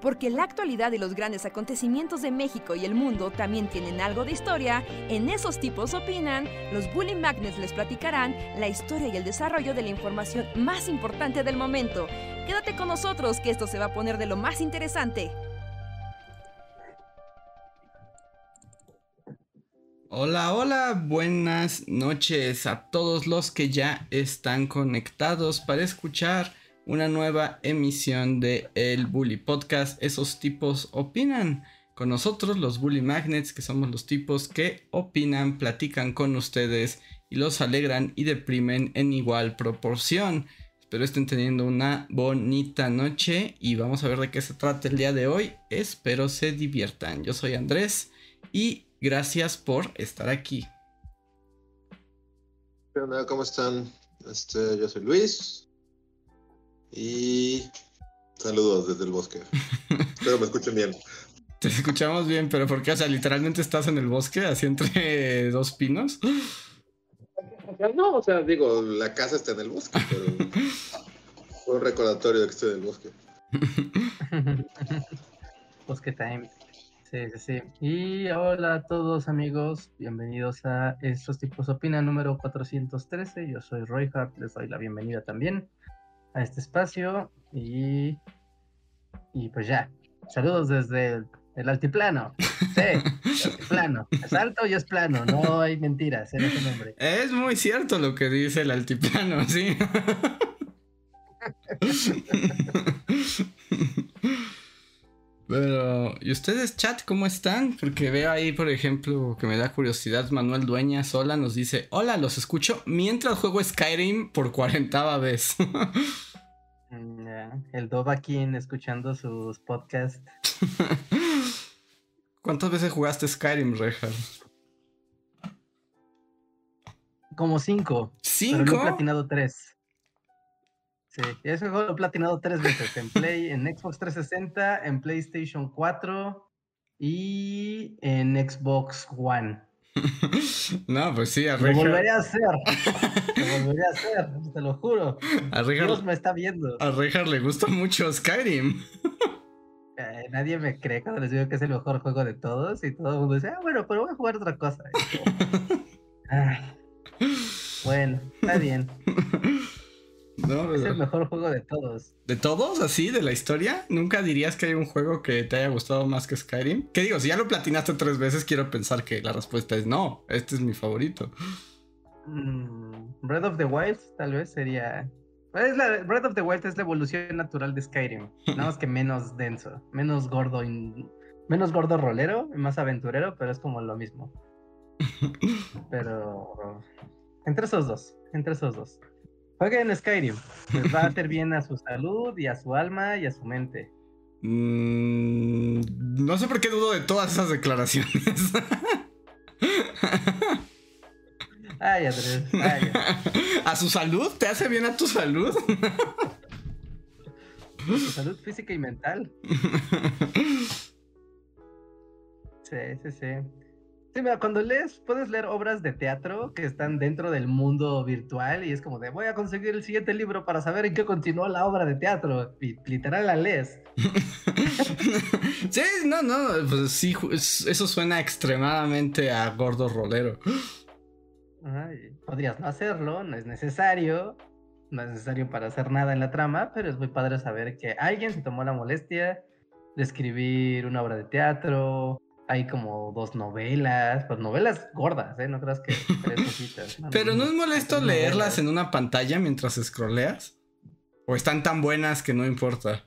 Porque la actualidad y los grandes acontecimientos de México y el mundo también tienen algo de historia, en esos tipos opinan, los Bully Magnets les platicarán la historia y el desarrollo de la información más importante del momento. Quédate con nosotros que esto se va a poner de lo más interesante. Hola, hola, buenas noches a todos los que ya están conectados para escuchar una nueva emisión de El Bully Podcast. Esos tipos opinan con nosotros, los Bully Magnets, que somos los tipos que opinan, platican con ustedes y los alegran y deprimen en igual proporción. Espero estén teniendo una bonita noche y vamos a ver de qué se trata el día de hoy. Espero se diviertan. Yo soy Andrés y gracias por estar aquí. ¿Cómo están? Este, yo soy Luis. Y saludos desde el bosque. Espero me escuchen bien. Te escuchamos bien, pero ¿por qué? O sea, literalmente estás en el bosque, así entre dos pinos. No, o sea, digo, la casa está en el bosque, pero un recordatorio de que estoy en el bosque. bosque time. Sí, sí, sí. Y hola a todos amigos, bienvenidos a Estos Tipos Opina número 413. Yo soy Roy Hart, les doy la bienvenida también a este espacio y, y pues ya. Saludos desde el, altiplano. Sí, el altiplano. Es alto y es plano, no hay mentiras en ese nombre. Es muy cierto lo que dice el altiplano, sí. Pero, ¿y ustedes, chat, cómo están? Porque veo ahí, por ejemplo, que me da curiosidad, Manuel Dueña sola nos dice, hola, los escucho mientras juego Skyrim por cuarentava vez. Mm, el Dobakin escuchando sus podcasts. ¿Cuántas veces jugaste Skyrim, Rejar? Como cinco. ¿Cinco? Pero he platinado tres. Sí, ese juego lo he platinado tres veces. En Play, en Xbox 360, en PlayStation 4 y en Xbox One. no, pues sí, a Lo volveré a hacer. Lo volveré a hacer, te lo juro. A Dios me está viendo. A Rejar le gusta mucho Skyrim. Eh, nadie me cree cuando les digo que es el mejor juego de todos y todo el mundo dice, ah, bueno, pero voy a jugar otra cosa. bueno, está bien. Es el mejor juego de todos. ¿De todos? ¿Así? ¿De la historia? ¿Nunca dirías que hay un juego que te haya gustado más que Skyrim? ¿Qué digo? Si ya lo platinaste tres veces, quiero pensar que la respuesta es no. Este es mi favorito. Mm, Breath of the Wild, tal vez sería. Es la, Breath of the Wild es la evolución natural de Skyrim. Nada más que menos denso, menos gordo, menos gordo rolero, más aventurero, pero es como lo mismo. Pero. Entre esos dos, entre esos dos. Jueguen Skyrim. Les va a hacer bien a su salud y a su alma y a su mente. Mm, no sé por qué dudo de todas esas declaraciones. Ay, Andrés. ¿A su salud? ¿Te hace bien a tu salud? A su salud física y mental. Sí, sí, sí. Sí, mira, cuando lees, puedes leer obras de teatro que están dentro del mundo virtual y es como de voy a conseguir el siguiente libro para saber en qué continuó la obra de teatro. Y literal la lees. sí, no, no, pues sí, eso suena extremadamente a gordo rolero. podrías no hacerlo, no es necesario, no es necesario para hacer nada en la trama, pero es muy padre saber que alguien se tomó la molestia de escribir una obra de teatro, hay como dos novelas, pues novelas gordas, ¿eh? No creas que tres Pero no es molesto leerlas en una pantalla mientras scrolleas. ¿O están tan buenas que no importa?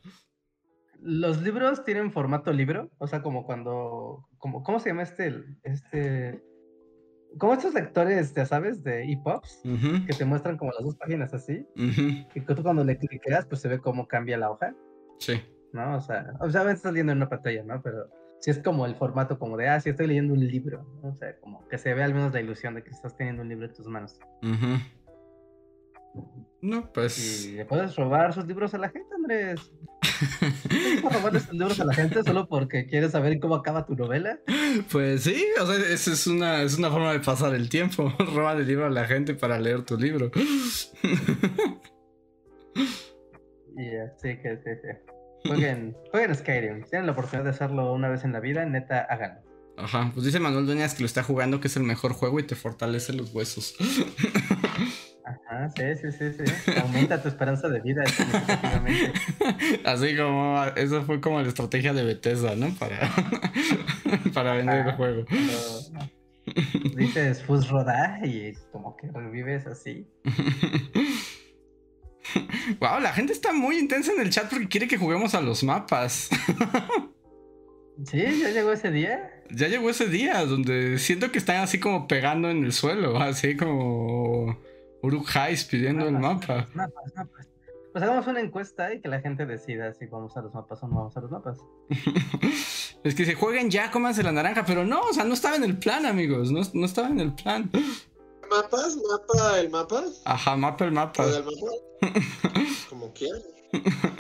Los libros tienen formato libro, o sea, como cuando, como, ¿cómo se llama este, este, como estos lectores, ya sabes, de e-pops, que te muestran como las dos páginas así, y que tú cuando le clicas, pues se ve cómo cambia la hoja. Sí. ¿No? O sea, o sea, estás leyendo en una pantalla, ¿no? Pero si es como el formato como de, ah, sí estoy leyendo un libro, o sea, como que se ve al menos la ilusión de que estás teniendo un libro en tus manos. No, pues... Y le puedes robar sus libros a la gente, Andrés. ¿Puedes robarle sus libros a la gente solo porque quieres saber cómo acaba tu novela? Pues sí, o sea, esa es una, es una forma de pasar el tiempo. Roba el libro a la gente para leer tu libro. Y sí, que sí, sí. Jueguen, jueguen Skyrim. Si tienen la oportunidad de hacerlo una vez en la vida, neta, háganlo. Ajá, pues dice Manuel Dueñas que lo está jugando, que es el mejor juego y te fortalece los huesos. Ajá, sí, sí, sí, sí. Aumenta tu esperanza de vida significativamente. Así como, eso fue como la estrategia de Bethesda, ¿no? Para, para vender el Ah, juego. Pero dices Fus Rodá y como que revives así. Wow, la gente está muy intensa en el chat porque quiere que juguemos a los mapas. Sí, ya llegó ese día. Ya llegó ese día donde siento que están así como pegando en el suelo, así como Uruk-hais pidiendo el mapa. Mapas, mapas. Pues hagamos una encuesta y que la gente decida si vamos a los mapas o no vamos a los mapas. Es que se jueguen ya, cómanse la naranja, pero no, o sea, no estaba en el plan, amigos, no, no estaba en el plan. ¿Mapas? ¿Mapa? ¿El mapa? Ajá, mapa el mapa. ¿Juega el mapa? Como quieran.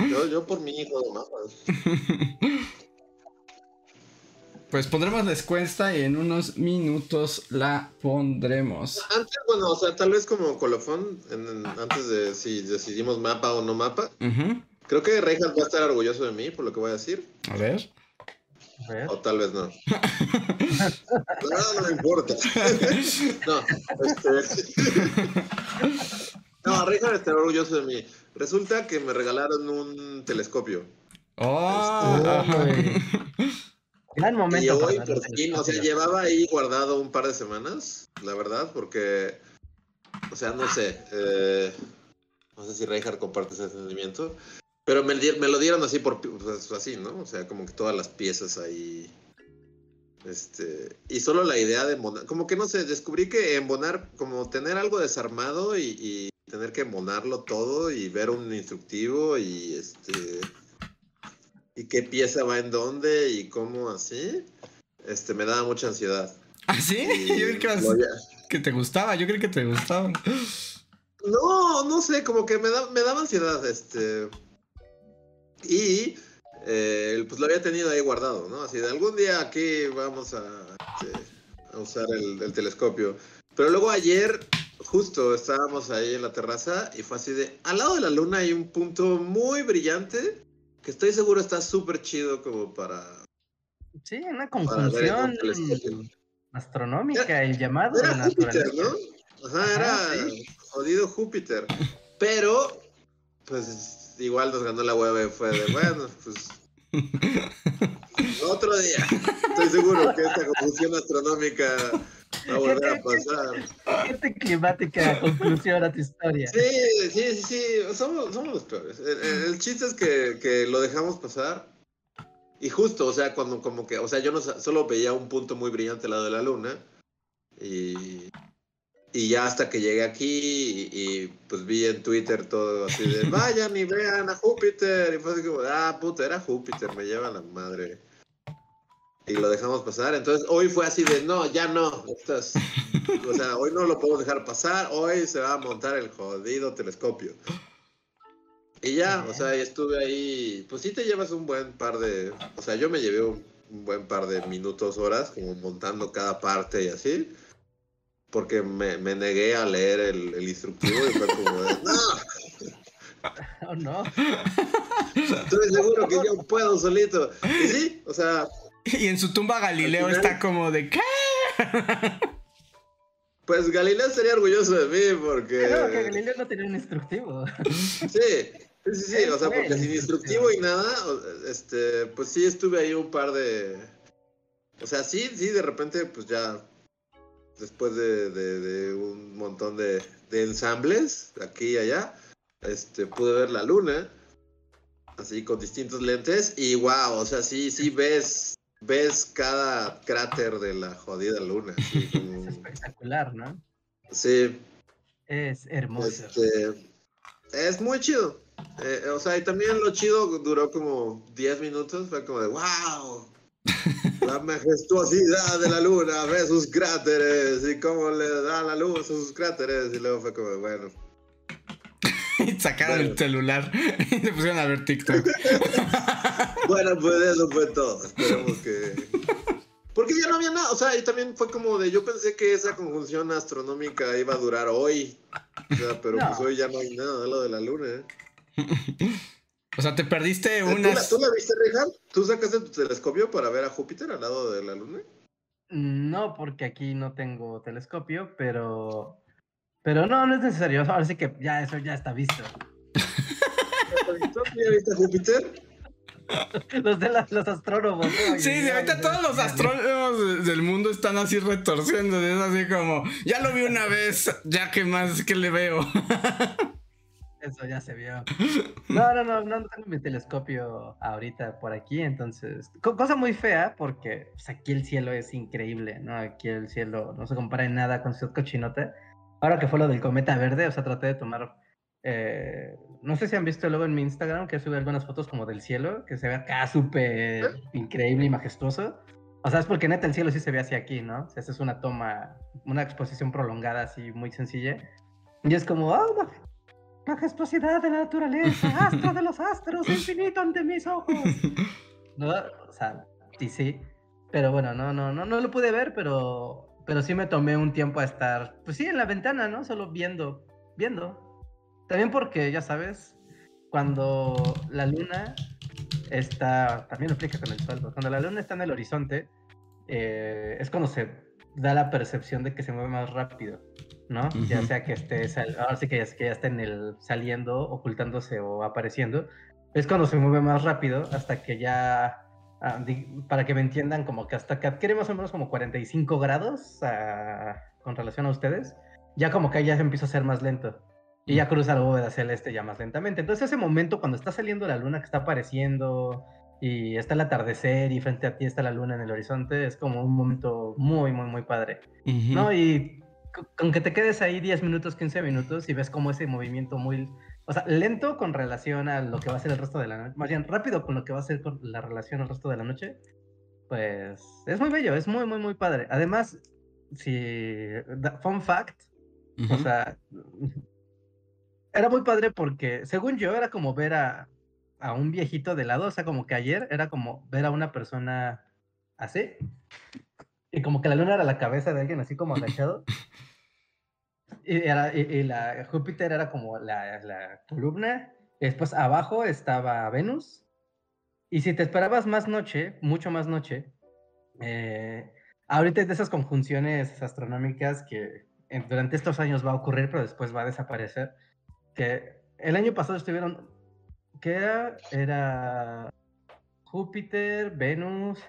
Yo, yo por mí juego mapas. Pues pondremos la encuesta y en unos minutos la pondremos. Antes, bueno, o sea, tal vez como colofón, en- en- antes de si decidimos mapa o no mapa, creo que Reinhardt va a estar orgulloso de mí por lo que voy a decir, A ver. O tal vez no. No, no me importa. No, este... No, Reinhardt estará orgulloso de mí. Resulta que me regalaron un telescopio. Oh, ajá. Gran momento. Y hoy por fin, o sea, llevaba ahí guardado un par de semanas, la verdad, porque, o sea, no sé, eh, no sé si Reinhardt comparte ese sentimiento, pero me, lo dieron así por, pues, así, ¿no? O sea, como que todas las piezas ahí, este, y solo la idea de monar, como que no sé, descubrí que embonar, como tener algo desarmado y, y tener que monarlo todo y ver un instructivo y este y qué pieza va en dónde y cómo así, este me daba mucha ansiedad. ¿Ah, sí? Y Yo creí que, que te gustaba, yo creí que te gustaba. No, no sé, como que me, da, me daba ansiedad, este. Y eh, pues lo había tenido ahí guardado, ¿no? Así de algún día aquí vamos a, este, a usar el, el telescopio. Pero luego ayer, justo estábamos ahí en la terraza y fue así de, al lado de la luna hay un punto muy brillante que estoy seguro está súper chido como para... Sí, una conjunción astronómica y llamado de Era Júpiter, naturaleza. ¿no? Ajá, era jodido Júpiter. Pero, pues igual nos ganó la web y fue de, bueno, pues. Otro día. Estoy seguro que esta confusión astronómica va a volver a pasar. Gente climática, conclusión a tu historia. Sí, sí, sí, sí. Somos, somos los peores. El, chiste es que, que lo dejamos pasar. Y justo, o sea, cuando como que, o sea, yo no solo veía un punto muy brillante al lado de la luna. Y, y ya hasta que llegué aquí y, y, pues vi en Twitter todo así de vayan y vean a Júpiter. Y fue así como, ah, puta, era Júpiter, me lleva la madre. Y lo dejamos pasar. Entonces hoy fue así de no, ya no. Estás, o sea, hoy no lo podemos dejar pasar. Hoy se va a montar el jodido telescopio. Y ya, o sea, estuve ahí. Pues sí te llevas un buen par de. O sea, yo me llevé un, un buen par de minutos, horas, como montando cada parte y así. Porque me, me negué a leer el, el instructivo y fue como de, no, Oh, no. estoy seguro que yo puedo solito. Y sí, o sea, Y en su tumba Galileo final- está como de ¿qué? pues Galileo estaría orgulloso de mí porque. No, que Galileo no tenía un instructivo. Sí, sí, sí, sí, o sea, porque sin instructivo y nada, este, pues sí estuve ahí un par de, o sea, sí, sí, de repente, pues ya, después de, de- de un montón de, de ensambles, aquí y allá, este, pude ver la luna, así con distintos lentes, y wow, o sea, sí, sí ves, ves cada cráter de la jodida luna, así como- Es espectacular, ¿no? sí, Es hermoso. Este, es muy chido. Eh, o sea, y también lo chido duró como 10 minutos. Fue como de wow. La majestuosidad de la luna, ve sus cráteres y cómo le da la luz a sus cráteres. Y luego fue como, bueno. Y sacaron Bueno. el celular y se pusieron a ver TikTok. Bueno, pues eso fue todo. Esperemos que. Porque ya no había nada. O sea, y también fue como de. Yo pensé que esa conjunción astronómica iba a durar hoy. O sea, pero No. pues hoy ya no hay nada de lo de la luna. ¿eh? O sea, te perdiste Eh, ¿Tú, la, unas. ¿Tú la viste, Richard? ¿Tú sacaste tu telescopio para ver a Júpiter al lado de la luna? No, porque aquí no tengo telescopio, pero. Pero no, no es necesario. Ahora sí que ya eso ya está visto. ¿Tú ya viste a Júpiter? Los de los astrónomos. ¿no? Sí, sí, ahorita todos los astrólogos de- del mundo están así retorciendo. Es así como, ya lo vi una vez, ya que más que le veo. Eso ya se vio. No, no, no, no, no tengo mi telescopio ahorita por aquí, entonces. co- cosa muy fea, porque pues, aquí el cielo es increíble, ¿no? Aquí el cielo no se compara en nada con Ciudad Cochinota. Ahora que fue lo del cometa verde, o sea, traté de tomar. eh, no sé si han visto luego en mi Instagram que sube algunas fotos como del cielo, que se ve acá súper increíble y majestuoso. O sea, es porque neta el cielo sí se ve así aquí, ¿no? O sea, es una toma, una exposición prolongada así muy sencilla. Y es como, ¡ah, ma- majestuosidad de la naturaleza, astro de los astros, infinito ante mis ojos! ¿No? O sea, sí, sí. Pero bueno, no, no, no, no lo pude ver, pero, pero sí me tomé un tiempo a estar, pues sí, en la ventana, ¿no? Solo viendo, viendo. También porque, ya sabes, cuando la luna está, también lo aplica con el sol, cuando la luna está en el horizonte, eh, es cuando se da la percepción de que se mueve más rápido, ¿no? Ya sea que esté, ahora sí que ya, que ya esté en el saliendo, ocultándose o apareciendo, es cuando se mueve más rápido hasta que ya, ah, di- para que me entiendan, como que hasta que adquiere más o menos como 45 grados ah, con relación a ustedes, ya como que ya se empieza a ser más lento. Y ya cruza la bóveda celeste ya más lentamente. Entonces ese momento cuando está saliendo la luna, que está apareciendo y está el atardecer y frente a ti está la luna en el horizonte, es como un momento muy, muy, muy padre. ¿No? Y con que te quedes ahí 10 minutos, 15 minutos y ves como ese movimiento muy, o sea, lento con relación a lo que va a ser el resto de la noche, más bien rápido con lo que va a ser con la relación al resto de la noche, pues es muy bello, es muy, muy, muy padre. Además, si, fun fact, Ujú. o sea, era muy padre porque, según yo, era como ver a, a un viejito de lado, o sea, como que ayer era como ver a una persona así, y como que la luna era la cabeza de alguien así como agachado, y, la Júpiter era como la, la columna, después abajo estaba Venus, y si te esperabas más noche, mucho más noche, eh, ahorita es de esas conjunciones astronómicas que durante estos años va a ocurrir, pero después va a desaparecer. Que el año pasado estuvieron, ¿qué era? Era Júpiter, Venus,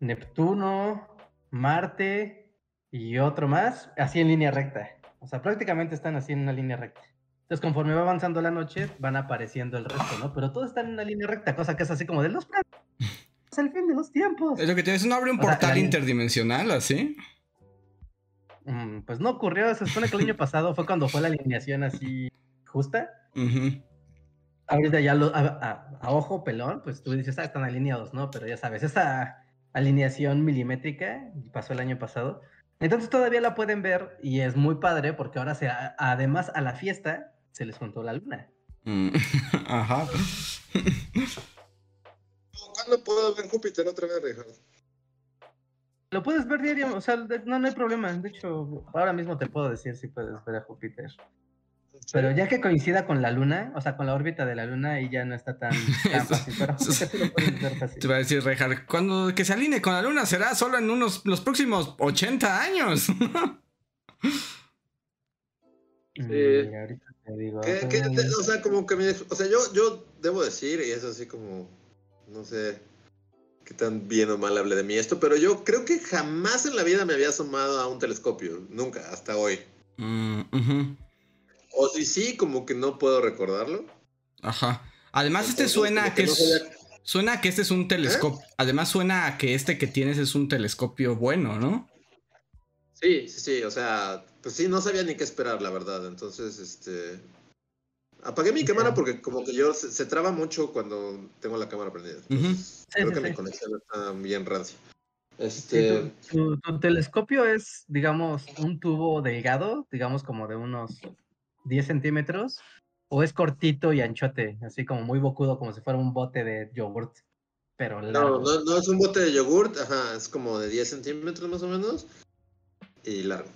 Neptuno, Marte y otro más, así en línea recta. O sea, prácticamente están así en una línea recta. Entonces, conforme va avanzando la noche, van apareciendo el resto, ¿no? Pero todos están en una línea recta, cosa que es así como de los planetas, el fin de los tiempos. Es lo que tienes, ¿no abre un O portal interdimensional así? Mm, pues no ocurrió, se supone que el año pasado fue cuando fue la alineación así justa. Ahorita ya lo, a, a- a ojo pelón, pues tú dices, ah, están alineados, ¿no? Pero ya sabes, esa alineación milimétrica pasó el año pasado. Entonces todavía la pueden ver y es muy padre porque ahora se, además a la fiesta se les juntó la luna. Mm, Ajá. ¿Cuándo puedo ver Júpiter otra vez, Richard? Lo puedes ver diario, o sea, no, no hay problema. De hecho, ahora mismo te puedo decir si puedes ver a Júpiter. Pero ya que coincida con la luna, o sea, con la órbita de la luna, ahí ya no está tan, tan Eso- fácil. Pero sí lo ver fácil. Te va a decir, Rejar, cuando que se alinee con la luna será solo en unos los próximos 80 años. Mira, ahorita te digo. ¿Qué- qué- te- o sea, como que mi ex- o sea, yo, yo debo decir, y es así como, no sé qué tan bien o mal hable de mí esto, pero yo creo que jamás en la vida me había asomado a un telescopio, nunca, hasta hoy. Mm, ujú. O si sí, como que no puedo recordarlo. Ajá. Además, este suena a que no es, suena a que este es un telescopio. Además, suena a que este que tienes es un telescopio bueno, ¿no? Sí, sí, sí, o sea, pues sí, no sabía ni qué esperar, la verdad. Entonces, este... Apagué mi cámara porque como que yo se, se traba mucho cuando tengo la cámara prendida. Entonces, Sí, creo sí, que sí. mi conexión está bien rancia. sí, Este... tu, tu- tu telescopio es, digamos, un tubo delgado, digamos como de unos 10 centímetros, o es cortito y anchote, así como muy bocudo, como si fuera un bote de yogurt, pero largo. No, no, no es un bote de yogurt, ajá, es como de 10 centímetros más o menos y largo.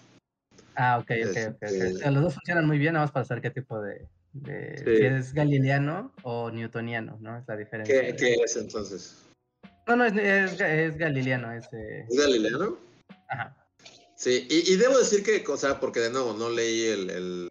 Ah, ok, ok, ok. ok. Este- O sea, los dos funcionan muy bien, nada más para saber qué tipo de, de Sí. si es galileano o newtoniano, ¿no? Es la diferencia. ¿Qué, qué es entonces? No, no, es, es, es galileano, es... eh, ¿Es galileano? Ajá. Sí, y, y debo decir que, o sea, porque de nuevo no leí el, el,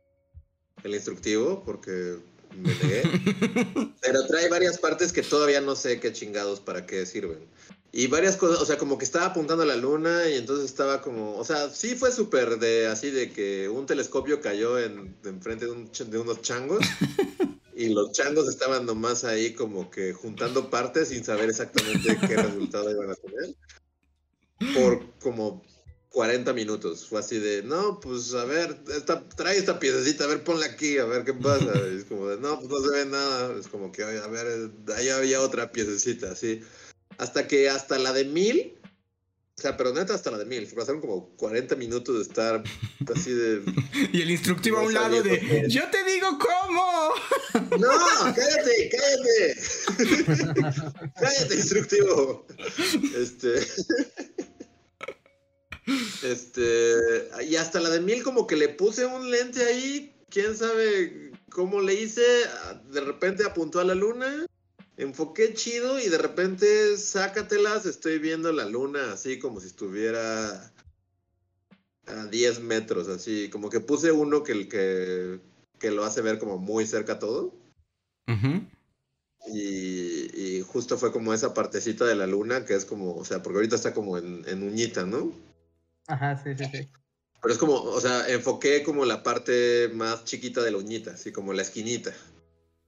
el instructivo, porque me negué, pero trae varias partes que todavía no sé qué chingados para qué sirven. Y varias cosas, o sea, como que estaba apuntando a la luna y entonces estaba como, o sea, sí fue súper de así de que un telescopio cayó en, enfrente de, un de unos changos y los changos estaban nomás ahí como que juntando partes sin saber exactamente qué resultado iban a tener. Por como 40 minutos. Fue así de, no, pues a ver, esta, trae esta piececita, a ver, ponla aquí, a ver qué pasa. Y es como de, no, pues no se ve nada. Es como que, "Oye, a ver, ahí había otra piececita, así. Hasta que hasta la de mil, o sea, pero neta hasta la de mil, pasaron como 40 minutos de estar así de, Y el instructivo a un lado de, qué. yo te digo cómo. no, cállate, cállate. cállate, instructivo. Este... Este, y hasta la de mil como que le puse un lente ahí, quién sabe cómo le hice, de repente apuntó a la luna, enfoqué chido y de repente sácatelas, estoy viendo la luna así como si estuviera a 10 metros, así, como que puse uno que, el que, que lo hace ver como muy cerca todo. Y, y justo fue como esa partecita de la luna que es como, o sea, porque ahorita está como en, en uñita, ¿no? Ajá, sí, sí, sí. Pero es como, o sea, enfoqué como la parte más chiquita de la uñita, así como la esquinita.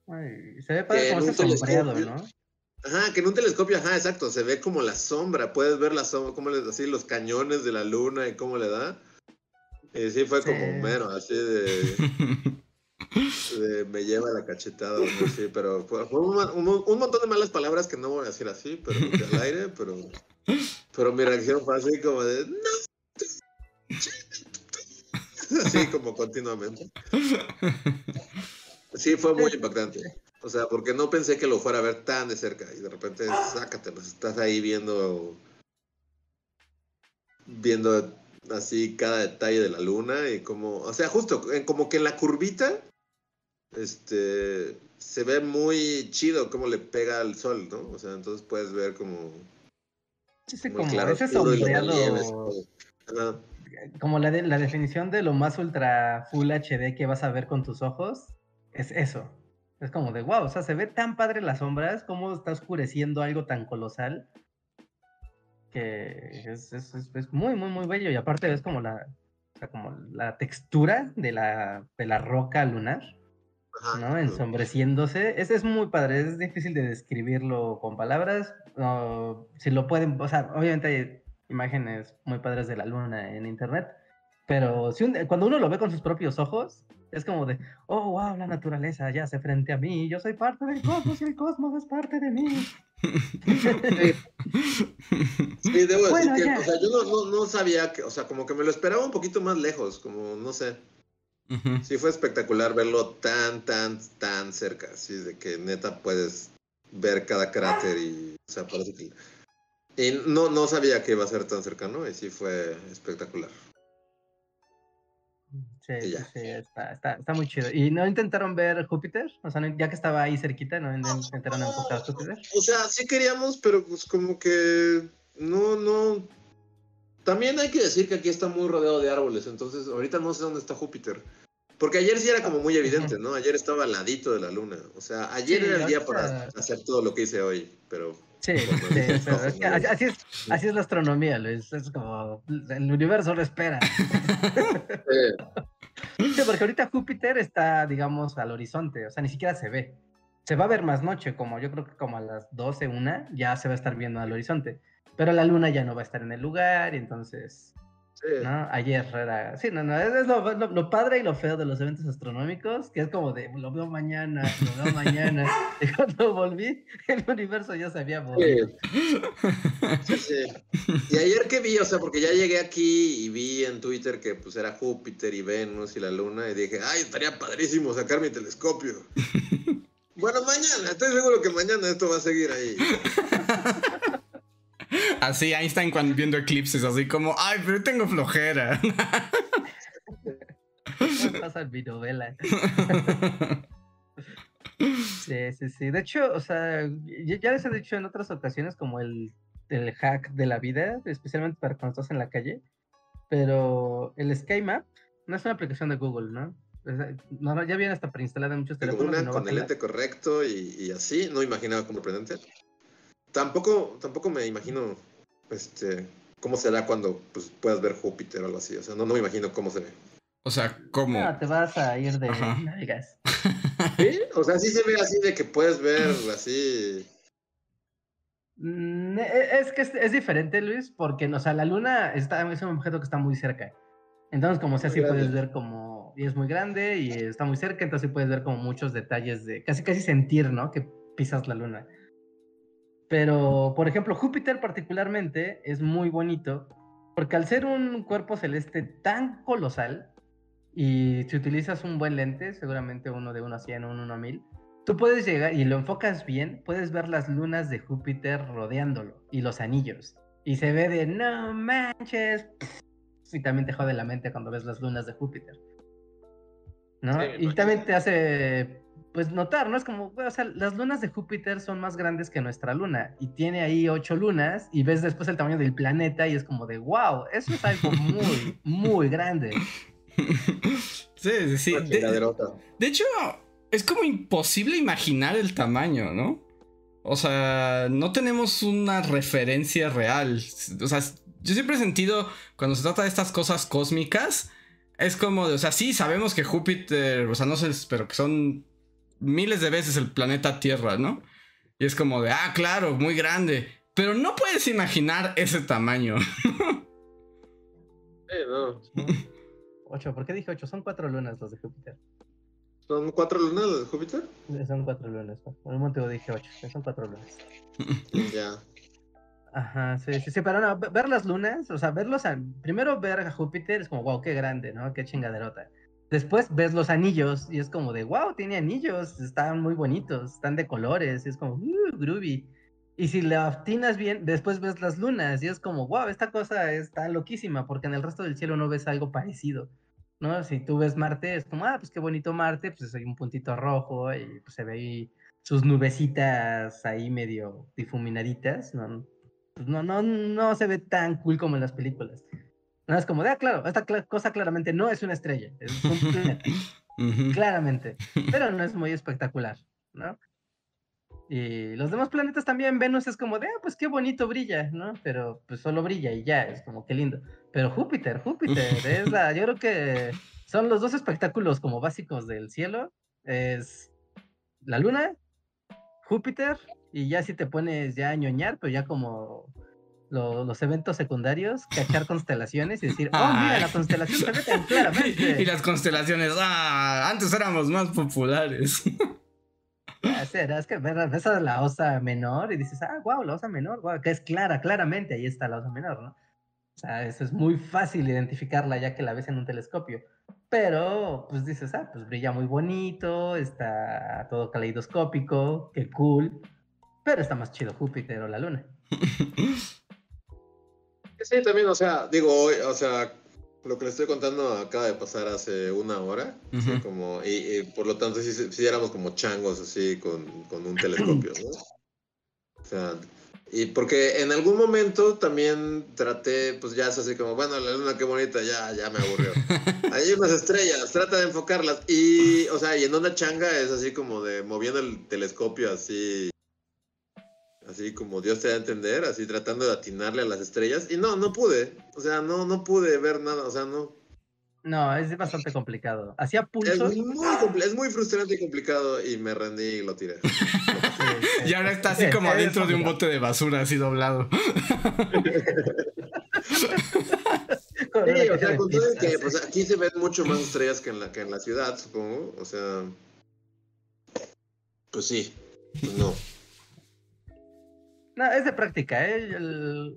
Ay, se ve padre como sombreado, ¿no? Ajá, que en un telescopio, ajá, exacto, se ve como la sombra, puedes ver la sombra, como le, así los cañones de la luna y cómo le da. Y sí fue como mero, así de, me lleva la cachetada, ¿no? sí, pero fue, un, un montón de malas palabras que no voy a decir así, pero al aire, pero, pero mi reacción fue así como de, no, así como continuamente. Sí, fue muy impactante. O sea, porque no pensé que lo fuera a ver tan de cerca y de repente, sácatelos, estás ahí viendo, viendo así cada detalle de la luna y como, o sea, justo, en- como que en la curvita, este, se ve muy chido cómo le pega al sol, ¿no? O sea, entonces puedes ver como Ese muy como claro ese sombreado. Como la, de, la definición de lo más ultra full HD que vas a ver con tus ojos, es eso. Es como de wow, o sea, se ve tan padre las sombras, cómo está oscureciendo algo tan colosal, que es, es- es- muy, muy, muy bello. Y aparte ves como la, o sea, como la textura de la, de la roca lunar. Ajá. ¿no? Ensombreciéndose. Ese es muy padre, es difícil de describirlo con palabras. no, si lo pueden, o sea, obviamente imágenes muy padres de la luna en internet, pero si un- cuando uno lo ve con sus propios ojos, es como de, oh, wow, la naturaleza ya hace frente a mí, yo soy parte del cosmos y el cosmos es parte de mí. Sí, debo decir Bueno, que, ya. o sea, yo no, no, no sabía que, o sea, como que me lo esperaba un poquito más lejos, como, no sé. Sí fue espectacular verlo tan, tan, tan cerca, así de que neta puedes ver cada cráter y, o sea, parece que... Y no, no sabía que iba a ser tan cercano y sí fue espectacular. Sí, sí, ya. sí, está, está, está muy chido. ¿Y no intentaron ver Júpiter? O sea, ya que estaba ahí cerquita, ¿no no intentaron enfocar Júpiter? O sea, sí queríamos, pero pues como que no, no... También hay que decir que aquí está muy rodeado de árboles, entonces ahorita no sé dónde está Júpiter. Porque ayer sí era como muy evidente, ¿no? Ayer estaba al ladito de la luna. O sea, ayer Sí, era el día para hacer todo lo que hice hoy, pero... Sí, Bueno, sí, sí, es que así, es, así es la astronomía, Luis. Es como el universo lo espera. eh, Sí, porque ahorita Júpiter está, digamos, al horizonte, o sea, ni siquiera se ve. Se va a ver más noche, como yo creo que como a las 12, una, ya se va a estar viendo al horizonte. Pero la luna ya no va a estar en el lugar, y entonces, sí. ¿no? Ayer era. Sí, no, no, es, es lo, lo- lo padre y lo feo de los eventos astronómicos, que es como de lo veo mañana, lo veo mañana. Y cuando volví, el universo ya se había movido. Sí, sí. Y ayer que vi, o sea, porque ya llegué aquí y vi en Twitter que pues era Júpiter y Venus y la Luna y dije, ay, estaría padrísimo sacar mi telescopio. bueno, mañana, estoy seguro que mañana esto va a seguir ahí. Así Einstein cuando viendo eclipses, así como, ay, pero tengo flojera. Pasa mi novela. Sí, sí, sí. De hecho, o sea, ya, les he dicho en otras ocasiones como el, el hack de la vida, especialmente para cuando estás en la calle. Pero el Sky Map no es una aplicación de Google, ¿no? No, no, ya viene hasta preinstalada en muchos teléfonos. una no con el lente correcto y, y así, no imaginaba como sorprendente. Tampoco, tampoco me imagino este cómo será cuando pues, puedas ver Júpiter o algo así. O sea, no, no me imagino cómo se ve. O sea, ¿cómo? No, te vas a ir de Ajá. nalgas. ¿Sí? O sea, sí se ve así de que puedes ver así. Mm, e- Es que es, es diferente, Luis, porque o sea, la luna está, es un objeto que está muy cerca. Entonces, como sea, Muy sí puedes ver como, y es muy grande y está muy cerca, entonces sí puedes ver como muchos detalles de, casi casi sentir, ¿no? Que pisas la luna. Pero, por ejemplo, Júpiter particularmente es muy bonito, porque al ser un cuerpo celeste tan colosal, y si utilizas un buen lente, seguramente uno de 1 a 100 o uno a 1000, tú puedes llegar y lo enfocas bien, puedes ver las lunas de Júpiter rodeándolo y los anillos. Y se ve de no manches. Y también te jode la mente cuando ves las lunas de Júpiter. ¿No? Sí, y también te hace pues notar, ¿no? Es como, o sea, las lunas de Júpiter son más grandes que nuestra luna y tiene ahí ocho lunas y ves después el tamaño del planeta y es como de, wow, eso es algo muy, muy grande. sí, sí, sí. De hecho, es como imposible imaginar el tamaño, ¿no? O sea, no tenemos una referencia real. O sea, yo siempre he sentido, cuando se trata de estas cosas cósmicas, es como de, o sea, sí, sabemos que Júpiter, o sea, no sé, pero que son miles de veces el planeta Tierra, ¿no? Y es como de, ah, claro, muy grande. Pero no puedes imaginar ese tamaño. Sí, no. Ocho, ¿por qué dije ocho? Son cuatro lunas los de Júpiter. ¿Son cuatro lunas las de Júpiter? Son cuatro lunas. Por un motivo dije ocho, son cuatro lunas. Ya. Ajá, sí, sí, sí, pero no, ve- ver las lunas, o sea, verlos, a- primero ver a Júpiter es como, wow, qué grande, ¿no? Qué chingaderota. Después ves los anillos y es como de, wow, tiene anillos, están muy bonitos, están de colores, es como, uh, groovy. Y si le atinas bien, después ves las lunas y es como, wow, esta cosa está loquísima, porque en el resto del cielo no ves algo parecido, ¿no? Si tú ves Marte, es como, ah, pues qué bonito Marte, pues hay un puntito rojo y pues, se ve ahí sus nubecitas ahí medio difuminaditas, ¿no? pues no, no, no se ve tan cool como en las películas. No es como de, ah, claro, esta cla- cosa claramente no es una estrella, es un planeta, claramente, pero no es muy espectacular, ¿no? Y los demás planetas también, Venus es como de, ah, pues qué bonito brilla, ¿no? Pero pues solo brilla y ya, es como qué lindo. Pero Júpiter, Júpiter, es la, yo creo que son los dos espectáculos como básicos del cielo, es la luna, Júpiter, y ya si te pones ya a ñoñar, pero ya como lo- los eventos secundarios, cachar constelaciones y decir, oh, mira, la constelación se ve tan y claramente. las constelaciones, ah, antes éramos más populares. Es que ves ves a la osa menor y dices, ah, wow, la osa menor, wow, que es clara, claramente, ahí está la osa menor, ¿no? O sea, eso es muy fácil identificarla ya que la ves en un telescopio. Pero, pues dices, ah, pues brilla muy bonito, está todo caleidoscópico, qué cool. Pero está más chido Júpiter o la Luna. Sí, también, o sea, digo, hoy, o sea, lo que le estoy contando acaba de pasar hace una hora. como, y, y por lo tanto, sí, sí éramos como changos así con, con un telescopio, ¿no? O sea, y porque en algún momento también traté, pues ya es así como, bueno, la luna qué bonita, ya, ya me aburrió. Hay unas estrellas, trata de enfocarlas. Y, o sea, y en una changa es así como de moviendo el telescopio así. Así como Dios te da a entender, así tratando de atinarle a las estrellas. Y no, no pude. O sea, no, no pude ver nada. O sea, no. No, es bastante complicado. Hacía Es pulsos. muy, compli- es muy frustrante y complicado. Y me rendí y lo tiré. Y ahora está así Sí, como es adentro de un bote de basura, así doblado. Sí, o sea, con todo que, pues aquí se ven mucho más estrellas que en la, que en la ciudad, supongo. O sea. Pues sí. Pues no. No, es de práctica, ¿eh? El-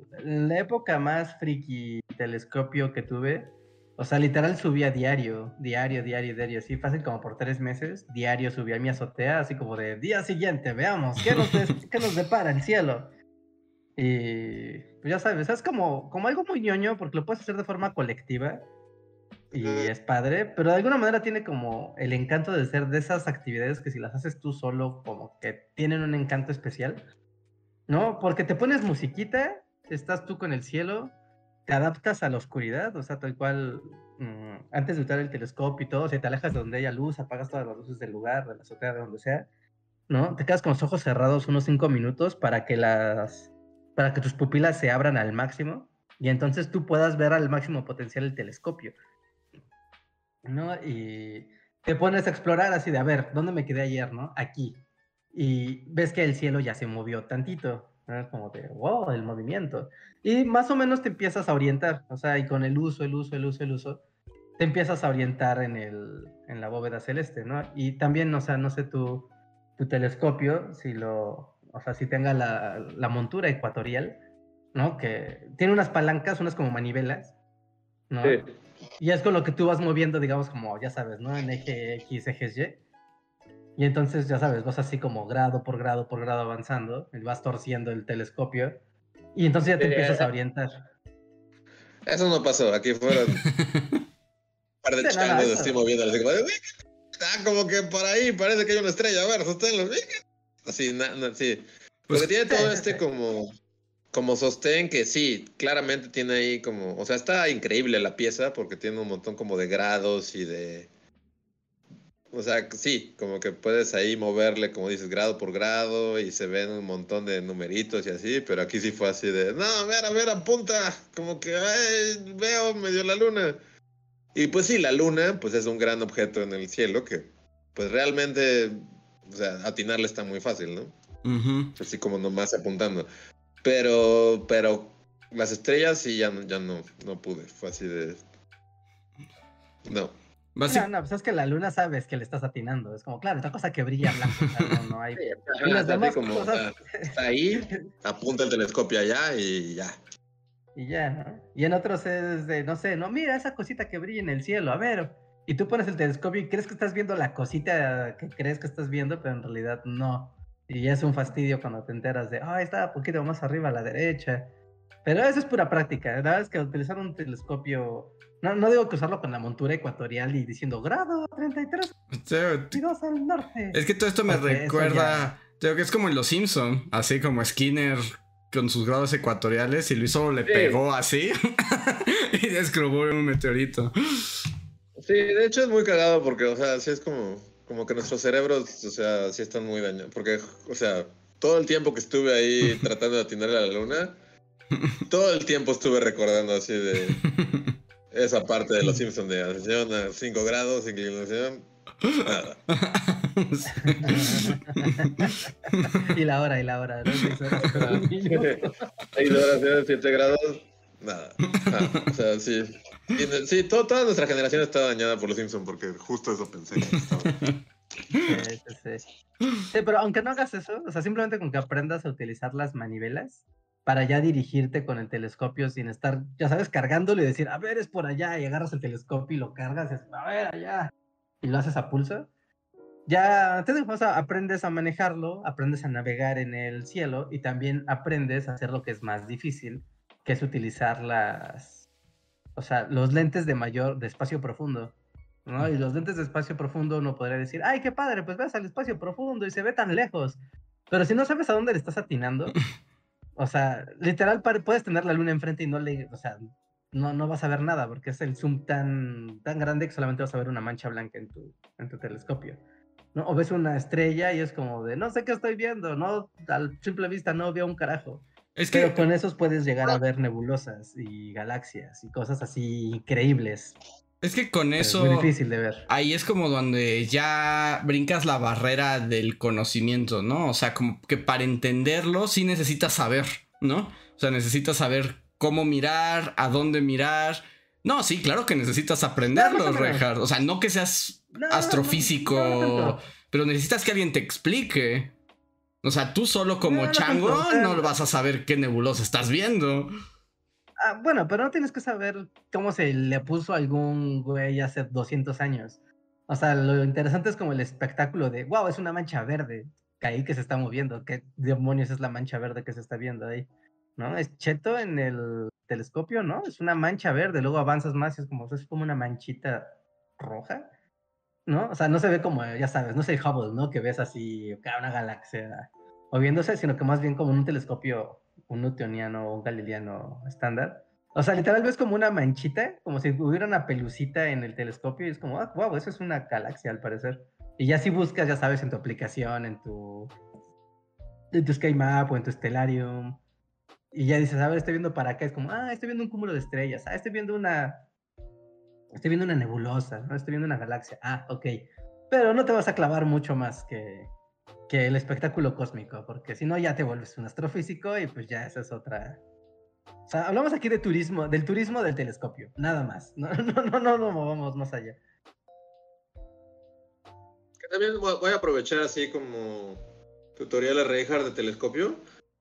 la época más friki telescopio que tuve, o sea, literal subía diario, diario, diario, diario, así fácil como por tres meses, diario subía a mi azotea, así como de día siguiente, veamos, ¿qué nos, des- qué nos depara el cielo? Y pues ya sabes, es como, como algo muy ñoño porque lo puedes hacer de forma colectiva. y es padre, pero de alguna manera tiene como el encanto de ser de esas actividades que si las haces tú solo, como que tienen un encanto especial, ¿no? Porque te pones musiquita, estás tú con el cielo, te adaptas a la oscuridad, o sea, tal cual, mm, antes de usar el telescopio y todo, si te alejas de donde haya luz, apagas todas las luces del lugar, de la azotea, de donde sea, ¿no? Te quedas con los ojos cerrados unos cinco minutos para que las, para que tus pupilas se abran al máximo y entonces tú puedas ver al máximo potencial el telescopio. ¿no? Y te pones a explorar así de, a ver, ¿dónde me quedé ayer, no? Aquí. Y ves que el cielo ya se movió tantito, ¿no? Como de, wow, el movimiento. Y más o menos te empiezas a orientar, o sea, y con el uso, el uso, el uso, el uso, te empiezas a orientar en, el, en la bóveda celeste, ¿no? Y también, o sea, no sé tu, tu telescopio, si lo, o sea, si tenga la, la montura ecuatorial, ¿no? Que tiene unas palancas, unas como manivelas, ¿no? Sí. Y es con lo que tú vas moviendo, digamos, como, ya sabes, ¿no? En eje X, eje Y. Y entonces, ya sabes, vas así como grado por grado por grado avanzando, y vas torciendo el telescopio, y entonces ya te empiezas a orientar. Eso no pasó, aquí fueron un par de changos de estoy moviendo, así como, ah, como que por ahí parece que hay una estrella, a ver, sosténlo. Así, na, sí. Porque tiene todo este como como sostén que sí, claramente tiene ahí como, o sea, está increíble la pieza porque tiene un montón como de grados y de... O sea, sí, como que puedes ahí moverle, como dices, grado por grado y se ven un montón de numeritos y así, pero aquí sí fue así de, no, mira, mira, apunta, como que ay, veo medio la luna. Y pues sí, la luna, pues es un gran objeto en el cielo que, pues realmente, o sea, atinarle está muy fácil, ¿no? Así como nomás apuntando. Pero, pero las estrellas sí ya no, ya no, no pude. Fue así de. No. No, no, pues es que la luna sabes que le estás atinando. Es como, claro, esta cosa que brilla blanco. no, no hay. y las demás como, cosas... Está ahí, apunta el telescopio allá y ya. Y ya, ¿no? Y en otros es de, no sé, no, mira esa cosita que brilla en el cielo, a ver. Y tú pones el telescopio y crees que estás viendo la cosita que crees que estás viendo, pero en realidad no. Y es un fastidio cuando te enteras de, ah, está un poquito más arriba a la derecha. Pero eso es pura práctica. La verdad es que utilizar un telescopio. No, no digo que usarlo con la montura ecuatorial y diciendo grado 33 al norte. Es que todo esto me recuerda. Creo que es como en Los Simpson, así como Skinner con sus grados ecuatoriales y Luis solo le pegó así y descubrió un meteorito. Sí, de hecho es muy cagado porque, o sea, sí es como como que nuestros cerebros, o sea, sí están muy dañados. Porque, o sea, todo el tiempo que estuve ahí tratando de atinarle a la luna, todo el tiempo estuve recordando así de esa parte de los Simpsons de ascensión a 5 grados, inclinación. Nada. y la hora, y la hora. ¿no? 6 horas, 7 grados, nada. nada. O sea, sí. Sí, toda nuestra generación está dañada por los Simpsons porque justo eso pensé. Sí, sí, pero aunque no hagas eso, o sea, simplemente con que aprendas a utilizar las manivelas para ya dirigirte con el telescopio sin estar, ya sabes, cargándolo y decir, a ver, es por allá, y agarras el telescopio y lo cargas, es, a ver, allá, y lo haces a pulso. Ya, te o sea, aprendes a manejarlo, aprendes a navegar en el cielo y también aprendes a hacer lo que es más difícil, que es utilizar las, o sea, los lentes de mayor, de espacio profundo, ¿no? Y los lentes de espacio profundo uno podría decir, ay, qué padre, pues ves al espacio profundo y se ve tan lejos. Pero si no sabes a dónde le estás atinando, o sea, literal puedes tener la luna enfrente y no le, o sea, no, no vas a ver nada porque es el zoom tan, tan grande que solamente vas a ver una mancha blanca en tu, en tu telescopio. ¿no? O ves una estrella y es como de, no sé qué estoy viendo, no, al simple vista no veo un carajo. Es que... Pero con esos puedes llegar a ver nebulosas y galaxias y cosas así increíbles. Es que con eso. Es muy difícil de ver. Ahí es como donde ya brincas la barrera del conocimiento, ¿no? O sea, como que para entenderlo sí necesitas saber, ¿no? O sea, necesitas saber cómo mirar, a dónde mirar. No, sí, claro que necesitas aprenderlo, no, O sea, no que seas astrofísico, pero necesitas que alguien te explique. O sea, tú solo como chango no, no vas a saber qué nebulosa estás viendo. Ah, bueno, pero no tienes que saber cómo se le puso a algún güey hace 200 años. O sea, lo interesante es como el espectáculo de, wow, es una mancha verde ahí que se está moviendo. ¿Qué demonios es la mancha verde que se está viendo ahí? ¿No? Es cheto en el telescopio, ¿no? Es una mancha verde, luego avanzas más y es como, es como una manchita roja, ¿no? O sea, no se ve como, ya sabes, no sé, Hubble, ¿no? Que ves así una galaxia moviéndose, sino que más bien como un telescopio, un newtoniano o un galileano estándar. O sea, literal ves como una manchita, como si hubiera una pelucita en el telescopio y es como, ah, wow, eso es una galaxia al parecer. Y ya si buscas, ya sabes, en tu aplicación, en tu, en tu Sky Map o en tu Stellarium, y ya dices, a ver, estoy viendo para acá, es como, ah, estoy viendo un cúmulo de estrellas, ah, estoy viendo una, estoy viendo una nebulosa, ¿no? estoy viendo una galaxia, ah, ok. Pero no te vas a clavar mucho más que, que el espectáculo cósmico, porque si no ya te vuelves un astrofísico y pues ya esa es otra. O sea, hablamos aquí de turismo, del turismo del telescopio, nada más. No, no, no, no, no movamos más allá. Que también voy a aprovechar así como tutorial a Reinhardt de telescopio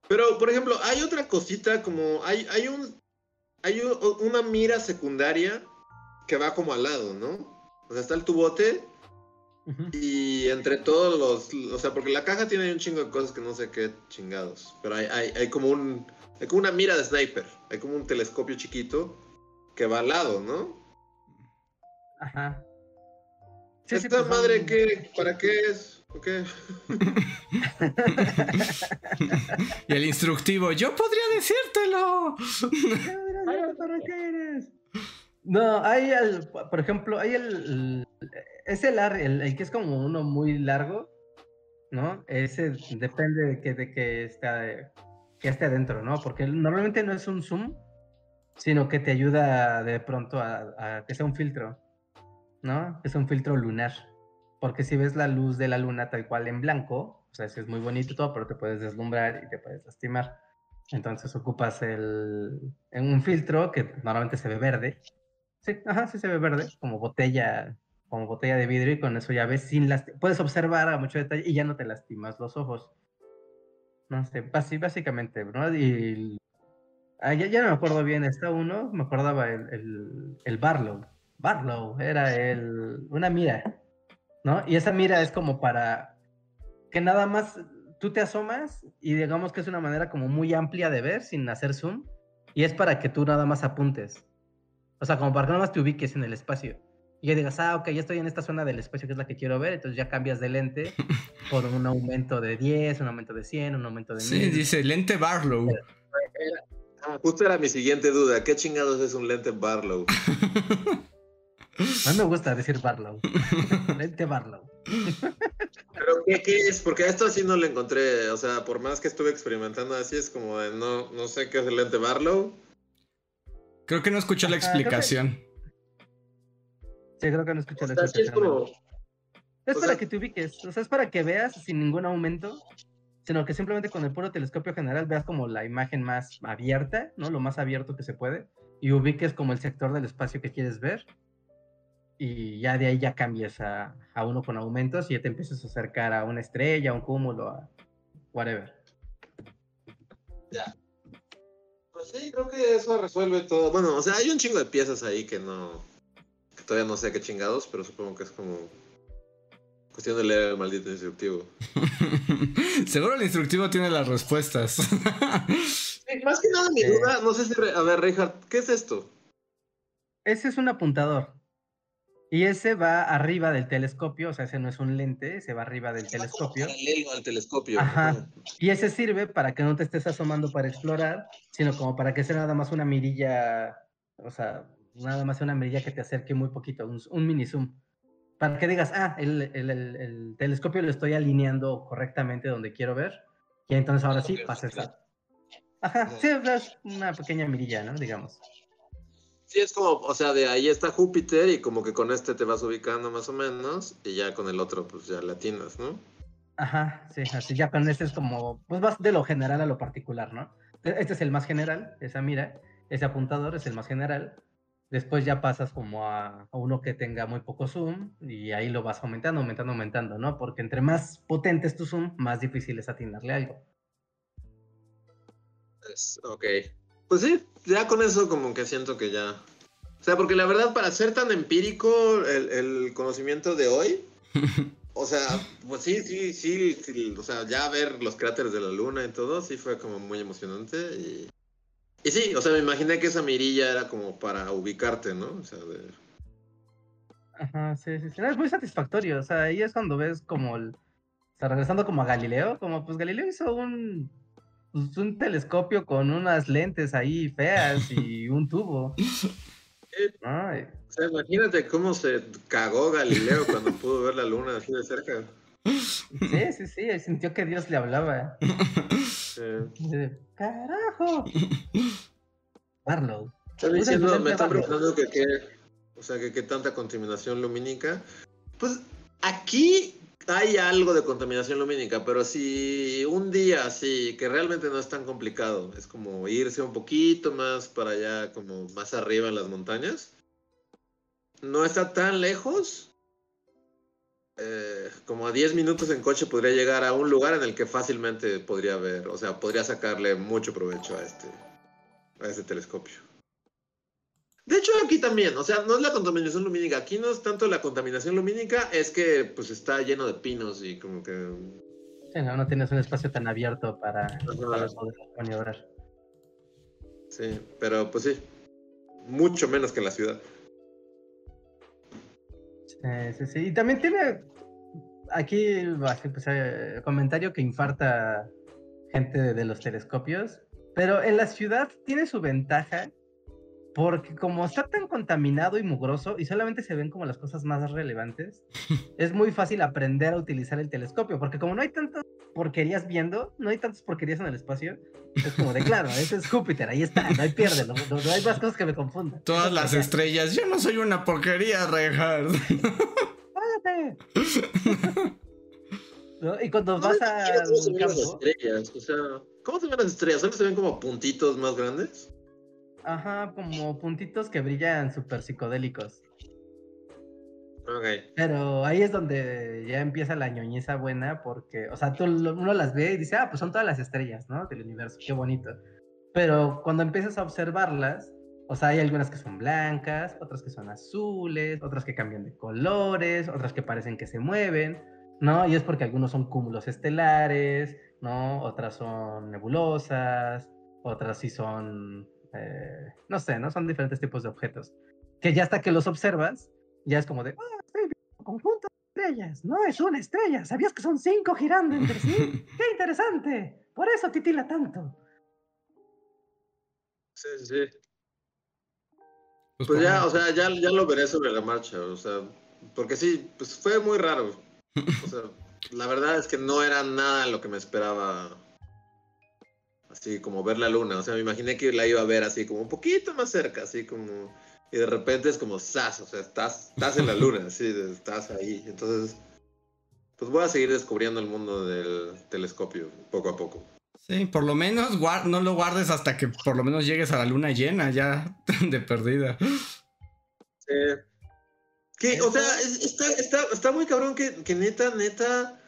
pero, por ejemplo, hay otra cosita como. Hay, hay un. Hay una mira secundaria que va como al lado, ¿no? O sea, está el tubote. Y entre todos los. O sea, porque la caja tiene un chingo de cosas que no sé qué chingados. Pero hay, hay, hay como un. Hay como una mira de sniper. Hay como un telescopio chiquito que va al lado, ¿no? Ajá. ¿Esta pues madre qué? ¿Para qué es? Ok. y el instructivo, yo podría decírtelo. No, hay el, por ejemplo, hay el, ese el, el, que es como uno muy largo, ¿no? Ese depende de que, de que esté, que esté adentro, ¿no? Porque normalmente no es un zoom, sino que te ayuda de pronto a, que sea un filtro, ¿no? Es un filtro lunar. Porque si ves la luz de la luna tal cual en blanco, o sea, es muy bonito todo, pero te puedes deslumbrar y te puedes lastimar. Entonces ocupas el, en un filtro que normalmente se ve verde. Sí, ajá, sí se ve verde, como botella, como botella de vidrio y con eso ya ves sin Puedes observar a mucho detalle y ya no te lastimas los ojos. No sé, básicamente, ¿no? Y ah, ya, no me acuerdo bien, está uno, me acordaba el, el, el Barlow. Barlow era el, una mira ¿no? Y esa mira es como para que nada más tú te asomas y digamos que es una manera como muy amplia de ver sin hacer zoom y es para que tú nada más apuntes. O sea, como para que nada más te ubiques en el espacio. Y ya digas, ah, ok, ya estoy en esta zona del espacio que es la que quiero ver, entonces ya cambias de lente por un aumento de 10, un aumento de 100, un aumento de 1000. Sí, dice lente Barlow. Ah, justo era mi siguiente duda, ¿qué chingados es un lente Barlow? A mí me gusta decir Barlow. Lente Barlow. ¿Pero qué, qué, es? Porque a esto así no le encontré. O sea, por más que estuve experimentando así, es como de no, no sé qué es el lente Barlow. Creo que no escuchó la explicación. Sí, creo que no escuchó la explicación. Es, para que te ubiques. O sea, es para que veas sin ningún aumento. Sino que simplemente con el puro telescopio general veas como la imagen más abierta, ¿no? Lo más abierto que se puede. Y ubiques como el sector del espacio que quieres ver y ya de ahí ya cambias a, a, uno con aumentos y ya te empiezas a acercar a una estrella, a un cúmulo, a whatever. Ya. Pues sí, creo que eso resuelve todo. Bueno, o sea, hay un chingo de piezas ahí que no. que todavía no sé qué chingados, pero supongo que es como. cuestión de leer el maldito instructivo. Seguro el instructivo tiene las respuestas. más que nada mi duda, no sé si. A ver, Reinhardt, ¿qué es esto? Ese es un apuntador. Y ese va arriba del telescopio, o sea, ese no es un lente, ese va arriba del telescopio. Paralelo al telescopio. Ajá. Y ese sirve para que no te estés asomando para explorar, sino como para que sea nada más una mirilla, o sea, nada más una mirilla que te acerque muy poquito, un, mini zoom. Para que digas, ah, el, el, el, telescopio lo estoy alineando correctamente donde quiero ver. Y entonces ahora sí, pasa esa. Ajá, sí, es una pequeña mirilla, ¿no? Digamos. Sí, es como, o sea, de ahí está Júpiter y como que con este te vas ubicando más o menos y ya con el otro pues ya latinas, ¿no? Ajá, sí, así ya con este es como, pues vas de lo general a lo particular, ¿no? E-, este es el más general, esa mira, ese apuntador es el más general. Después ya pasas como a, uno que tenga muy poco zoom y ahí lo vas aumentando, aumentando, aumentando, ¿no? Porque entre más potente es tu zoom, más difícil es atinarle algo. Es, ok. Pues sí, ya con eso como que siento que ya... O sea, porque la verdad para ser tan empírico el, conocimiento de hoy, o sea, pues sí, sí, sí, o sea, ya ver los cráteres de la luna y todo, sí fue como muy emocionante y... Y sí, o sea, me imaginé que esa mirilla era como para ubicarte, ¿no? O sea, de... Ajá, sí, sí, sí. Es muy satisfactorio. O sea, ahí es cuando ves como el. O sea, regresando como a Galileo, como pues Galileo hizo un. Pues, un telescopio con unas lentes ahí feas y un tubo. Ay, O sea, imagínate cómo se cagó Galileo cuando pudo ver la luna así de cerca. sí, sí, sí. Sintió que Dios le hablaba. Sí. ¡Carajo! Barlow. Están diciendo, me están preguntando que qué, o sea, que qué tanta contaminación lumínica. Pues aquí hay algo de contaminación lumínica, pero si un día así, que realmente no es tan complicado, es como irse un poquito más para allá, como más arriba en las montañas, no está tan lejos. eh, como a 10 minutos en coche podría llegar a un lugar en el que fácilmente podría ver, o sea, podría sacarle mucho provecho a este, a este telescopio. De hecho, aquí también, o sea, no es la contaminación lumínica, aquí no es tanto la contaminación lumínica, es que pues está lleno de pinos y como que... Sí, no, no tienes un espacio tan abierto para, para poder maniobrar. Sí, pero pues sí, mucho menos que en la ciudad. Sí, sí, sí. Y también tiene aquí pues, eh, comentario que infarta gente de los telescopios, pero en la ciudad tiene su ventaja porque como está tan contaminado y mugroso y solamente se ven como las cosas más relevantes, es muy fácil aprender a utilizar el telescopio, porque como no hay tantas porquerías viendo, no hay tantas porquerías en el espacio, es como de claro, ese es Júpiter, ahí está, no hay pierde, no, no- no hay más cosas que me confundan. Todas las estrellas. Yo no soy una porquería, Reinhardt. ¡Cállate! ¿No? Y cuando No, vas siquiera ¿Cómo se ven las estrellas? O sea, ¿cómo se ven las estrellas? ¿Solo se ven como puntitos más grandes? Ajá, como puntitos que brillan súper psicodélicos. Ok. Pero ahí es donde ya empieza la ñoñeza buena, porque, o sea, tú uno las ve y dice, ah, pues son todas las estrellas, ¿no? Del universo, qué bonito. Pero cuando empiezas a observarlas, o sea, hay algunas que son blancas, otras que son azules, otras que cambian de colores, otras que parecen que se mueven, ¿no? Y es porque algunos son cúmulos estelares, ¿no? Otras son nebulosas, otras sí son, eh, no sé, ¿no? Son diferentes tipos de objetos. Que ya hasta que los observas, ya es como de, ah, estoy viendo un conjunto de estrellas. No es una estrella, ¿sabías que son cinco girando entre sí? ¡Qué interesante! Por eso titila tanto. Sí, sí, sí. Pues, Pues ya, o sea, ya, ya lo veré sobre la marcha, o sea, porque sí, pues fue muy raro. O sea, la verdad es que no era nada lo que me esperaba. Así como ver la luna, o sea, me imaginé que la iba a ver así como un poquito más cerca, así como... Y de repente es como sas, o sea, estás, estás en la luna, así, estás ahí. Entonces, pues voy a seguir descubriendo el mundo del telescopio poco a poco. Sí, por lo menos no lo guardes hasta que por lo menos llegues a la luna llena, ya de perdida. Sí. Que, o sea, es- está, está, está muy cabrón que, que neta, neta.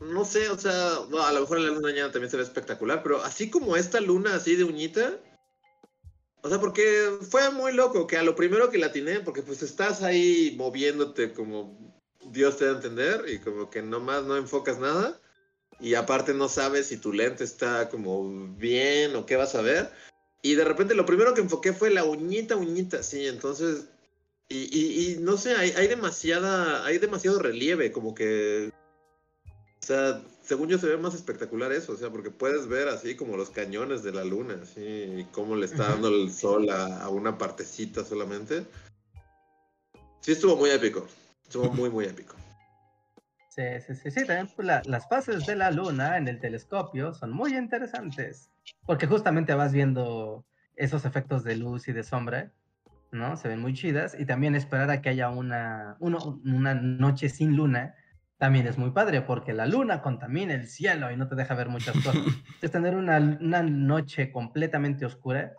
No sé, o sea, a lo mejor en la luna llena también se ve espectacular, pero así como esta luna así de uñita. O sea, porque fue muy loco que a lo primero que la atiné, porque pues estás ahí moviéndote como Dios te da a entender y como que nomás no enfocas nada. Y aparte no sabes si tu lente está como bien o qué vas a ver. Y de repente lo primero que enfoqué fue la uñita, uñita, sí, entonces... Y, y, y no sé, hay, hay demasiada, hay demasiado relieve, como que... O sea, según yo se ve más espectacular eso, o sea, porque puedes ver así como los cañones de la luna, así, y cómo le está dando el sol a, a una partecita solamente. Sí estuvo muy épico, estuvo muy, muy épico. Sí, sí, sí, sí. También la- las fases de la luna en el telescopio son muy interesantes. Porque justamente vas viendo esos efectos de luz y de sombra, ¿no? Se ven muy chidas. Y también esperar a que haya una, uno- una noche sin luna también es muy padre, porque la luna contamina el cielo y no te deja ver muchas cosas. Entonces, tener una, una noche completamente oscura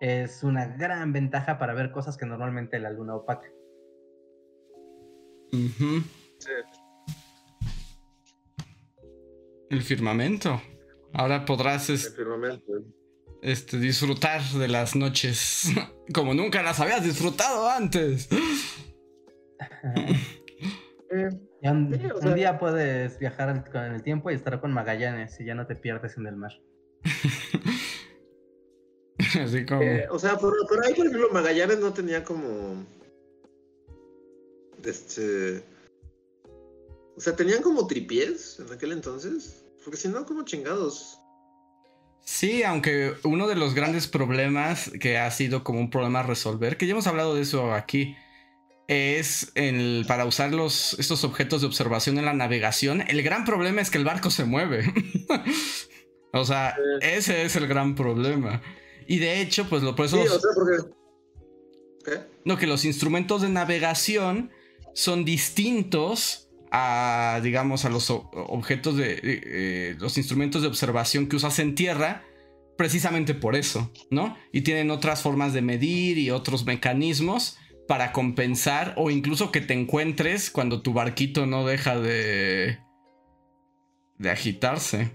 es una gran ventaja para ver cosas que normalmente la luna opaca. Ujú. Sí. El firmamento. Ahora podrás es- firmamento. este, disfrutar de las noches como nunca las habías disfrutado antes. Y un, Sí, o un sea- día puedes viajar con el tiempo y estar con Magallanes y ya no te pierdes en el mar. Así como. Eh, o sea, pero ahí, por ejemplo, Magallanes no tenía como. Este. O sea, tenían como tripiés en aquel entonces. Porque si no, como chingados. Sí, aunque uno de los grandes problemas que ha sido como un problema a resolver, que ya hemos hablado de eso aquí, es el, para usar los, estos objetos de observación en la navegación, el gran problema es que el barco se mueve. o sea, ese es el gran problema. Y de hecho, pues lo por eso... Sí, o sea, porque... ¿Qué? No, que los instrumentos de navegación son distintos a, digamos, a los o- objetos de... eh, los instrumentos de observación que usas en tierra, precisamente por eso, ¿no? Y tienen otras formas de medir y otros mecanismos para compensar o incluso que te encuentres cuando tu barquito no deja de... de agitarse.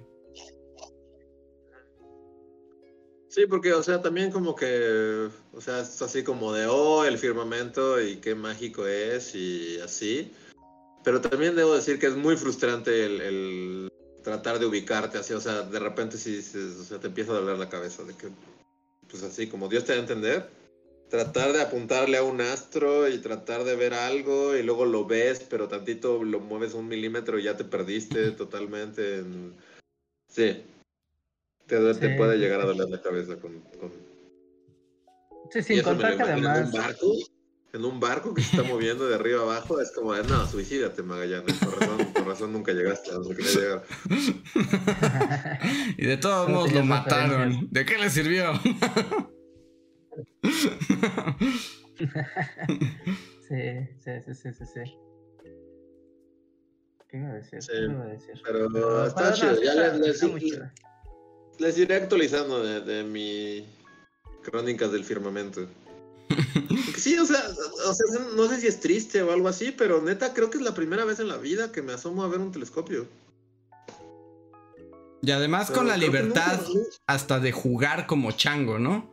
Sí, porque, o sea, también como que, o sea, es así como de, oh, el firmamento y qué mágico es y así. Pero también debo decir que es muy frustrante el, tratar de ubicarte así, o sea, de repente sí, o sea, te empieza a doler la cabeza de que, pues así, como Dios te da a entender, tratar de apuntarle a un astro y tratar de ver algo y luego lo ves, pero tantito lo mueves un milímetro y ya te perdiste totalmente. en- Sí. Te, te Sí, puede sí, llegar a doler la cabeza con... con... Sí, sin contar que además. En un barco, en un barco que se está moviendo de arriba abajo, es como no, suicídate, Magallanes. Por razón, por razón nunca llegaste a donde querías llegar. y de todos modos lo mataron. ¿De qué le sirvió? Sí, sí, sí, sí, sí, sí. ¿Qué iba a decir? Sí, ¿Qué iba a decir? pero Pero, está no, chido, ya está- les- les- chido. Les iré actualizando de, de mi crónicas del firmamento. Porque sí, o sea, o sea, no sé si es triste o algo así, pero neta creo que es la primera vez en la vida que me asomo a ver un telescopio. Y además con la libertad hasta de jugar como chango, ¿no?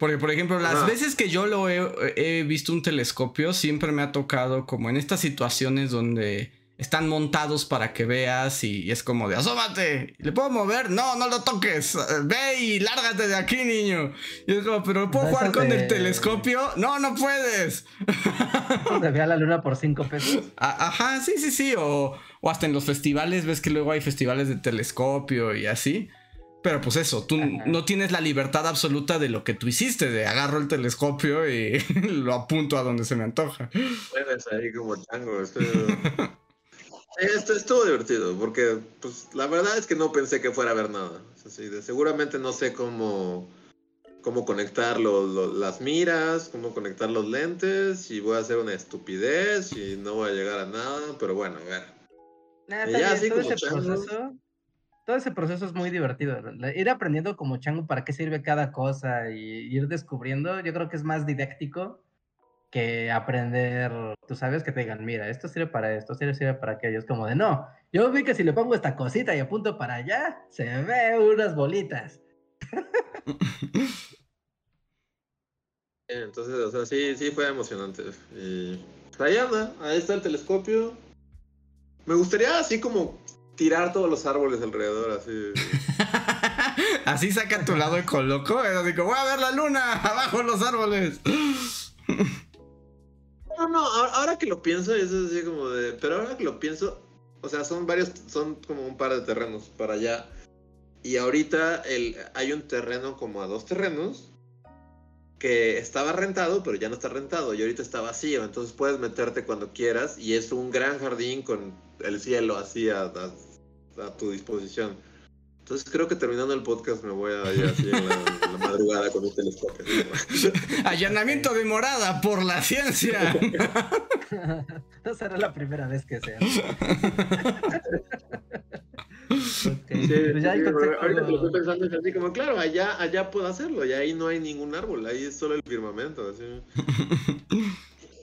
Porque, por ejemplo, las Ajá. veces que yo lo he, he visto un telescopio, siempre me ha tocado como en estas situaciones donde están montados para que veas y, es como de asómate, ¿le puedo mover? No, no lo toques, ve y lárgate de aquí, niño. Y es como, pero ¿puedo jugar con el telescopio? No, no puedes. Donde ve a la luna por cinco pesos. Ajá, sí, sí, sí. O, o hasta en los festivales, ves que luego hay festivales de telescopio y así. Pero pues eso, tú Ajá. no tienes la libertad absoluta de lo que tú hiciste, de agarro el telescopio y lo apunto a donde se me antoja. Puedes ahí como chango. Esto, esto estuvo divertido, porque pues la verdad es que no pensé que fuera a ver nada. Así de, seguramente no sé cómo, cómo conectar lo- lo- las miras, cómo conectar los lentes, y voy a hacer una estupidez y no voy a llegar a nada, pero bueno, a ver. Nah, Y ya así como ese chango. proceso. Todo ese proceso es muy divertido. Ir aprendiendo como chango para qué sirve cada cosa y ir descubriendo, yo creo que es más didáctico que aprender, tú sabes, que te digan, mira, esto sirve para esto, esto sirve para aquello. Es como de, no, yo vi que si le pongo esta cosita y apunto para allá, se ve unas bolitas. Entonces, o sea, sí, sí fue emocionante. Y pues, ahí anda, ahí está el telescopio. Me gustaría así como tirar todos los árboles alrededor, así. así saca tu lado ecoloco. Es así como, voy a ver la luna, abajo los árboles. No, no, ahora, ahora que lo pienso, es así como de. Pero ahora que lo pienso, o sea, son varios, son como un par de terrenos para allá. Y ahorita el, hay un terreno como a dos terrenos que estaba rentado, pero ya no está rentado. Y ahorita está vacío. Entonces puedes meterte cuando quieras. Y es un gran jardín con el cielo así a, a- a tu disposición. Entonces creo que terminando el podcast me voy a ir así en la, en la madrugada con un telescopio. Allanamiento de morada por la ciencia. no será la primera vez que sea. Sí, pues ya ahorita que lo estoy pensando es así como, claro, allá, allá puedo hacerlo, y ahí no hay ningún árbol, ahí es solo el firmamento, así.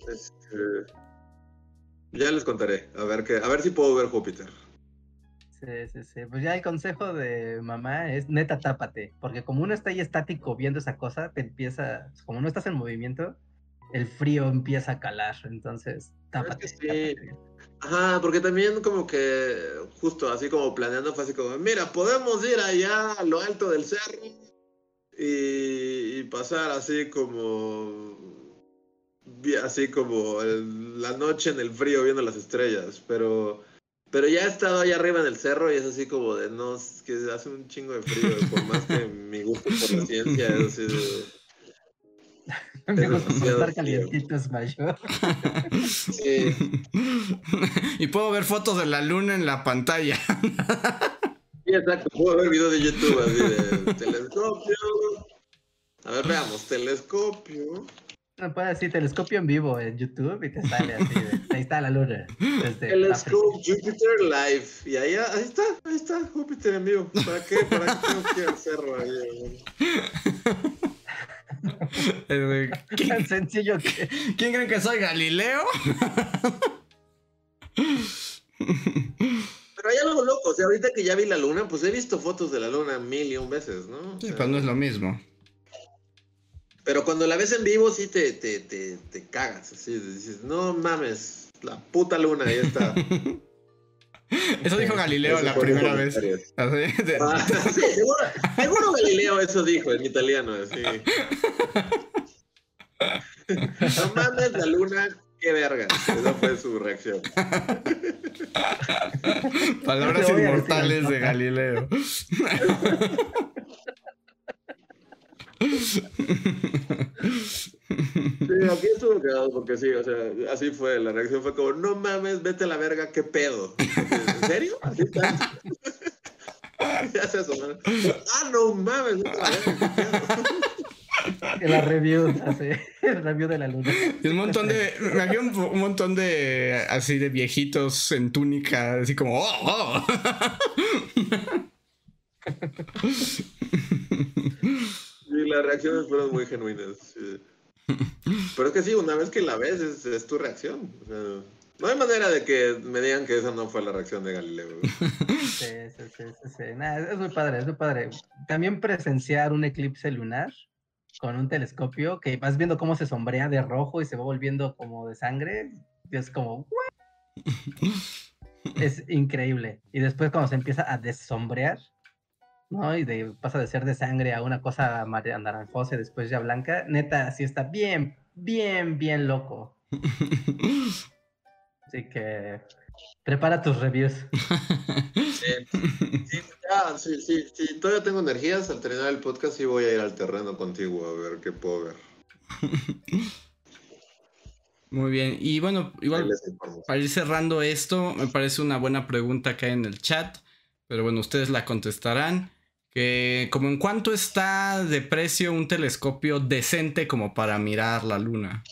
Este, ya les contaré, a ver que, a ver si puedo ver Júpiter. Sí, sí, sí. Pues ya el consejo de mamá es neta tápate, porque como uno está ahí estático viendo esa cosa, te empieza, como no estás en movimiento, el frío empieza a calar, entonces tápate. sí. tápate. Ajá, porque también como que, justo así como planeando, fue así como, mira, podemos ir allá a lo alto del cerro, y, y pasar así como así como el- la noche en el frío viendo las estrellas, pero pero ya he estado allá arriba en el cerro y es así como de no, es que hace un chingo de frío, por más que mi gusto por la ciencia es así de Me gusta estar frío. calientito es mayor. sí, y puedo ver fotos de la luna en la pantalla. sí, exacto, puedo ver videos de YouTube así de telescopio. A ver, veamos, telescopio. No puedes decir telescopio en vivo en YouTube y te sale así de, ahí está la luna. Telescope Jupiter Live. Y ahí, ahí está, ahí está, Júpiter en vivo. ¿Para qué? ¿Para qué tengo que cerro ahí? Eh. ¿Quién, Tan sencillo que. quién creen que soy? ¿Galileo? Pero hay algo loco, o sea, ahorita que ya vi la luna, pues he visto fotos de la luna mil y un veces, ¿no? O Sí, sea, pero no es lo mismo. Pero cuando la ves en vivo sí te, te, te, te cagas, así, dices, no mames, la puta luna, ahí está. Eso dijo Galileo la primera vez. comentario. Así, de- Ah, sí, seguro, seguro Galileo eso dijo en italiano, así. No mames, la luna, qué verga. Esa fue su reacción. Palabras inmortales al de. Galileo. Sí, aquí estuvo quedado porque sí, o sea, así fue, la reacción fue como, no mames, vete a la verga, qué pedo. ¿En serio? ¿Así está? ya se asomaron. Ah, no mames, vete a la verga, qué pedo. La review, así. El review de la luna. Y un montón de. Me había un, un montón de. Así de viejitos en túnica, así como. ¡Oh! oh". Las reacciones fueron muy genuinas. Pero es que sí, una vez que la ves, es, es tu reacción. O sea, no hay manera de que me digan que esa no fue la reacción de Galileo. Sí, sí, sí, sí, sí. Nah, es muy padre, es muy padre. También presenciar un eclipse lunar con un telescopio que vas viendo cómo se sombrea de rojo y se va volviendo como de sangre. y es como. "What?". Es increíble. Y después cuando se empieza a desombrear, ¿no? Y de, pasa de ser de sangre a una cosa anaranjosa y después ya blanca. Neta, sí está bien, bien, bien loco. Así que prepara tus reviews. Sí, sí, sí, sí, sí, todavía tengo energías. Al terminar el podcast sí voy a ir al terreno contigo a ver qué puedo ver. Muy bien. Y bueno, igual para ir cerrando esto, me parece una buena pregunta que hay en el chat. Pero bueno, ustedes la contestarán. Que como en cuánto está de precio un telescopio decente como para mirar la luna.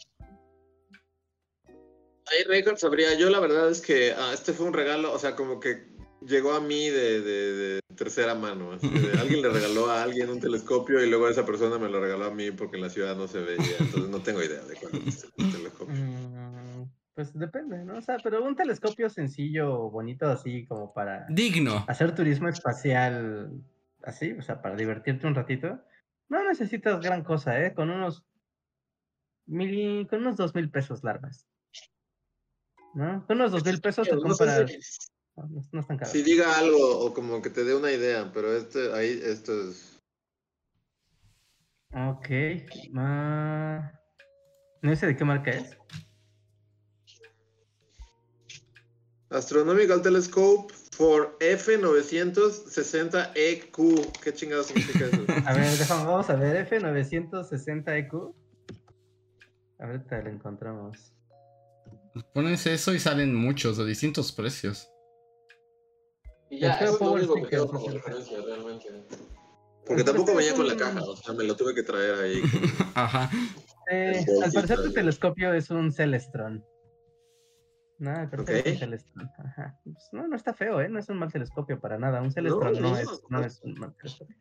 Ahí Record sabría, yo la verdad es que ah, este fue un regalo, o sea, como que llegó a mí de, de- de tercera mano. así de, alguien le regaló a alguien un telescopio y luego esa persona me lo regaló a mí porque en la ciudad no se veía. Entonces no tengo idea de cuánto es el telescopio. Mm, Pues depende, ¿no? O sea, pero un telescopio sencillo, bonito, así como para Digno. hacer turismo espacial, así, o sea, para divertirte un ratito, no necesitas gran cosa, ¿eh? Con unos mil, con unos dos mil pesos largas. ¿No? Con unos dos mil pesos te compras. si, No, no- no es tan caro. si diga algo o como que te dé una idea, pero este, ahí, esto es... Ok. No sé de qué marca es. Astronomical Telescope for F960EQ. E ¿Qué chingados significa eso? A ver, déjame, vamos a ver, F960EQ. A ver, te lo encontramos. Pones eso y salen muchos de distintos precios. Y ya, eso es lo único que que tengo tengo como como referencia realmente. Porque tampoco este venía con la caja, o sea, me lo tuve que traer ahí. Ajá. Eh, El al parecer tu telescopio es un Celestron. No, al parecer es un Celestron. Ajá. Pues no, no está feo, ¿eh? No es un mal telescopio para nada. Un Celestron no, no, es, no es un mal telescopio.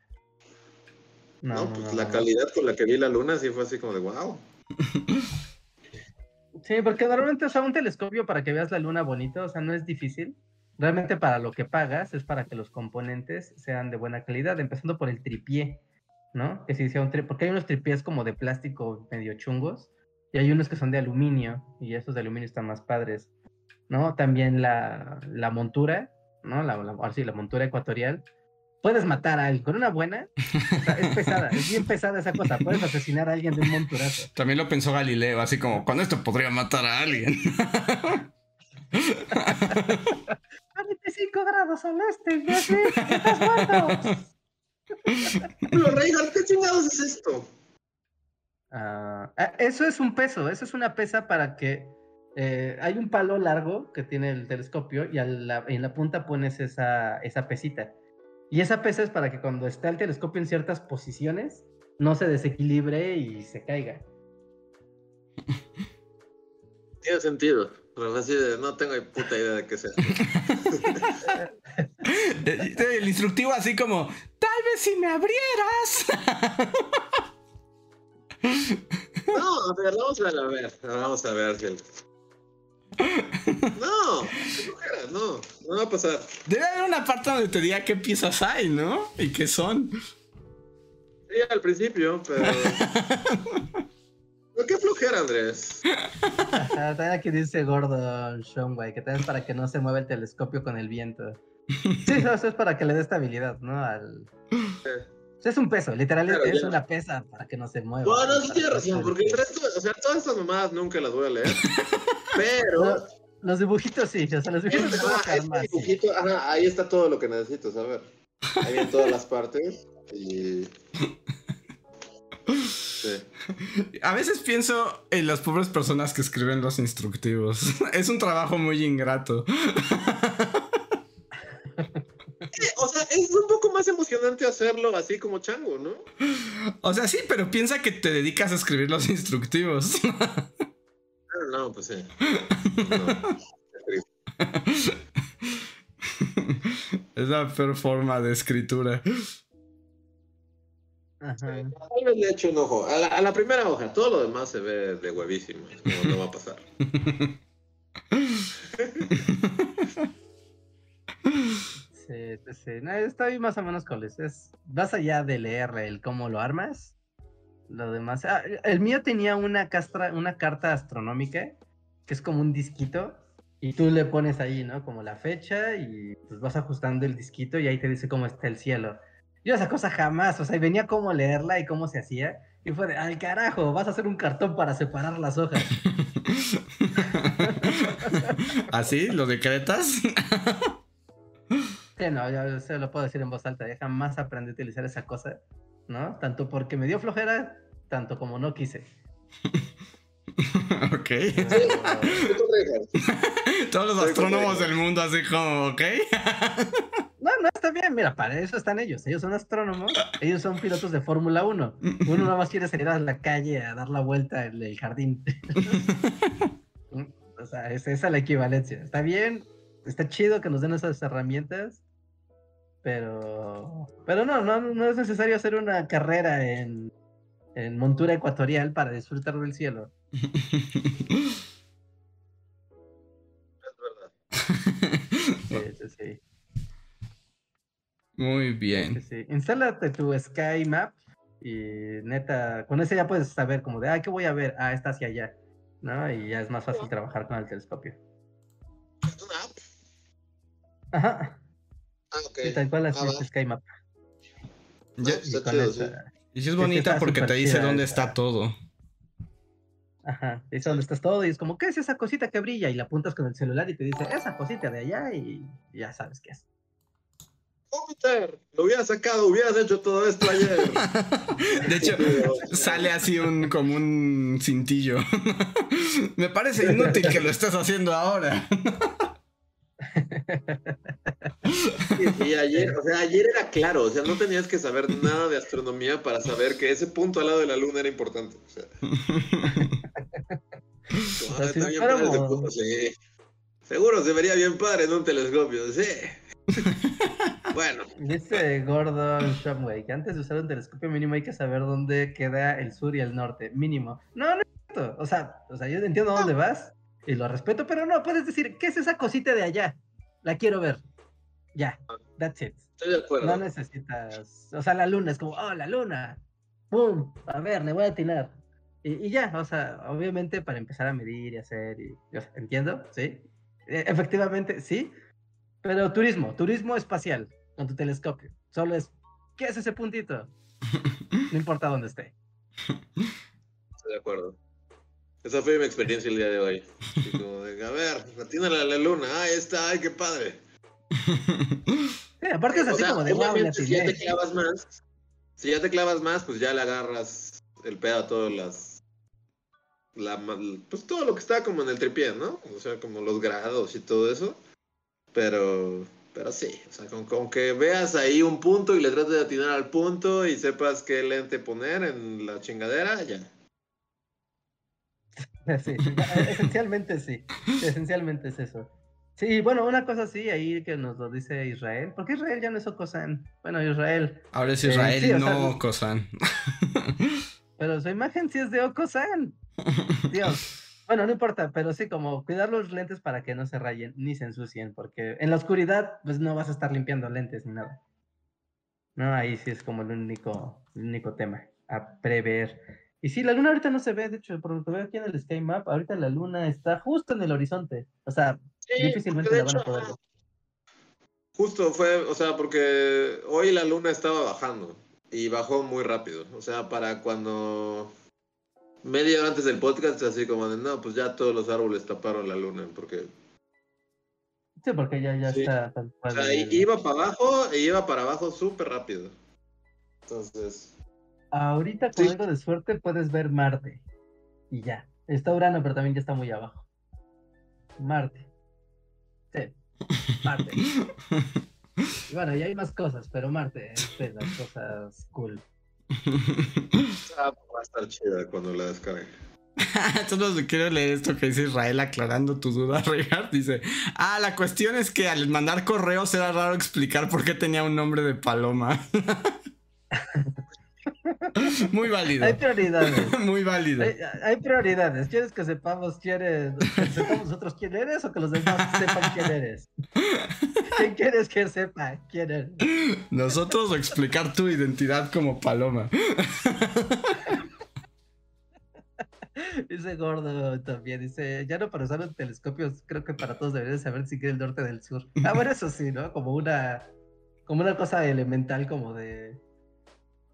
No, pues la calidad con la que vi la luna sí fue así como de wow. Sí, porque normalmente, o sea, un telescopio para que veas la luna bonito, o sea, no es difícil. Realmente para lo que pagas es para que los componentes sean de buena calidad, empezando por el tripié, ¿no? Que si sea un tri- porque hay unos tripiés como de plástico medio chungos y hay unos que son de aluminio y esos de aluminio están más padres, ¿no? También la, la montura, ¿no? La, la, ahora sí, la montura ecuatorial puedes matar a alguien. Con una buena, o sea, es pesada, es bien pesada esa cosa. Puedes asesinar a alguien de un monturazo. También lo pensó Galileo, así como, con esto podría matar a alguien. 45 grados al este, sí, estás muerto. Pero Reinhardt, ¿qué chingados es esto? Ah, ah, eso es un peso, eso es una pesa para que eh, hay un palo largo que tiene el telescopio y la- en la punta pones esa, esa pesita. Y esa pesa es para que cuando está el telescopio en ciertas posiciones no se desequilibre y se caiga. Tiene sentido. Pero así de, no tengo puta idea de qué sea. El instructivo así como, tal vez si me abrieras. No, a ver, vamos a ver. Vamos a ver si el- No, no, no va a pasar. Debe haber una parte donde te diga qué piezas hay, ¿no? Y qué son. Sí, al principio, pero. Pero qué flojera, Andrés. También aquí dice Gordon Shumway que también es para que no se mueva el telescopio con el viento. Sí, eso eso es para que le dé estabilidad, ¿no? Al... Es un peso, literal Claro, es ya. una pesa para que no se mueva. Bueno, sí Para tienes razón, no porque el resto, o sea, todas estas mamadas nunca las voy a leer. Pero. Lo- Los dibujitos sí, o sea, los dibujitos Ah, este sí. dibujito, ajá, ahí está todo lo que necesito saber. Ahí vienen todas las partes y. Sí. A veces pienso en las pobres personas que escriben los instructivos. Es un trabajo muy ingrato. O sea, es un poco más emocionante hacerlo así como chango, ¿no? O sea, sí, pero piensa que te dedicas a escribir los instructivos. Ah, no, pues sí. No. Es la peor forma de escritura. Ajá. Tal vez le echo un ojo. A la, a la primera hoja, todo lo demás se ve de huevísimo. es como no va a pasar. Sí, sí, sí. No, estoy más o menos con eso. Es, vas allá de leer el cómo lo armas. Lo demás. ah, el mío tenía una, castra, una carta astronómica que es como un disquito. Y tú le pones ahí, ¿no? Como la fecha y pues vas ajustando el disquito y ahí te dice cómo está el cielo. Yo esa cosa jamás, o sea, y venía cómo leerla y cómo se hacía. Y fue de, al carajo, vas a hacer un cartón para separar las hojas. ¿Así? ¿Lo decretas? Sí, no, yo se lo puedo decir en voz alta, ya jamás aprendí a utilizar esa cosa, ¿no? Tanto porque me dio flojera, tanto como no quise. ok. Todos los astrónomos del mundo así como, ok. No, no, está bien, mira, para eso están ellos. Ellos son astrónomos, ellos son pilotos de Fórmula 1. Uno nada más quiere salir a la calle a dar la vuelta en el jardín. o sea, es esa la equivalencia. Está bien, está chido que nos den esas herramientas, pero, pero no, no, no es necesario hacer una carrera en, en montura ecuatorial para disfrutar del cielo. Es verdad. Sí, sí, sí. Muy Sí, bien. sí. Instálate tu Sky Map y neta, con ese ya puedes saber como de, ah, ¿qué voy a ver? Ah, está hacia allá, ¿no? Y ya es más fácil trabajar con el telescopio. ¿Es una app? Ajá, Ah, ok. y tal cual así Ah, es va. Sky Map. Ya- Y chido, esa- sí. y sí es bonita porque te dice dónde esa. está todo. Ajá, dice dónde estás todo y es como, ¿qué es esa cosita que brilla? Y la apuntas con el celular y te dice, esa cosita de allá y ya sabes qué es. Júpiter, lo hubieras sacado, hubieras hecho todo esto ayer. De hecho, sale así un como un cintillo. Me parece inútil que lo estés haciendo ahora. Y, ayer, o sea, ayer era claro, o sea, no tenías que saber nada de astronomía para saber que ese punto al lado de la luna era importante. O sea, O sea, ah, si fuéramos- punto, sí. Seguro se vería bien padre en un telescopio, sí. Bueno, Dice Gordon Shumway que antes de usar un telescopio mínimo hay que saber dónde queda el sur y el norte, mínimo. No, no es cierto. O sea, o sea, yo entiendo dónde vas y lo respeto, pero no, puedes decir, ¿qué es esa cosita de allá? La quiero ver. Ya, that's it. estoy de acuerdo. No necesitas, o sea, la luna es como, oh, la luna. ¡Pum! A ver, le voy a atinar. Y, y ya, o sea, obviamente para empezar a medir y hacer, y, o sea, entiendo, sí. E- efectivamente, sí. Pero turismo, turismo espacial con tu telescopio. Solo es, ¿qué es ese puntito? No importa dónde esté. Estoy de acuerdo. Esa fue mi experiencia el día de hoy. Como de, a ver, atínale a la luna. Ah, ahí está, ay, qué padre. Sí, aparte es O así sea, como de wow, obviamente, si ya te atiné". clavas más, si ya te clavas más, pues ya le agarras el pedo a todas las. La, pues todo lo que está como en el tripié, ¿no? O sea, como los grados y todo eso. Pero, pero sí, o sea, con, con que veas ahí un punto y le trates de atinar al punto y sepas qué lente poner en la chingadera, ya. Sí, esencialmente sí. Esencialmente es eso. Sí, bueno, una cosa sí, ahí que nos lo dice Israel. ¿Por qué Israel ya no es Ocosan? Bueno, Israel. Ahora es Eh, Israel sí, y o sea, no Kosan. Pero su imagen sí es de Ocosan. Dios. Bueno, no importa, pero sí, como cuidar los lentes para que no se rayen ni se ensucien, porque en la oscuridad, pues no vas a estar limpiando lentes ni nada. No, ahí sí es como el único, el único tema a prever. Y sí, la luna ahorita no se ve, de hecho, por lo que veo aquí en el Sky Map, ahorita la luna está justo en el horizonte. O sea, difícilmente la van a poder ver. Justo fue, o sea, porque hoy la luna estaba bajando y bajó muy rápido. O sea, para cuando media hora antes del podcast, así como de, no, pues ya todos los árboles taparon la luna, porque, Sí, porque ya, ya Sí. está tal o cual sea, el- iba para abajo e iba para abajo súper rápido. Entonces, Ahorita con Sí. algo de suerte puedes ver Marte. Y ya. Está Urano, pero también ya está muy abajo. Marte. Sí. Marte. Y bueno, y hay más cosas, pero Marte es de las cosas cool. ah, va a estar chida cuando la descargue. Solo quiero leer esto que dice Israel aclarando tu duda, Richard. Dice: Ah, la cuestión es que al mandar correos era raro explicar por qué tenía un nombre de paloma. Muy válido. Hay prioridades. Muy válido. Hay, hay prioridades. ¿Quieres que sepamos quién eres? ¿Que sepamos nosotros quién eres o que los demás sepan quién eres? ¿Quién quieres que sepa quién eres? Nosotros o explicar tu identidad como paloma. Dice Gordo también, dice, ya no para usar un telescopio, creo que para todos deberían saber si quiere el norte del sur. Ah, bueno, eso sí, ¿no? Como una, como una cosa elemental como de,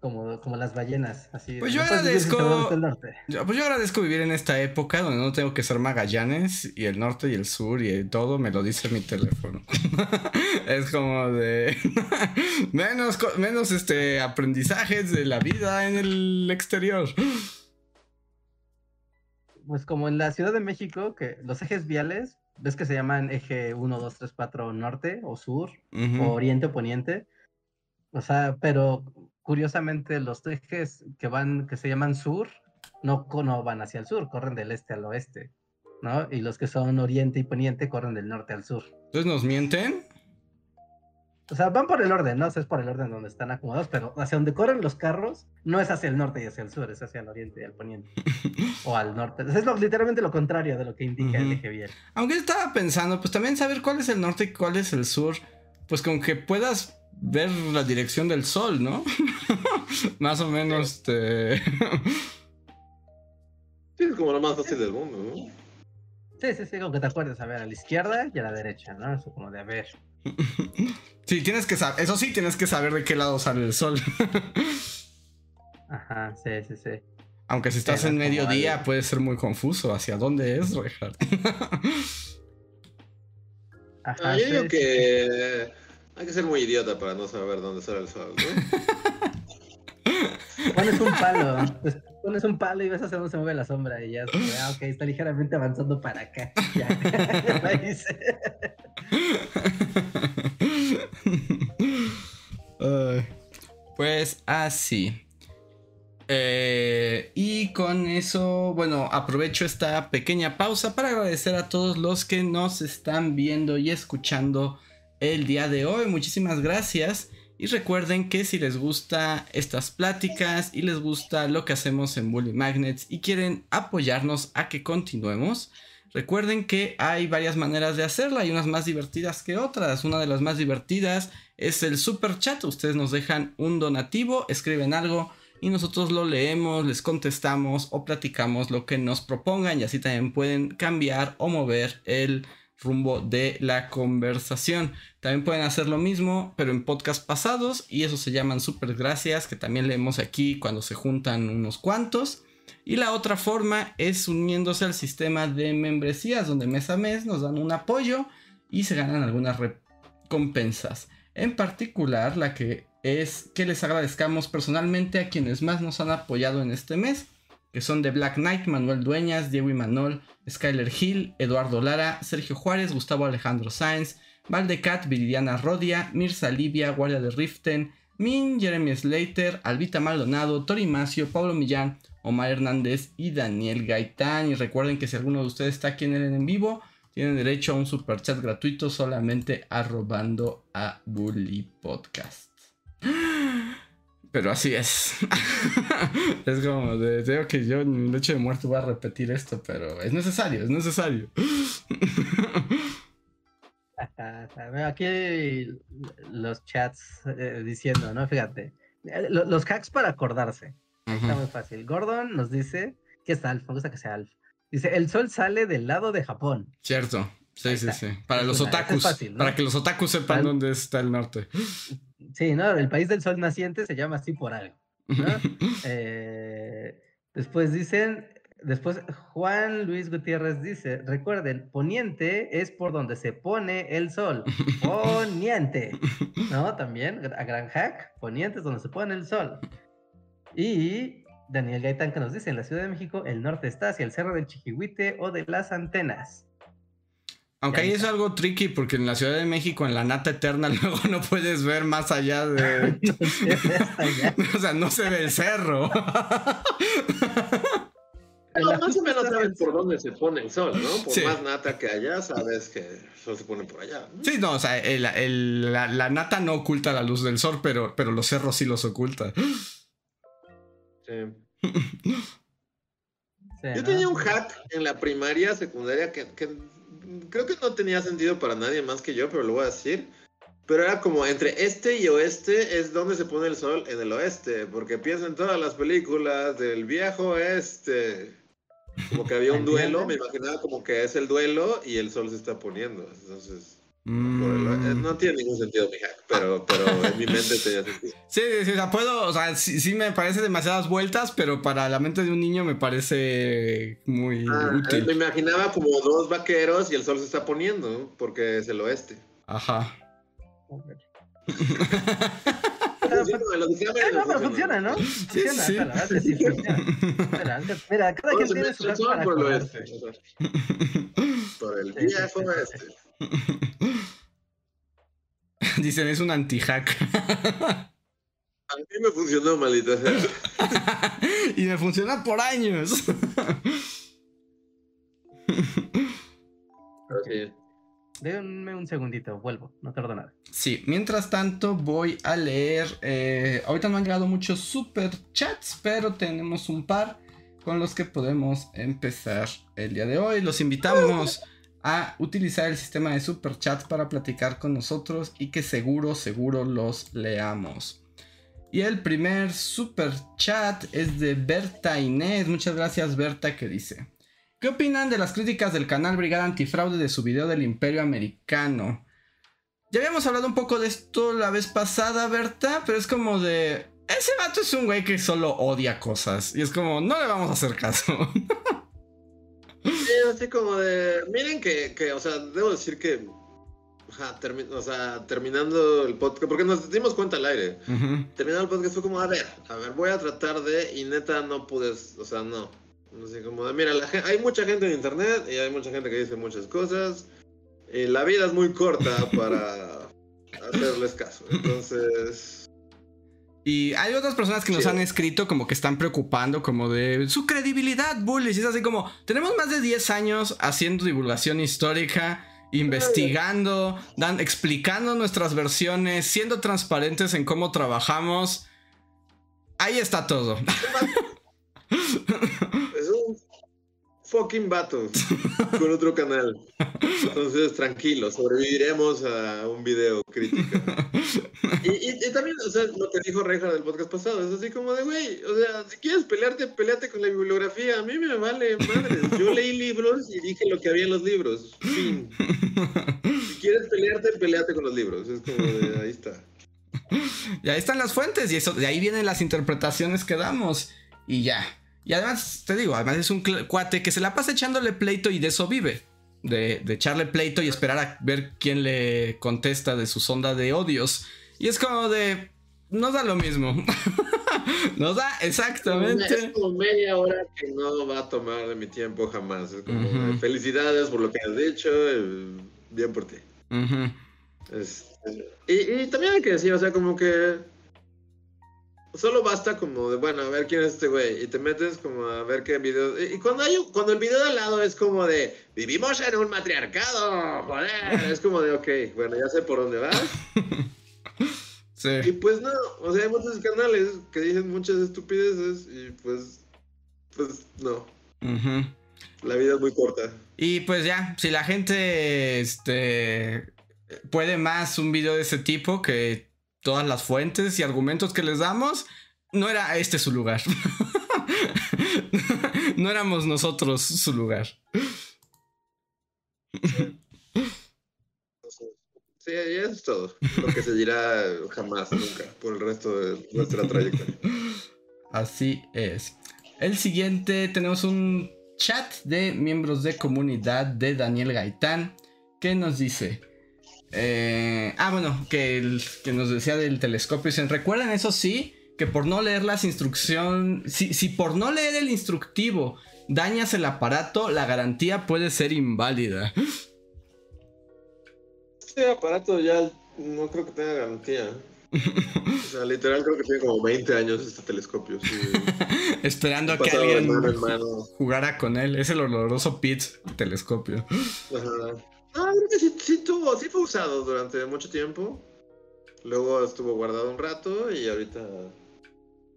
como, como las ballenas, así. Pues yo "No puedes vivir sin saber agradezco- dónde está el norte". Yo- Pues yo agradezco vivir en esta época donde no tengo que ser Magallanes y el norte y el sur y todo me lo dice mi teléfono. es como de menos menos este aprendizajes de la vida en el exterior. Pues como en la Ciudad de México, que los ejes viales, ves que se llaman eje 1, 2, 3, 4 norte o sur, o oriente o poniente. O sea, pero curiosamente los ejes que van, que se llaman sur, no, no van hacia el sur, corren del este al oeste, ¿no? Y los que son oriente y poniente corren del norte al sur. Entonces nos mienten. O sea, van por el orden, ¿no? O sea, es por el orden donde están acomodados, pero hacia donde corren los carros no es hacia el norte y hacia el sur, es hacia el oriente y al poniente. o al norte. Es lo- literalmente lo contrario de lo que indica el eje vial. Aunque estaba pensando, pues también saber cuál es el norte y cuál es el sur, pues con que puedas ver la dirección del sol, ¿no? Más o menos este Sí, es como lo más fácil del mundo, ¿no? Sí, sí, sí, como que te acuerdes, a ver, a la izquierda y a la derecha, ¿no? Eso como de, a ver. Sí, tienes que saber, eso sí, tienes que saber de qué lado sale el sol. Ajá, sí, sí, sí. Aunque si estás Pero en mediodía puede ser muy confuso. ¿Hacia dónde es, Richard? Ajá, Ah, yo sí, digo sí, que hay que ser muy idiota para no saber dónde sale el sol. Pones un palo, pues, pones un palo y ves hacia dónde se mueve la sombra y ya, es como, ah, ok, está ligeramente avanzando para acá. Ya, ya lo hice. Ay, pues así. Eh, y con eso, bueno, aprovecho esta pequeña pausa para agradecer a todos los que nos están viendo y escuchando el día de hoy. Muchísimas gracias. Y recuerden que si les gusta estas pláticas y les gusta lo que hacemos en Bully Magnets y quieren apoyarnos a que continuemos, recuerden que hay varias maneras de hacerlo. Hay unas más divertidas que otras. Una de las más divertidas es el super chat. Ustedes nos dejan un donativo, escriben algo y nosotros lo leemos, les contestamos o platicamos lo que nos propongan y así también pueden cambiar o mover el rumbo de la conversación. También pueden hacer lo mismo, pero en podcast pasados, y eso se llaman super gracias, que también leemos aquí cuando se juntan unos cuantos. Y la otra forma es uniéndose al sistema de membresías, donde mes a mes nos dan un apoyo y se ganan algunas recompensas. En particular, la que es que les agradezcamos personalmente a quienes más nos han apoyado en este mes que son de Black Knight, Manuel Dueñas, Diego Imanol, Skyler Hill, Eduardo Lara, Sergio Juárez, Gustavo Alejandro Sáenz, Valdecat, Viridiana Rodia, Mirza Livia, Guardia de Riften, Min, Jeremy Slater, Albita Maldonado, Tori Macio, Pablo Millán, Omar Hernández y Daniel Gaitán. Y recuerden que si alguno de ustedes está aquí en el en vivo, tienen derecho a un super chat gratuito solamente arrobando a Bully Podcast. Pero así es. es como de, digo que yo en mi noche de muerte voy a repetir esto, pero es necesario, es necesario. Aquí los chats eh, diciendo, ¿no? Fíjate. Eh, los hacks para acordarse. Está muy fácil. Gordon nos dice que es Alf, me gusta que sea Alf. Dice, el sol sale del lado de Japón. Cierto. Sí, sí, sí. Para los otakus. Para que los otakus sepan dónde está el norte. Sí, ¿no? El país del sol naciente se llama así por algo. Eh, después dicen, después Juan Luis Gutiérrez dice, recuerden, poniente es por donde se pone el sol. Poniente. ¿No? También, a gran hack, poniente es donde se pone el sol. Y Daniel Gaitán que nos dice, en la Ciudad de México el norte está hacia el Cerro del Chiquihuite o de las Antenas. Aunque ahí es algo tricky porque en la Ciudad de México, en la nata eterna, luego no puedes ver más allá de. o sea, no se ve el cerro. No, más o menos sabes por dónde se pone el sol, ¿no? Por más nata que haya, sabes que el sol se pone por allá. Sí, no, o sea, la, nata no oculta la luz del sol, pero, pero los cerros sí los oculta. Sí. Yo tenía un hack en la primaria, secundaria, que creo que no tenía sentido para nadie más que yo, pero lo voy a decir. Pero era como entre este y oeste es donde se pone el sol en el oeste, porque pienso en todas las películas del viejo oeste. Como que había un duelo, me imaginaba como que es el duelo y el sol se está poniendo. Entonces, Mm. No tiene ningún sentido mi hack, pero, pero en mi mente tenía sentido. Sí, sí, o sea, puedo, o sea, sí, me parece demasiadas vueltas, pero para la mente de un niño me parece muy ah, útil. Me imaginaba como dos vaqueros y el sol se está poniendo, porque es el oeste. Ajá. no, pero funciona, ¿no? Funciona, sí, sí. funciona. Mira, cada quien tiene su para por el oeste. Por el viejo oeste. Dicen, es un anti-hack. A mí me funcionó, maldita sea. y me funciona por años. okay. Denme un segundito, vuelvo, no tardo nada. Sí, mientras tanto voy a leer. Eh, ahorita no han llegado muchos super chats, pero tenemos un par con los que podemos empezar el día de hoy. Los invitamos a utilizar el sistema de super chat para platicar con nosotros y que seguro, seguro los leamos. Y el primer super chat es de Berta Inés. Muchas gracias Berta que dice. ¿Qué opinan de las críticas del canal Brigada Antifraude de su video del Imperio Americano? Ya habíamos hablado un poco de esto la vez pasada, Berta, pero es como de... Ese vato es un güey que solo odia cosas. Y es como, no le vamos a hacer caso. Sí, así como de. Miren que, que o sea, debo decir que. o sea, terminando el podcast, porque nos dimos cuenta al aire. Terminando el podcast fue como, a ver, a ver, voy a tratar de. Y neta, no pudes, o sea, no. Así como de, mira, hay mucha gente en internet y hay mucha gente que dice muchas cosas. Y la vida es muy corta para hacerles caso. Entonces. Y hay otras personas que nos han escrito como que están preocupando como de su credibilidad, bullies. Y es así como, tenemos más de 10 años haciendo divulgación histórica, investigando, dan, explicando nuestras versiones, siendo transparentes en cómo trabajamos. Ahí está todo. Fucking vato con otro canal. Entonces, tranquilo, sobreviviremos a un video crítico. Y, también, o sea, lo que dijo Reja del podcast pasado, es así como de, güey, o sea, si quieres pelearte, peleate con la bibliografía. A mí me vale madre. Yo leí libros y dije lo que había en los libros. Fin. Si quieres pelearte, peleate con los libros. Es como de, ahí está. Y ahí están las fuentes y eso, de ahí vienen las interpretaciones que damos. Y ya. Y además, te digo, además es un cuate que se la pasa echándole pleito y de eso vive. De, echarle pleito y esperar a ver quién le contesta de su sonda de odios. Y es como de. Nos da lo mismo. nos da exactamente. Es como media hora que no va a tomar de mi tiempo jamás. Es como felicidades por lo que has dicho. Eh, bien por ti. Este, y, y también hay que decir, o sea, como que solo basta como de, bueno, a ver quién es este güey. Y te metes como a ver qué video. Y, cuando hay cuando el video de al lado es como de, vivimos en un matriarcado, joder. Es como de, ok, bueno, ya sé por dónde vas. Sí. Y pues no, o sea, hay muchos canales que dicen muchas estupideces y pues, pues no. La vida es muy corta. Y pues ya, si la gente, este, puede más un video de ese tipo que todas las fuentes y argumentos que les damos, no era este su lugar. no éramos nosotros su lugar. Sí, eso es todo. Lo que se dirá jamás, nunca, por el resto de nuestra trayectoria. Así es. El siguiente tenemos un chat de miembros de comunidad de Daniel Gaitán que nos dice. Eh, ah, bueno, que, que nos decía del telescopio. Dicen, recuerden eso sí, que por no leer las instrucciones, si, si por no leer el instructivo dañas el aparato, la garantía puede ser inválida. Este aparato ya no creo que tenga garantía. O sea, literal creo que tiene como 20 años este telescopio. Esperando a que alguien jugara con él. Es el oloroso Pit telescopio. Ajá. No, creo que sí, sí, tuvo, sí fue usado durante mucho tiempo. Luego estuvo guardado un rato y ahorita.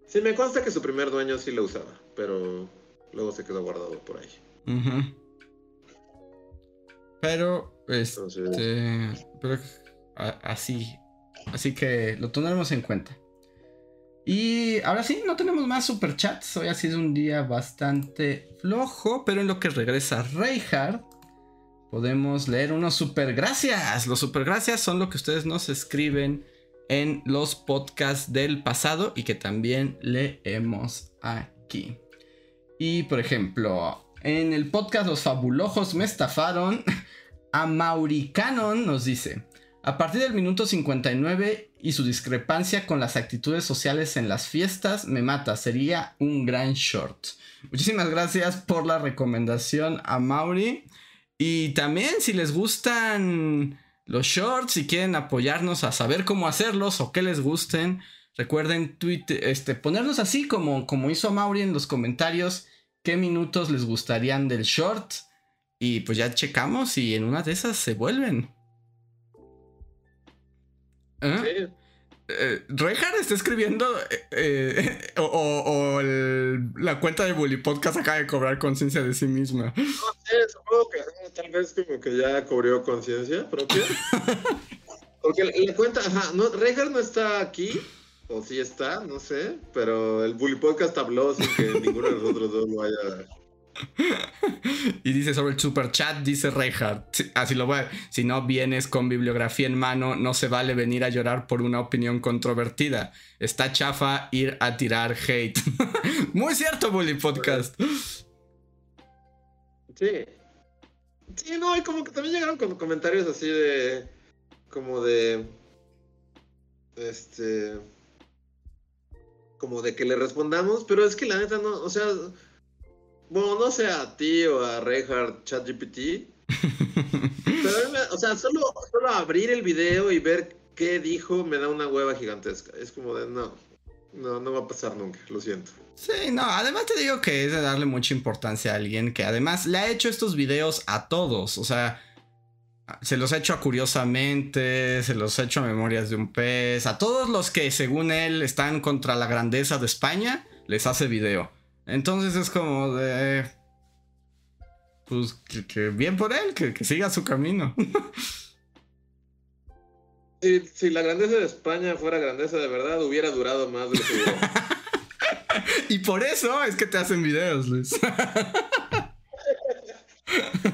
Sí, me consta que su primer dueño sí lo usaba, pero luego se quedó guardado por ahí. Pero, este. Pero así. Así que lo tendremos en cuenta. Y ahora sí, no tenemos más superchats. Hoy ha sido un día bastante flojo, pero en lo que regresa Reinhardt podemos leer unos super gracias. Los super gracias son lo que ustedes nos escriben en los podcasts del pasado y que también leemos aquí. Y por ejemplo, en el podcast Los Fabulojos me estafaron, a Mauricanon nos dice, a partir del minuto 59 y su discrepancia con las actitudes sociales en las fiestas me mata, sería un gran short. Muchísimas gracias por la recomendación a Mauri. Y también si les gustan los shorts, y quieren apoyarnos a saber cómo hacerlos o qué les gusten, recuerden este, ponernos así como, como hizo Mauri en los comentarios qué minutos les gustarían del short. Y pues ya checamos y en una de esas se vuelven. ¿Eh? Eh, está escribiendo eh, eh, o, la cuenta de Bully Podcast acaba de cobrar conciencia de sí misma. No sé, supongo que tal vez como que ya cobrió conciencia propia. Porque la, cuenta, ajá, no, no está aquí, o sí está, no sé, pero el Bully Podcast habló sin que ninguno de nosotros dos lo haya y dice sobre el super chat, dice Reinhardt, así lo voy a, si no vienes con bibliografía en mano, no se vale venir a llorar por una opinión controvertida. Está chafa ir a tirar hate. Muy cierto, Bully Podcast. Sí. Sí, no, y como que también llegaron con comentarios así de, como de, este, como de que le respondamos, pero es que la neta no, o sea bueno, no sé a ti o a Reinhardt ChatGPT. pero, o sea, solo, solo abrir el video y ver qué dijo me da una hueva gigantesca. Es como de, no, no, no va a pasar nunca, lo siento. Sí, no, además te digo que es de darle mucha importancia a alguien que además le ha hecho estos videos a todos. O sea, se los ha hecho a Curiosamente, se los ha hecho a Memorias de un Pez, a todos los que según él están contra la grandeza de España, les hace video. Entonces es como de... pues que, bien por él, que, que siga su camino. Si, si, la grandeza de España fuera grandeza de verdad, hubiera durado más de lo que duró. y por eso es que te hacen videos, Luis.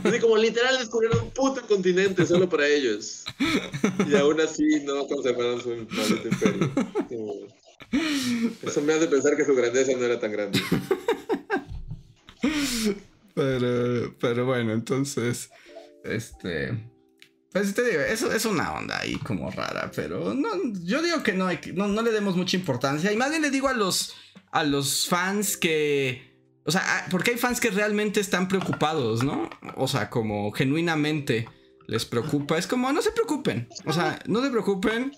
Así como literal descubrieron un puto continente solo para ellos. Y aún así no conservaron su maldito imperio. Eso me hace pensar que su grandeza no era tan grande. Pero, pero bueno, entonces, este... Pues te digo, eso es una onda ahí como rara, pero no, yo digo que no, hay, no, no le demos mucha importancia. Y más bien le digo a los, a los fans que... O sea, ah, porque hay fans que realmente están preocupados, ¿no? O sea, como genuinamente les preocupa. Es como, no se preocupen. O sea, no se preocupen.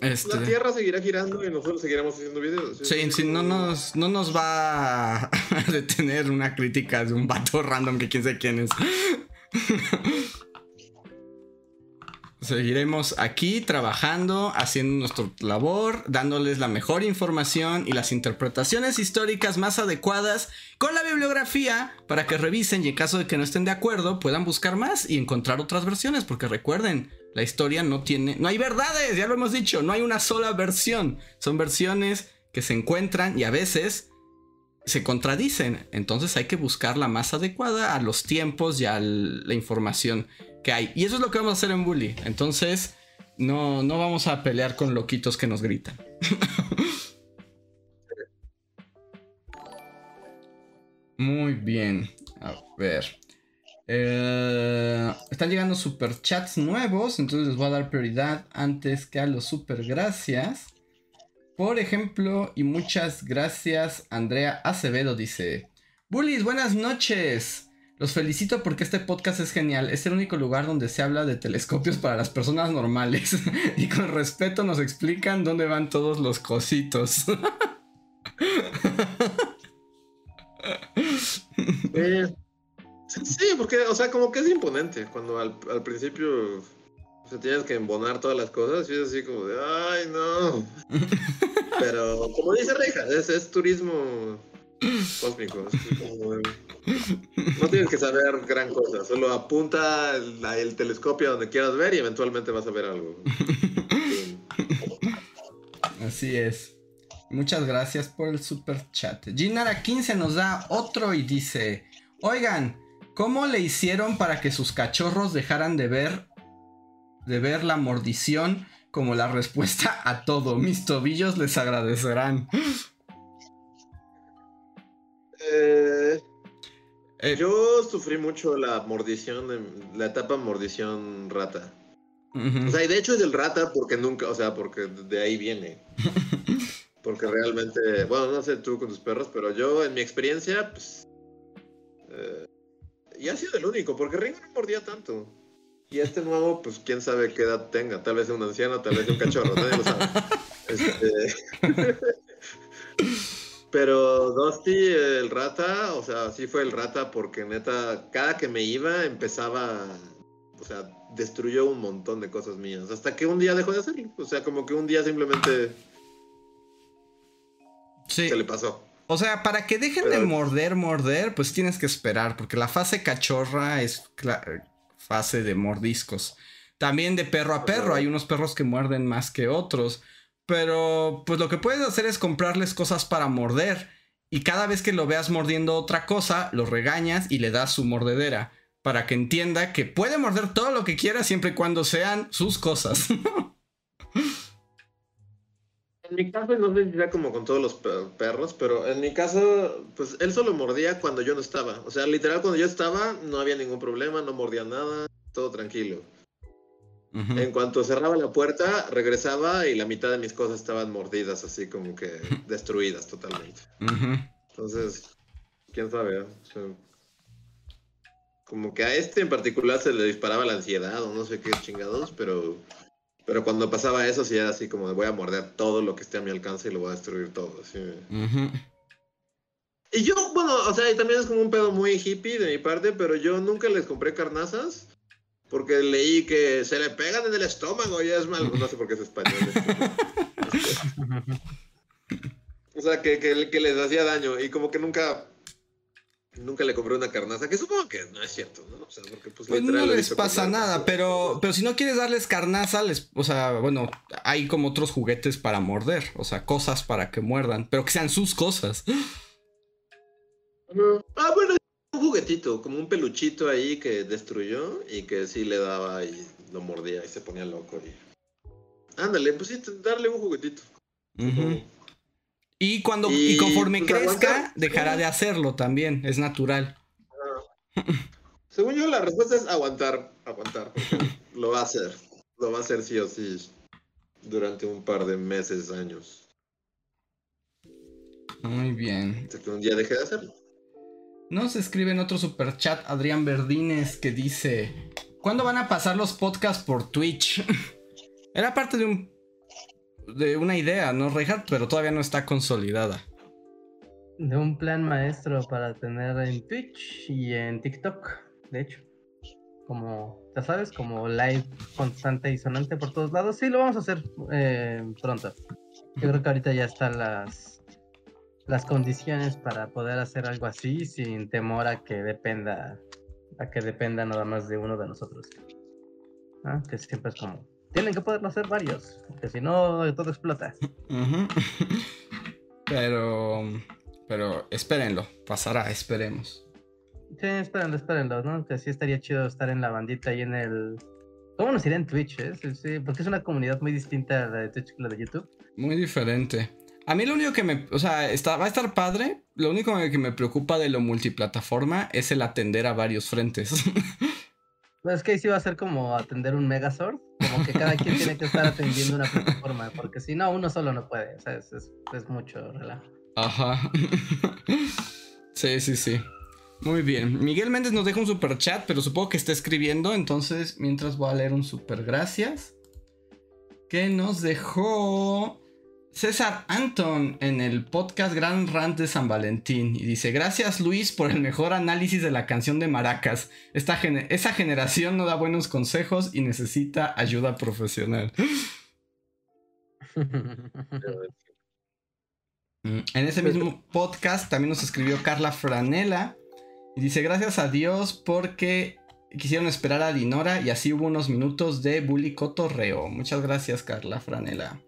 Este... La Tierra seguirá girando y nosotros seguiremos haciendo videos. Sí, sí, no, nos, no nos va a detener una crítica de un vato random que quién sabe quién es. Seguiremos aquí trabajando, haciendo nuestra labor, dándoles la mejor información y las interpretaciones históricas más adecuadas con la bibliografía para que revisen y en caso de que no estén de acuerdo puedan buscar más y encontrar otras versiones, porque recuerden, la historia no tiene, no hay verdades, ya lo hemos dicho, no hay una sola versión, son versiones que se encuentran y a veces se contradicen, entonces hay que buscar la más adecuada a los tiempos y a la información que hay. Y eso es lo que vamos a hacer en Bully. Entonces, no, no vamos a pelear con loquitos que nos gritan. Muy bien. A ver. Eh, están llegando superchats nuevos, entonces les voy a dar prioridad antes que a los super gracias. Por ejemplo, y muchas gracias, Andrea Acevedo dice: Bullies, buenas noches. Los felicito porque este podcast es genial. Es el único lugar donde se habla de telescopios para las personas normales. y con respeto nos explican dónde van todos los cositos. Sí, porque, o sea, como que es imponente. Cuando al, principio se tienes que embonar todas las cosas y es así como de, ay, no. Pero, como dice Reja, es, turismo cósmico. No tienes que saber gran cosa, solo apunta el, telescopio a donde quieras ver y eventualmente vas a ver algo. Así es. Muchas gracias por el super chat. Ginara15 nos da otro y dice: Oigan, ¿cómo le hicieron para que sus cachorros dejaran de ver de ver la mordición como la respuesta a todo? Mis tobillos les agradecerán. Eh, eh, Yo sufrí mucho la mordición, la etapa mordición rata. O sea, y de hecho es el rata porque nunca, o sea, porque de ahí viene. Porque realmente, bueno, no sé tú con tus perros, pero yo en mi experiencia, pues... Eh, y ha sido el único, porque Ringo no mordía tanto. Y este nuevo, pues quién sabe qué edad tenga. Tal vez un anciano, tal vez un cachorro, nadie lo sabe. Este... Pero Dusty, el rata, o sea, sí fue el rata porque neta, cada que me iba empezaba, o sea, destruyó un montón de cosas mías. Hasta que un día dejó de hacerlo. O sea, como que un día simplemente sí. se le pasó. O sea, para que dejen de morder, morder, pues tienes que esperar, porque la fase cachorra es fase de mordiscos. También de perro a perro, hay unos perros que muerden más que otros. Pero pues lo que puedes hacer es comprarles cosas para morder. Y cada vez que lo veas mordiendo otra cosa, lo regañas y le das su mordedera. Para que entienda que puede morder todo lo que quiera siempre y cuando sean sus cosas. en mi caso, no sé si sea como con todos los perros, pero en mi caso, pues él solo mordía cuando yo no estaba. O sea, literal, cuando yo estaba, no había ningún problema, no mordía nada, todo tranquilo. En cuanto cerraba la puerta, regresaba y la mitad de mis cosas estaban mordidas, así como que destruidas totalmente. Entonces, quién sabe. como que a este en particular se le disparaba la ansiedad o no sé qué chingados, pero, pero cuando pasaba eso, sí era así como de voy a morder todo lo que esté a mi alcance y lo voy a destruir todo. Y yo, bueno, o sea, también es como un pedo muy hippie de mi parte, pero yo nunca les compré carnazas porque leí que se le pegan en el estómago y es malo. No sé por qué es español. o sea, que, que, les hacía daño. Y como que nunca. Nunca le compré una carnaza, que supongo que no es cierto, ¿no? O sea, porque pues, Pues no les pasa nada, pero, pero si no quieres darles carnaza, les, o sea, bueno, hay como otros juguetes para morder, o sea, cosas para que muerdan, pero que sean sus cosas. Ah, bueno, un juguetito, como un peluchito ahí que destruyó y que sí le daba y lo mordía y se ponía loco. Y... Ándale, pues sí, darle un juguetito. Ujú. Y cuando y, Y, conforme pues, crezca, dejará de hacerlo también, es natural. Según yo, la respuesta es aguantar, aguantar. lo va a hacer. Lo va a hacer sí o sí durante un par de meses, años. Muy bien. Hasta que un día deje de hacerlo. Nos escribe en otro superchat Adrián Verdines que dice: ¿Cuándo van a pasar los podcasts por Twitch? Era parte de un de una idea, ¿no, Reinhardt? Pero todavía no está consolidada. De un plan maestro para tener en Twitch y en TikTok, de hecho. Como, ya sabes, como live constante y sonante por todos lados. Sí, lo vamos a hacer eh, pronto. Yo creo que ahorita ya están las, las condiciones para poder hacer algo así sin temor a que dependa, a que dependa nada más de uno de nosotros. ¿Ah? Que siempre es como, tienen que poderlo hacer varios, porque si no todo explota. Pero. Pero espérenlo, pasará, esperemos. Sí, espérenlo, espérenlo, ¿no? Que sí estaría chido estar en la bandita y en el... ¿Cómo nos iría en Twitch, eh? Sí, sí, porque es una comunidad muy distinta a la de Twitch que la de YouTube. Muy diferente. A mí lo único que me. O sea, está, va a estar padre. Lo único que me preocupa de lo multiplataforma es el atender a varios frentes. Pues es que ahí sí va a ser como atender un Megazord, como que cada quien tiene que estar atendiendo una plataforma, porque si no, uno solo no puede, o sea, es, mucho relajo. Ajá. sí, sí, sí. Muy bien. Miguel Méndez nos deja un super chat, pero supongo que está escribiendo. Entonces, mientras voy a leer un super gracias. Que nos dejó César Anton en el podcast Gran Rant de San Valentín. Y dice: Gracias, Luis, por el mejor análisis de la canción de Maracas. Esta esa generación no da buenos consejos y necesita ayuda profesional. Mm, En ese mismo podcast también nos escribió Carla Franela y dice gracias a Dios porque quisieron esperar a Dinora y así hubo unos minutos de bully cotorreo. Muchas gracias Carla Franela.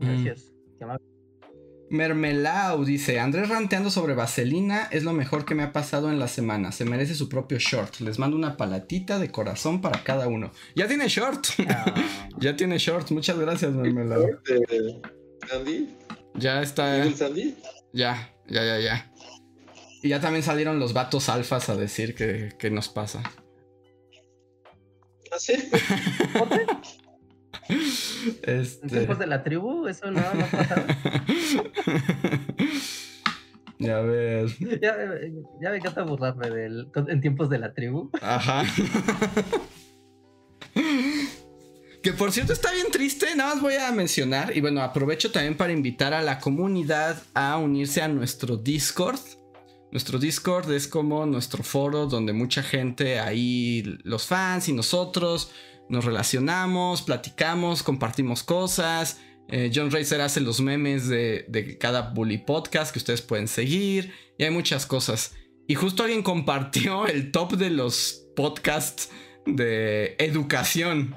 Gracias. Qué amable. Mermelau dice Andrés ranteando sobre Vaselina es lo mejor que me ha pasado en la semana. Se merece su propio short. Les mando una palatita de corazón para cada uno. Ya tiene short. Ah, ya tiene short. Muchas gracias Mermelau. Eh, Sandy, Ya está. Sandy. Ya, ya, ya, ya. Y ya también salieron los vatos alfas a decir que, que nos pasa. Ah, sí. ¿En Este. tiempos de la tribu? Eso no, no ha pasado. ya ves. ya, ya me encanta burlarme del, en tiempos de la tribu. Ajá. Que por cierto está bien triste, nada más voy a mencionar y bueno, aprovecho también para invitar a la comunidad a unirse a nuestro Discord. Nuestro Discord es como nuestro foro donde mucha gente ahí, los fans y nosotros, nos relacionamos, platicamos, compartimos cosas. Eh, John Racer hace los memes de, cada Bully Podcast que ustedes pueden seguir y hay muchas cosas. Y justo alguien compartió el top de los podcasts de educación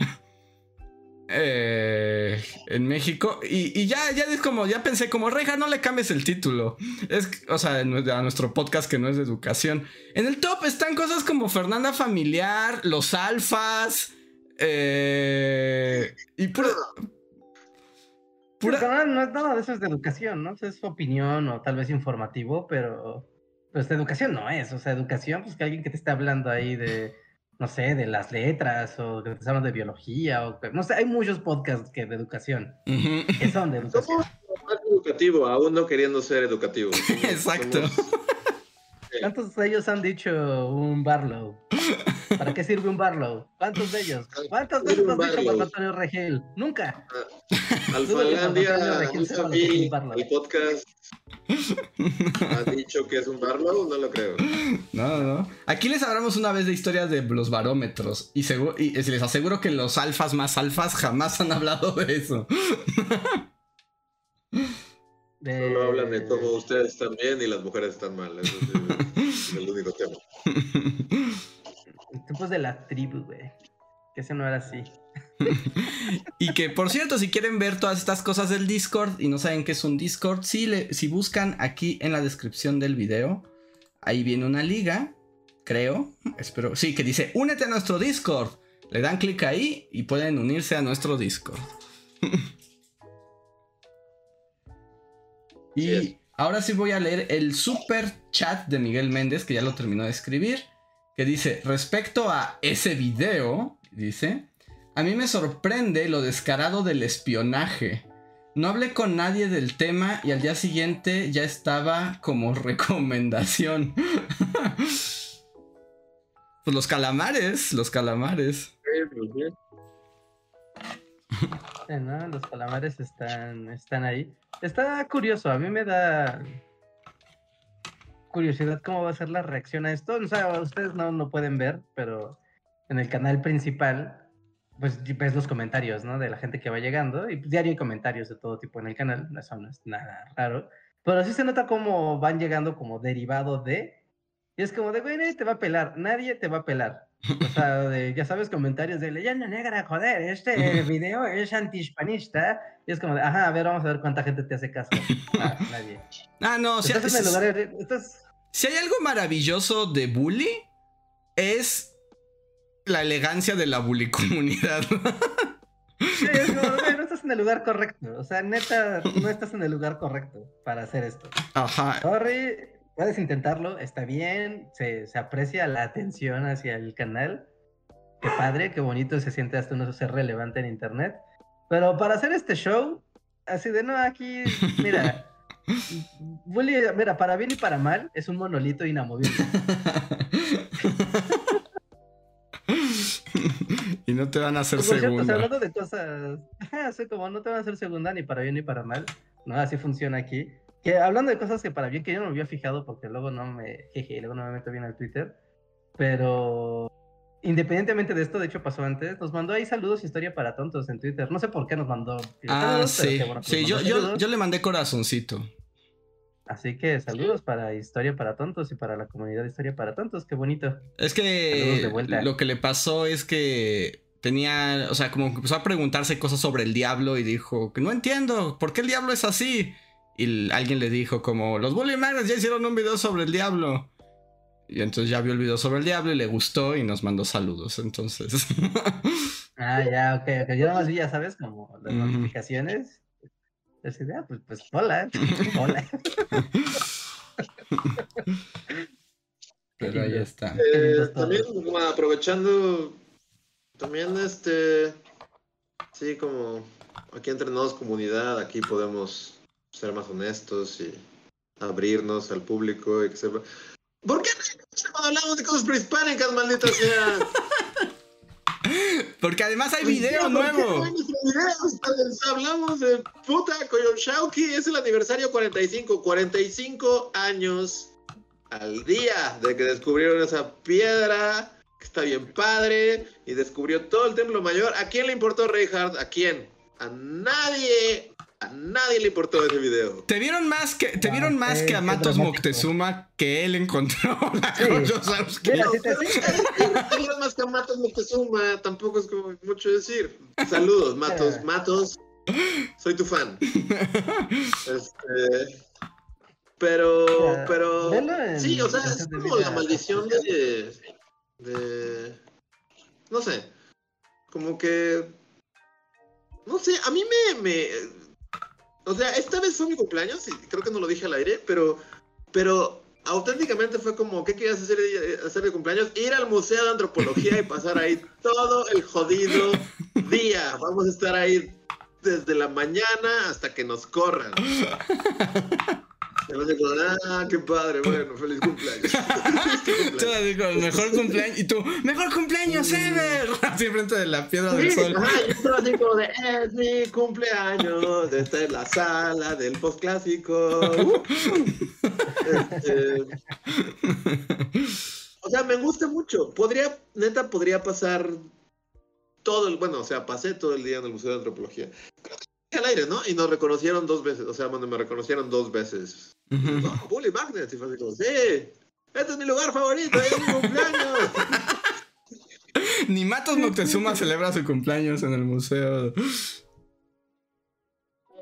eh, en México. Y, y ya, ya es como, ya pensé, como Reja, no le cambies el título. Es, o sea, a nuestro podcast que no es de educación. En el top están cosas como Fernanda Familiar, Los Alfas. Eh, y pura. pura- no, no, nada de eso es de educación, ¿no? O sea, es opinión o tal vez informativo, pero pues de educación no es. O sea, educación, pues que alguien que te esté hablando ahí de, no sé, de las letras o que te esté hablando de biología o no sé, hay muchos podcasts que de educación, Ujú. que son de educación. Somos más educativo, aún no queriendo ser educativo. Somos- Exacto. somos- ¿Cuántos de ellos han dicho un Barlow? ¿Para qué sirve un Barlow? ¿Cuántos de ellos? ¿Cuántos de ellos has dicho Barlow. Marco Antonio Regil? Nunca. Alfalandia, Regil un Barlow. el podcast ha dicho que es un Barlow, no lo creo. No, no. Aquí les hablamos una vez de historias de los barómetros. Y, y les aseguro que los alfas más alfas jamás han hablado de eso. De... Solo hablan de cómo ustedes están bien y las mujeres están mal. Eso sí, es el único tema. Tipos de la tribu, güey. Que ese no era así. y que, por cierto, si quieren ver todas estas cosas del Discord y no saben qué es un Discord, si, le, si buscan aquí en la descripción del video, ahí viene una liga, creo, espero, sí, que dice, únete a nuestro Discord. Le dan clic ahí y pueden unirse a nuestro Discord. y ahora sí voy a leer el super chat de Miguel Méndez, que ya lo terminó de escribir, que dice, respecto a ese video, dice, a mí me sorprende lo descarado del espionaje. No hablé con nadie del tema y al día siguiente ya estaba como recomendación. pues los calamares, los calamares. ¿No? Los calamares están, están ahí. Está curioso, a mí me da curiosidad cómo va a ser la reacción a esto. O ustedes no pueden ver, pero en el canal principal pues ves los comentarios, ¿no? De la gente que va llegando y diario hay comentarios de todo tipo en el canal, eso no es nada raro, pero sí se nota cómo van llegando como derivado de, y es como de, güey, nadie te va a pelar, nadie te va a pelar. O sea, de, ya sabes, comentarios de leyenda negra, joder, este video es antihispanista. Y es como de, ajá, a ver, vamos a ver cuánta gente te hace caso. Ah, nadie. Ah, no, si, estás en el lugar, estás... si hay algo maravilloso de Bully, es la elegancia de la bully comunidad. Sí, es como, no estás en el lugar correcto. O sea, neta, no estás en el lugar correcto para hacer esto. Ajá. Sorry, puedes intentarlo, está bien, se, se aprecia la atención hacia el canal. Qué padre, qué bonito se siente hasta uno ser relevante en internet. Pero para hacer este show, así de no, aquí, mira. Bully, mira, para bien y para mal, es un monolito inamovible. y no te van a hacer segunda. hablando de cosas, así como no te van a hacer segunda ni para bien ni para mal, no, así funciona aquí. Que hablando de cosas que para bien, que yo no me había fijado porque luego no me, jeje, luego no me meto bien al Twitter, pero independientemente de esto, de hecho pasó antes, nos mandó ahí saludos historia para tontos en Twitter. No sé por qué nos mandó. Ah, sí. sí, yo, yo, yo, le mandé corazoncito. Así que saludos para Historia para Tontos y para la comunidad de Historia para Tontos, qué bonito. Es que lo que le pasó es que tenía, o sea, como empezó a preguntarse cosas sobre el diablo y dijo que no entiendo, ¿por qué el diablo es así? Y alguien le dijo como, los Bully Magnets ya hicieron un video sobre el diablo. Y entonces ya vio el video sobre el diablo y le gustó y nos mandó saludos, entonces. ah, ya, ok, ok. Yo nada más vi, ya sabes, como las notificaciones esa idea, pues, pues hola, hola. Pero ahí está. Eh, también aprovechando, también este, sí, como aquí entre nos comunidad, aquí podemos ser más honestos y abrirnos al público y que sepa. ¿Por qué no cuando hablamos de cosas prehispánicas, maldita sea? Porque además hay video nuevo. Hablamos de puta Koyonshauki, es el aniversario 45, 45 años al día de que descubrieron esa piedra, que está bien padre, y descubrió todo el templo mayor. ¿A quién le importó Reinhardt? ¿A quién? A nadie. A nadie le importó ese video. Te vieron más que, te vieron más que a Matos Moctezuma que él encontró la sí. más que a Matos Moctezuma, tampoco es como mucho decir. Saludos, Matos, Matos. Soy tu fan. Este, pero, pero. Sí, o sea, es como la maldición de. de. No sé. Como que. No sé, a mí me, me o sea, esta vez fue mi cumpleaños y creo que no lo dije al aire, pero, pero auténticamente fue como, ¿qué querías hacer, hacer de cumpleaños? Ir al Museo de Antropología y pasar ahí todo el jodido día. Vamos a estar ahí desde la mañana hasta que nos corran. Ah, qué padre, bueno, feliz cumpleaños. Tú digo, mejor cumpleaños. Y tú, mejor cumpleaños ever. Así frente de la piedra del sol. Ajá, yo estaba así como de, es mi cumpleaños. Esta es la sala del postclásico. Uh, este, o sea, me gusta mucho. Podría, neta, podría pasar todo el, bueno, o sea, pasé todo el día en el Museo de Antropología al aire, ¿no? Y nos reconocieron dos veces, o sea, bueno, me reconocieron dos veces. Oh, Bully Magnet, y fue así como, sí, este es mi lugar favorito, es mi cumpleaños. Ni Matos Moctezuma celebra su cumpleaños en el museo.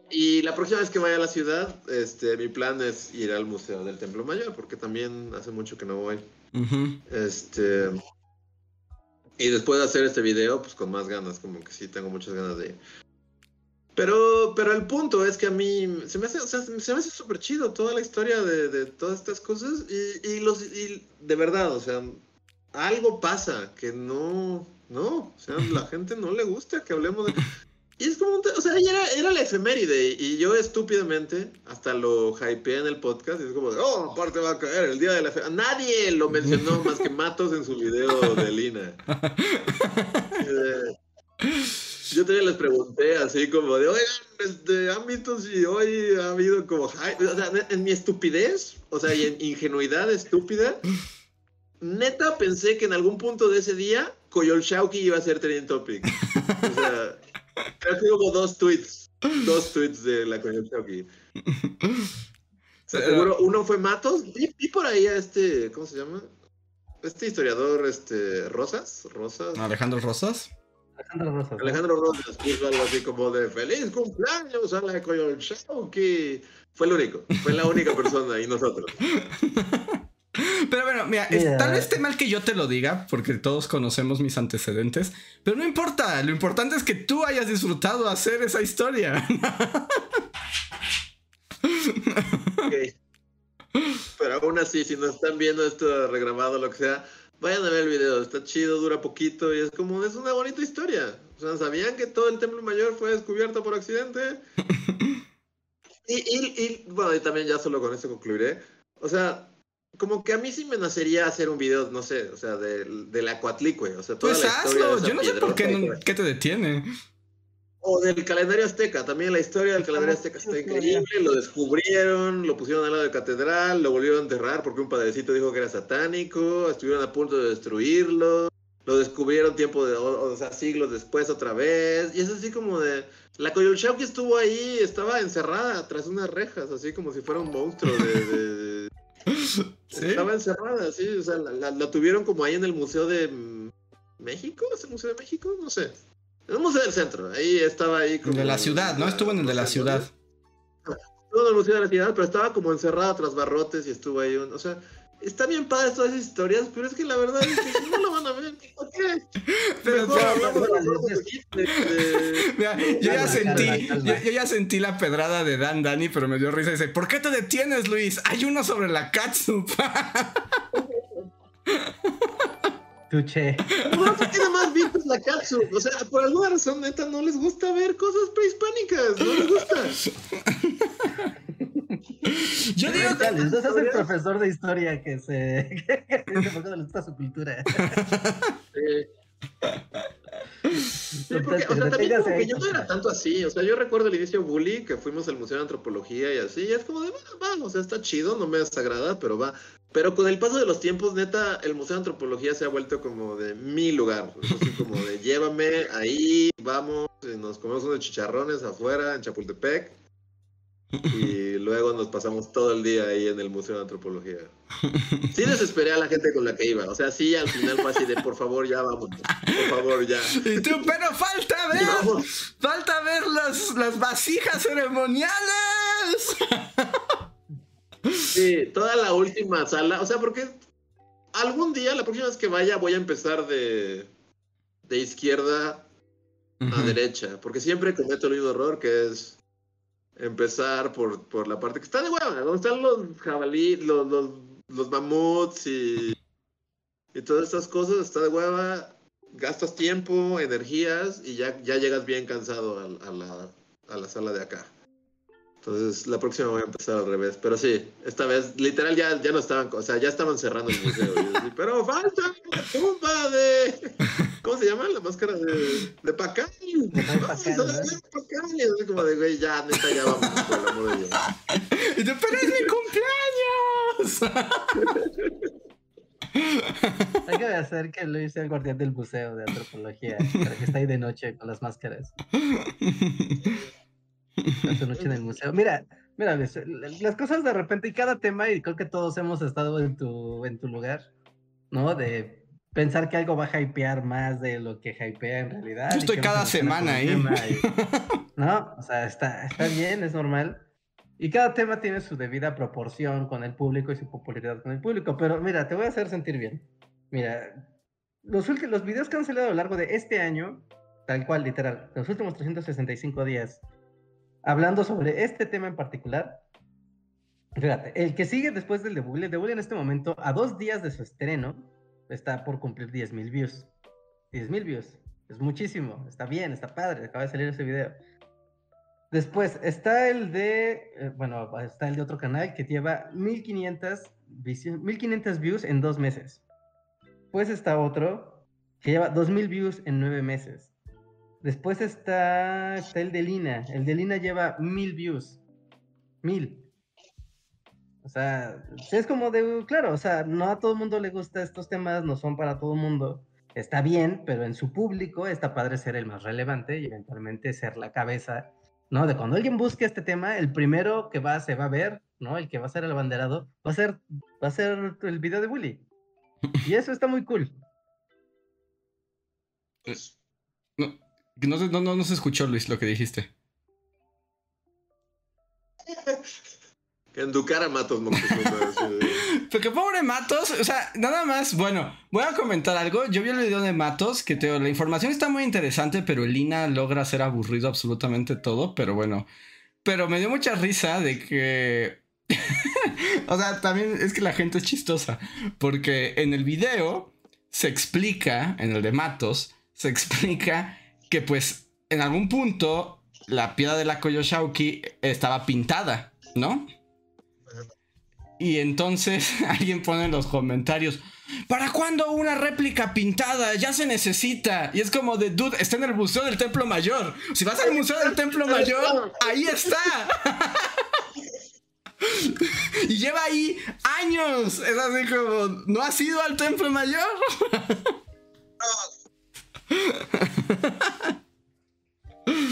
Y la próxima vez que vaya a la ciudad, este, mi plan es ir al Museo del Templo Mayor, porque también hace mucho que no voy. Este. Y después de hacer este video, pues con más ganas, como que sí tengo muchas ganas de ir. Pero, pero el punto es que a mí se me hace, o sea, se me hace súper chido toda la historia de, de todas estas cosas. Y, y los, y de verdad, o sea, algo pasa que no, no, o sea, la gente no le gusta que hablemos de. Y es como, un o sea, era, era la efeméride y yo estúpidamente hasta lo hypeé en el podcast y es como, oh, aparte va a caer el día de la efeméride. Nadie lo mencionó más que Matos en su video de Lina. Eh, Yo también les pregunté así como de, oigan, este, ¿han visto si hoy ha habido como? O sea, en mi estupidez, o sea, y en ingenuidad estúpida, neta pensé que en algún punto de ese día Coyolxauhqui iba a ser trending topic. O sea, creo que hubo dos tweets, dos tweets de la. O sea, seguro uno fue Matos, vi, vi por ahí a este, ¿cómo se llama? Este historiador, este, Rosas, Rosas. Alejandro Rosas. Alejandro Rosas. ¿no? Alejandro Rosas puso algo así como de feliz cumpleaños a la Coyolxauhqui. Fue el único, fue la única persona y nosotros. Pero bueno, mira, es- Mira. tal vez esté mal que yo te lo diga, porque todos conocemos mis antecedentes, pero no importa, lo importante es que tú hayas disfrutado hacer esa historia. Pero aún así, si no están viendo esto regrabado o lo que sea, vayan a ver el video. Está chido, dura poquito y es como, es una bonita historia. O sea, ¿sabían que todo el Templo Mayor fue descubierto por accidente? Y, y, y, bueno, y también ya solo con esto concluiré. O sea, como que a mí sí me nacería hacer un video, no sé, o sea, del, del Acuatlicue. O sea, toda Pues la hazlo, yo no sé por qué te detiene. O del calendario azteca, también la historia del calendario azteca está increíble, lo descubrieron, lo pusieron al lado de catedral, lo volvieron a enterrar porque un padrecito dijo que era satánico, estuvieron a punto de destruirlo, lo descubrieron tiempo de, o, o sea, siglos después otra vez, y es así como de, la Coyolxauhqui estuvo ahí, estaba encerrada tras unas rejas, así como si fuera un monstruo de... de- de- ¿Sí? Estaba encerrada, sí, o sea, la, la- la tuvieron como ahí en el Museo de México, ¿es el Museo de México? No sé. En el Museo del Centro, ahí estaba ahí como... De la ciudad, ¿no? Estuvo en el de la ciudad. Estuvo en el Museo de la Ciudad, pero estaba como encerrada tras barrotes y estuvo ahí, un- o sea... Está bien padre todas esas historias, pero es que la verdad es que no lo van a ver, ¿por qué? Pero, Mejor hablamos de de Mira, yo ya sentí, yo ya sentí la pedrada de Dan Dani, pero me dio risa. Dice, ¿por qué te detienes, Luis? Hay uno sobre la catsup. Tuche. No, ¿por qué nada más vistes la catsup? O sea, por alguna razón, neta, no les gusta ver cosas prehispánicas. No les gusta. Yo digo que... Entonces es el profesor de historia que se. que qué no le gusta su cultura. Sí, porque, o sea, también como que yo no era tanto así. O sea, yo recuerdo el inicio bully, que fuimos al Museo de Antropología y así. Y es como de, bueno, va, o sea, está chido, no me desagrada, pero va. Pero con el paso de los tiempos, neta, el Museo de Antropología se ha vuelto como de mi lugar. Así como de, llévame ahí, vamos, nos comemos unos chicharrones afuera en Chapultepec. Y luego nos pasamos todo el día ahí en el Museo de Antropología. Sí desesperé a la gente con la que iba. O sea, sí, al final fue así de, por favor, ya vamos. Por favor, ya. Y tú, pero falta ver, Vamos. falta ver las, las vasijas ceremoniales. Sí, toda la última sala. O sea, porque algún día, la próxima vez que vaya, voy a empezar de, de izquierda a derecha. Porque siempre cometo el mismo error, que es empezar por, por la parte que está de hueva, donde están los jabalí, los, los, los mamuts y, y todas estas cosas. Está de hueva, gastas tiempo, energías y ya, ya llegas bien cansado a, a la, a la sala de acá. Entonces, la próxima voy a empezar al revés. Pero sí, esta vez, literal, ya, ya no estaban, o sea, ya estaban cerrando el museo. Y yo así, pero falta la tumba de. ¿Cómo se llama? La máscara de, de Pacal. De Pacal, ¿no? de Pacal. Y así como de, güey, ya, neta, ya vamos, por el amor de Dios. Y tú, pero es mi cumpleaños. Hay que hacer que Luis sea el guardián del museo de antropología. Para que está ahí de noche con las máscaras. Esa noche en el museo. Mira, mira, las cosas de repente y cada tema, y creo que todos hemos estado en tu, en tu lugar, ¿no? De pensar que algo va a hypear más de lo que hypea en realidad. Yo estoy cada semana ahí. ¿No? O sea, está, está bien, es normal. Y cada tema tiene su debida proporción con el público y su popularidad con el público. Pero mira, te voy a hacer sentir bien. Mira, los, los videos que han salido a lo largo de este año, tal cual, literal, los últimos 365 días, hablando sobre este tema en particular, fíjate, el que sigue después del de Bully, de Bully en este momento, a dos días de su estreno, está por cumplir 10.000 views. 10.000 views. Es muchísimo. Está bien, está padre. Acaba de salir ese video. Después está el de, eh, bueno, está el de otro canal que lleva 1500, 1500 views en dos meses. Pues está otro que lleva 2000 views en nueve meses. Después está, el de Lina. El de Lina lleva 1000 views. 1000. O sea, es como de, claro, o sea, no a todo el mundo le gusta estos temas, no son para todo el mundo. Está bien, pero en su público está padre ser el más relevante y eventualmente ser la cabeza ¿no? De cuando alguien busque este tema, el primero que va, se va a ver, ¿no? El que va a ser el abanderado, va a ser, va a ser el video de Willy. Y eso está muy cool. No, no, no, no se escuchó, Luis, lo que dijiste. Enducar a Matos Porque pobre Matos, o sea, nada más, bueno, voy a comentar algo. Yo vi el video de Matos, que te, la información está muy interesante, pero Lina logra hacer aburrido absolutamente todo, pero bueno. Pero me dio mucha risa de que... o sea, también es que la gente es chistosa, porque en el video se explica, en el de Matos, se explica que pues en algún punto la piedra de la Koyoshauki estaba pintada, ¿no? Y entonces alguien pone en los comentarios, ¿para cuándo una réplica pintada? Ya se necesita. Y es como de, dude, está en el Museo del Templo Mayor. Si vas al Museo del Templo Mayor, ahí está. y lleva ahí años. Es así como, ¿no has ido al Templo Mayor?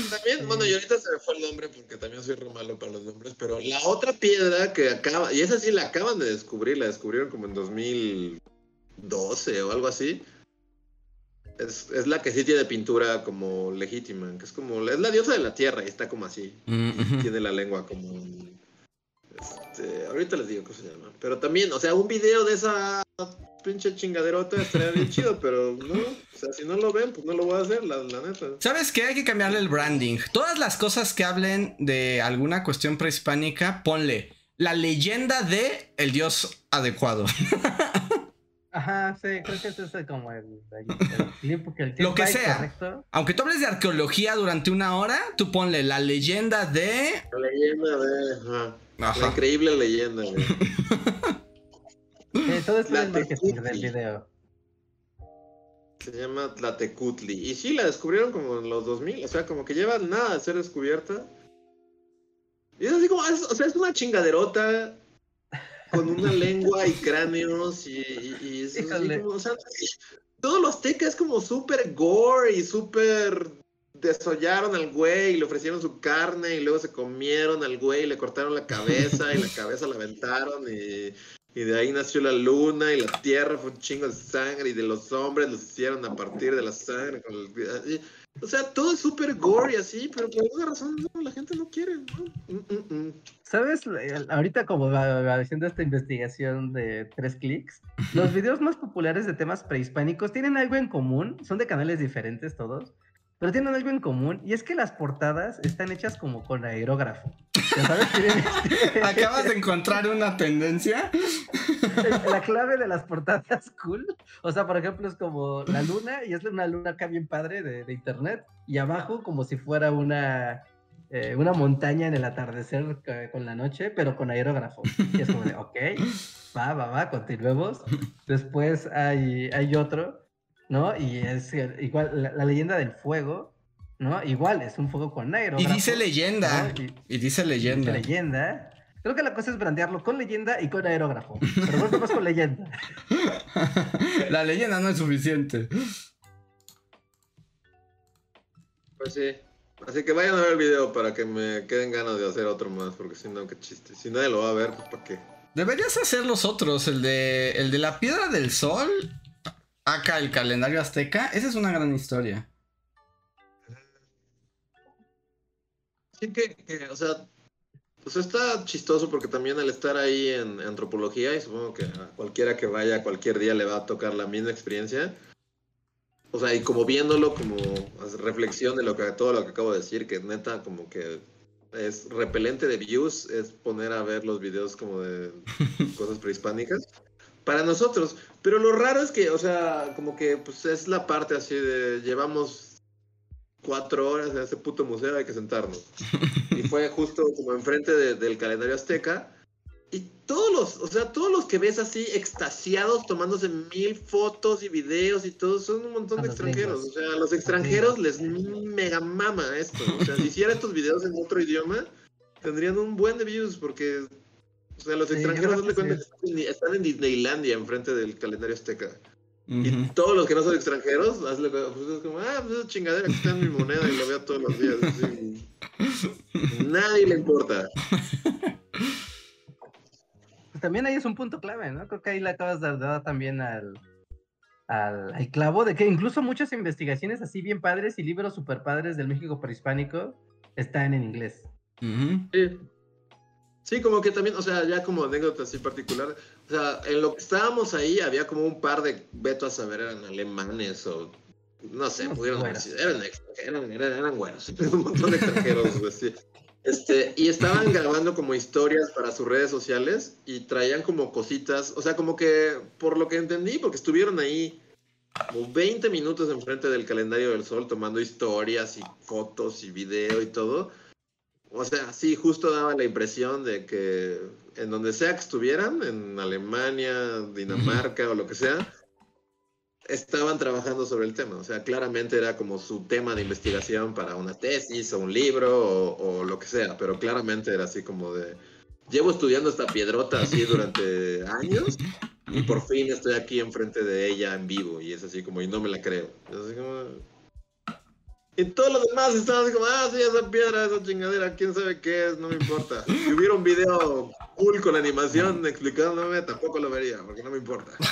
También, bueno, y ahorita se me fue el nombre porque también soy re malo para los nombres, pero la otra piedra que acaba, y esa sí la acaban de descubrir, la descubrieron como en 2012 o algo así. Es, es la que sí tiene pintura como legítima, que es como, es la diosa de la tierra y está como así. Mm, tiene la lengua como... Este, ahorita les digo cómo se llama. Pero también, o sea, un video de esa pinche chingaderota estaría bien chido, pero no. O sea, si no lo ven, pues no lo voy a hacer, la, neta. ¿Sabes qué? Hay que cambiarle el branding. Todas las cosas que hablen de alguna cuestión prehispánica, ponle la leyenda de el dios adecuado. Ajá, sí, creo que ese es como el, clip que el Lo que sea. Aunque tú hables de arqueología durante una hora, tú ponle la leyenda de. La leyenda de. Ajá. La increíble leyenda, güey. todo esto es marketing del video. Se llama Tlatecutli. Y sí, la descubrieron como en los 2000. O sea, como que lleva nada de ser descubierta. Y es así como, o sea, es una chingaderota con una lengua y cráneos y, y, es así como, o sea, todo lo azteca es como súper gore y súper desollaron al güey y le ofrecieron su carne y luego se comieron al güey y le cortaron la cabeza y la cabeza la aventaron y y de ahí nació la luna y la tierra fue un chingo de sangre y de los hombres los hicieron a partir de la sangre. o sea, todo es súper gory así, pero por alguna razón no, la gente no quiere. Mm, mm, mm. ¿Sabes? Ahorita como haciendo esta investigación de tres clics, los videos más populares de temas prehispánicos tienen algo en común, son de canales diferentes todos, pero tienen algo en común y es que las portadas están hechas como con aerógrafo. sabes? Este Acabas de encontrar una tendencia. La clave de las portadas cool. O sea, por ejemplo, es como la luna y es una luna acá bien padre de, internet y abajo como si fuera una, eh, una montaña en el atardecer con la noche, pero con aerógrafo. Y es como de, ok, va, va, va, continuemos. Después hay, hay otro ¿no? Y es igual, la, leyenda del fuego, ¿no? Igual, es un fuego con negro. Y dice leyenda. Y, dice leyenda. Dice leyenda. Creo que la cosa es brandearlo con leyenda y con aerógrafo. Pero bueno, más con leyenda. la leyenda no es suficiente. Pues sí. Así que vayan a ver el video para que me queden ganas de hacer otro más, porque si no, qué chiste. Si nadie lo va a ver, pues ¿para qué? Deberías hacer los otros, el de, el de la piedra del sol, acá el calendario azteca, esa es una gran historia. Sí, que, que, o sea, pues está chistoso porque también al estar ahí en antropología, y supongo que a cualquiera que vaya cualquier día le va a tocar la misma experiencia. O sea, y como viéndolo como reflexión de lo que todo lo que acabo de decir, que neta como que es repelente de views, es poner a ver los videos como de cosas prehispánicas. Para nosotros. Pero lo raro es que, o sea, como que pues es la parte así de llevamos cuatro horas en ese puto museo, hay que sentarnos. Y fue justo como enfrente de, del calendario azteca. Y todos los, o sea, todos los que ves así extasiados tomándose mil fotos y videos y todo, son un montón A de extranjeros. gringos. O sea, a los extranjeros les mega mama esto. O sea, si hiciera estos videos en otro idioma, tendrían un buen de views porque, o sea, los Sí, extranjeros que cuenta que están en- Disneylandia enfrente del calendario azteca. Y todos los que no son extranjeros, hazle, pues es como, ah, pues esa chingadera que está en mi moneda y lo veo todos los días. así. Nadie le importa. Pues también ahí es un punto clave, ¿no? Creo que ahí le acabas de dar también al, al, al clavo de que incluso muchas investigaciones así bien padres y libros super padres del México prehispánico están en inglés. Sí. Sí, como que también, o sea, ya como anécdota así particular, o sea, en lo que estábamos ahí había como un par de, veto a saber, eran alemanes o, no sé, pudieron haber sido, eran, extranjeros, eran, eran, eran güeros, un montón de extranjeros, güey, sí. Este, y estaban grabando como historias para sus redes sociales y traían como cositas, o sea, como que, por lo que entendí, porque estuvieron ahí como 20 minutos enfrente del calendario del sol tomando historias y fotos y video y todo. O sea, sí, justo daba la impresión de que en donde sea que estuvieran, en Alemania, Dinamarca o lo que sea, estaban trabajando sobre el tema. O sea, claramente era como su tema de investigación para una tesis o un libro o, o lo que sea, pero claramente era así como de, llevo estudiando esta piedrota así durante años y por fin estoy aquí enfrente de ella en vivo y es así como, y no me la creo. Es así como... Y todos los demás estaban así como, ah, sí, esa piedra, esa chingadera, quién sabe qué es, no me importa. Si hubiera un video cool con animación explicándome, tampoco lo vería, porque no me importa.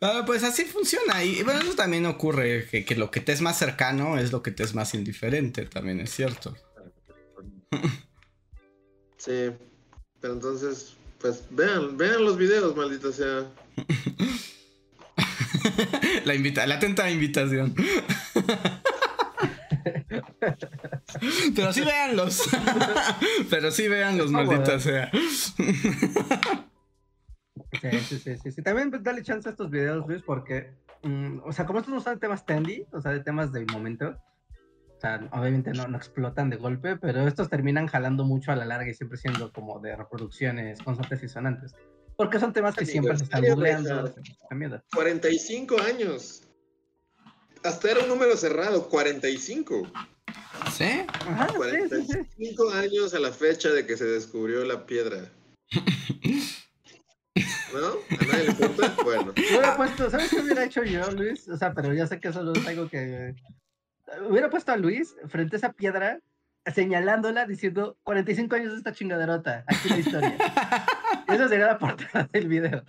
Ah, pues así funciona. Y bueno, eso también ocurre, que, que lo que te es más cercano es lo que te es más indiferente, también es cierto. Sí, pero entonces, pues vean, vean los videos, maldita sea. la, invita la atenta invitación. Pero sí véanlos. Pero sí véanlos, maldita sea. Sí, sí, sí, sí, sí. También pues, dale chance a estos videos, Luis, porque, mm, o sea, como estos no son temas trendy, o sea, de temas del momento, o sea, obviamente no, no explotan de golpe, pero estos terminan jalando mucho a la larga y siempre siendo como de reproducciones constantes y sonantes. Porque son temas que siempre se están viendo. 45 años. Hasta era un número cerrado, 45. ¿Sí? Ajá, sí, sí, sí. 45 años a la fecha de que se descubrió la piedra. ¿No? ¿A nadie le importa? Bueno. Hubiera puesto, ¿sabes qué hubiera hecho yo, Luis? O sea, pero ya sé que eso no es algo que. Hubiera puesto a Luis frente a esa piedra, señalándola, diciendo 45 años de esta chingaderota. Aquí la historia. Esa sería la portada del video.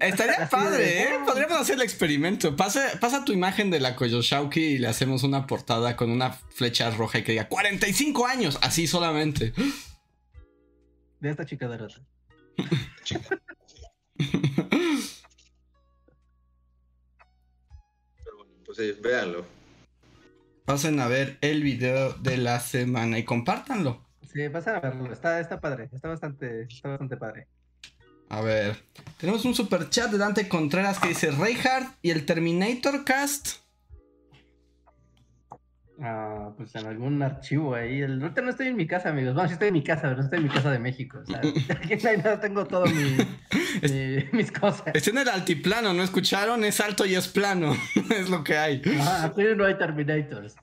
Estaría padre, de- ¿eh? Podríamos hacer el experimento. Pasa, pasa tu imagen de la Koyoshauki y le hacemos una portada con una flecha roja y que diga 45 años, así solamente. De esta. Pero bueno, Sí, véanlo. Pasen a ver el video de la semana y compártanlo. Sí, pasan a verlo. Está, está padre. Está bastante, está bastante padre. A ver, tenemos un super chat de Dante Contreras que dice Reinhardt y el Terminator Cast. Ah, pues en algún archivo ahí. El... Ahorita no estoy en mi casa, amigos. Bueno, sí estoy en mi casa, pero no estoy en mi casa de México. O sea, aquí no hay nada, tengo todo mi, mi- mis cosas. Está en el altiplano, ¿no escucharon? Es alto y es plano. es lo que hay. Ah, aquí no hay Terminators.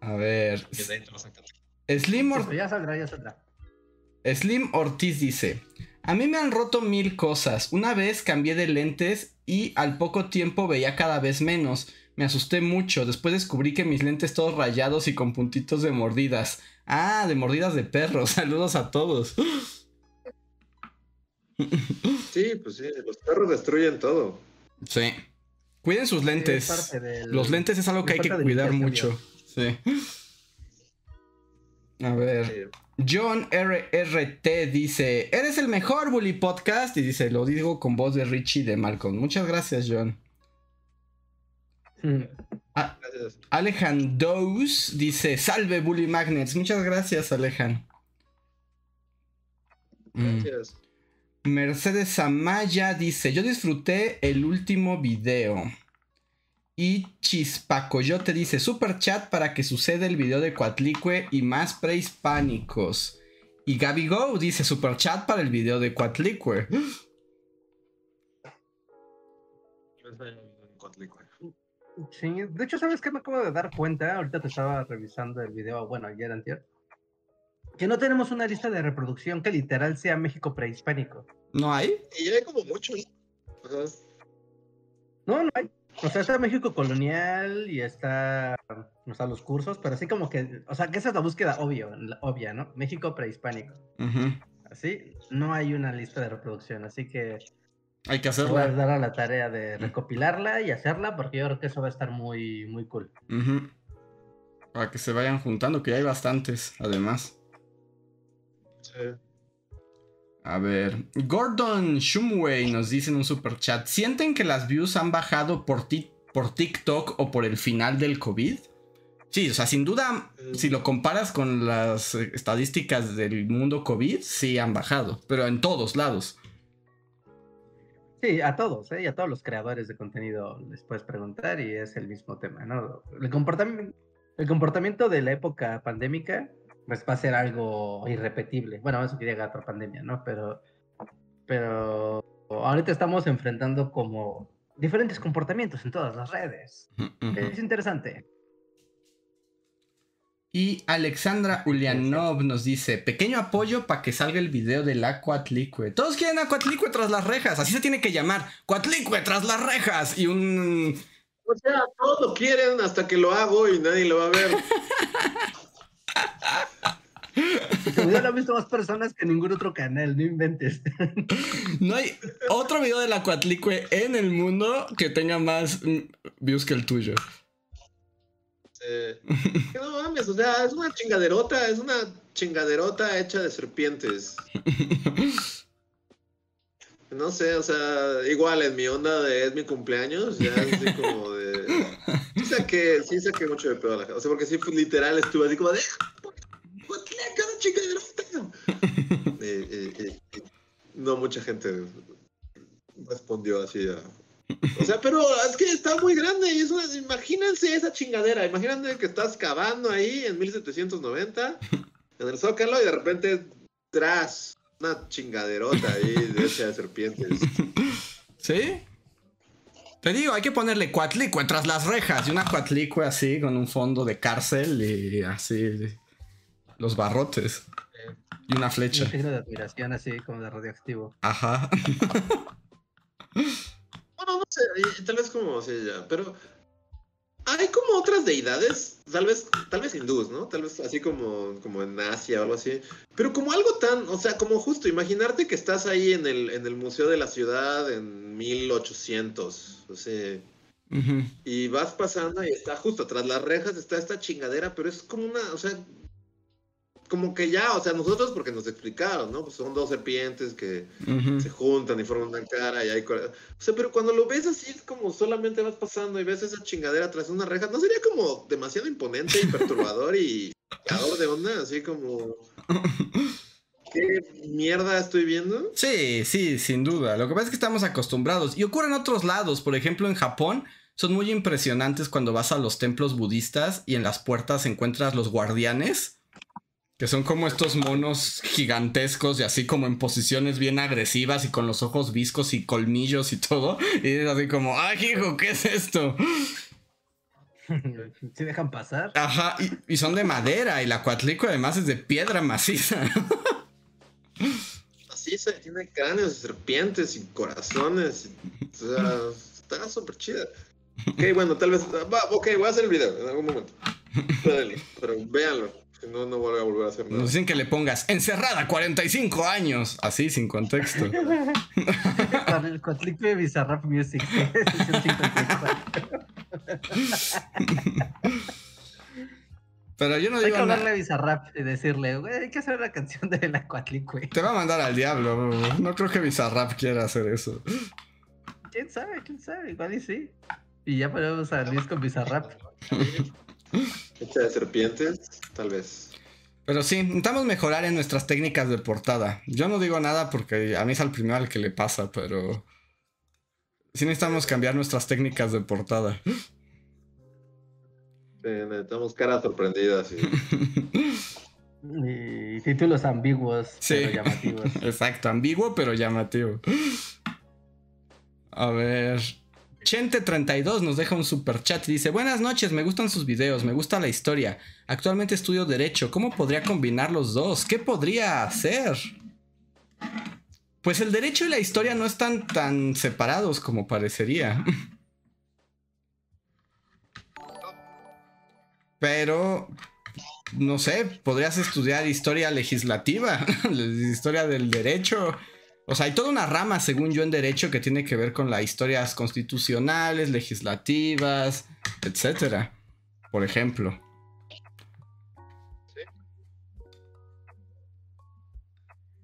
A ver. Slim, Or- Ya saldrá, ya saldrá. Slim Ortiz dice, a mí me han roto mil cosas. Una vez cambié de lentes y al poco tiempo veía cada vez menos. Me asusté mucho. Después descubrí que mis lentes todos rayados y con puntitos de mordidas. Ah, de mordidas de perro. Saludos a todos. Sí, pues sí, los perros destruyen todo. Sí. Cuiden sus lentes. del- Los lentes es algo que hay que cuidar mucho. Sí. A ver. Sí. John RRT dice: Eres el mejor Bully Podcast. Y dice: Lo digo con voz de Richie de Malcolm. Muchas gracias, John. Mm. Alejan Dose dice: Salve Bully Magnets. Muchas gracias, Alejan. Mm. Gracias. Mercedes Amaya dice: Yo disfruté el último video. Y Chispacoyote dice: Super chat para que suceda el video de Coatlicue y más prehispánicos. Y Gaby Go dice: Super chat para el video de Coatlicue. Sí, de hecho, ¿sabes qué me acabo de dar cuenta? Ahorita te estaba revisando el video, bueno, ayer antier. Que no tenemos una lista de reproducción que literal sea México prehispánico. ¿No hay? Y ya hay como mucho. Ajá. No, no hay. O sea, está México colonial y está, o sea, los cursos, pero así como que, o sea, que esa es la búsqueda obvio, la- obvia, ¿no? México prehispánico. Ujú. Así, no hay una lista de reproducción, así que Hay que te voy a hacerlo. dar a la tarea de recopilarla y hacerla porque yo creo que eso va a estar muy, muy cool. Ujú. Para que se vayan juntando, que ya hay bastantes, además. Sí. A ver, Gordon Shumway nos dice en un super chat, ¿sienten que las views han bajado por, ti- por TikTok o por el final del COVID? Sí, o sea, sin duda, Mm. si lo comparas con las eh, estadísticas del mundo COVID, sí han bajado, pero en todos lados. Sí, a todos, ¿eh? Y a todos los creadores de contenido les puedes preguntar y es el mismo tema, ¿no? El comportamiento, el comportamiento de la época pandémica, pues va a ser algo irrepetible. Bueno, eso que llega otra pandemia, ¿no? Pero, pero ahorita estamos enfrentando como diferentes comportamientos en todas las redes. Ujú. Es interesante. Y Alexandra Ulianov nos dice, pequeño apoyo para que salga el video del Aquatlicue. Todos quieren Aquatlicue tras las rejas, así se tiene que llamar, Aquatlicue tras las rejas. Y un... O sea, todos lo quieren hasta que lo hago y nadie lo va a ver. Video lo han visto más personas que ningún otro canal, no inventes. No hay otro video del Aquatlicue en el mundo que tenga más views que el tuyo. Eh, que no mames, o sea, es una chingaderota, es una chingaderota hecha de serpientes. No sé, o sea, igual en mi onda de es mi cumpleaños, ya es así como de. Sí saqué, sí saqué mucho de pedo a la gente. O sea, porque sí, pues, literal estuve así como de. ¿Por qué le cada chingaderota? Eh, eh, eh, eh, no mucha gente respondió así a. O sea, pero es que está muy grande y es una, imagínense esa chingadera, imagínense que estás cavando ahí en 1790 en el Zócalo y de repente tras una chingaderota ahí de hecha de serpientes. ¿Sí? Te digo, hay que ponerle Cuatlicue tras las rejas y una Cuatlicue así con un fondo de cárcel y así los barrotes y una Un flecha. signo de admiración así como de radioactivo. Ajá. Bueno, no sé, y- tal vez como, sí, ya, pero hay como otras deidades, tal vez, tal vez hindús, ¿no? Tal vez así como, como en Asia o algo así, pero como algo tan, o sea, como justo, imaginarte que estás ahí en el, en el Museo de la Ciudad en 1800, o sea, y vas pasando y está justo tras las rejas, está esta chingadera, pero es como una, o sea, como que ya, o sea, nosotros porque nos explicaron, ¿no? Pues son dos serpientes que se juntan y forman una cara y hay... O sea, pero cuando lo ves así es como solamente vas pasando y ves esa chingadera tras una reja, ¿no sería como demasiado imponente y perturbador y de onda? Así como... ¿Qué mierda estoy viendo? Sí, sí, sin duda. Lo que pasa es que estamos acostumbrados. Y ocurre en otros lados. Por ejemplo, en Japón son muy impresionantes cuando vas a los templos budistas y en las puertas encuentras los guardianes. Que son como estos monos gigantescos y así como en posiciones bien agresivas y con los ojos viscos y colmillos y todo. Y es así como, ¡ay, hijo, qué es esto! ¿Sí dejan pasar? Ajá, y, y son de madera y la cuatlico además es de piedra maciza. Así se tiene cráneos, serpientes y corazones. O sea, está súper chida. Ok, bueno, tal vez. Va, ok, voy a hacer el video en algún momento. Pero véanlo. No, no voy a volver a hacer nada. Nos dicen que le pongas encerrada 45 años. Así, sin contexto. Con el Coatlicue Bizarrap Music. sesión 54. Pero yo no Hay que digo hablarle a Bizarrap y decirle, güey, hay que hacer una canción de la Coatlicue. Te va a mandar al diablo. No creo que Bizarrap quiera hacer eso. ¿Quién sabe? ¿Quién sabe? Igual y sí. Y ya ponemos a Luis con Bizarrap. Hecha de serpientes, tal vez. Pero sí, intentamos mejorar en nuestras técnicas de portada. Yo no digo nada porque a mí es al primero al que le pasa, pero... Sí necesitamos cambiar nuestras técnicas de portada. Sí, necesitamos caras sorprendidas y. Y títulos ambiguos, Sí. pero llamativos. Exacto, ambiguo pero llamativo. A ver. Chente32 nos deja un super chat y dice: Buenas noches, me gustan sus videos, me gusta la historia. Actualmente estudio Derecho. ¿Cómo podría combinar los dos? ¿Qué podría hacer? Pues el derecho y la historia no están tan separados como parecería. Pero no sé, podrías estudiar historia legislativa, historia del derecho. O sea, hay toda una rama, según yo, en derecho que tiene que ver con las historias constitucionales, legislativas, etcétera. Por ejemplo.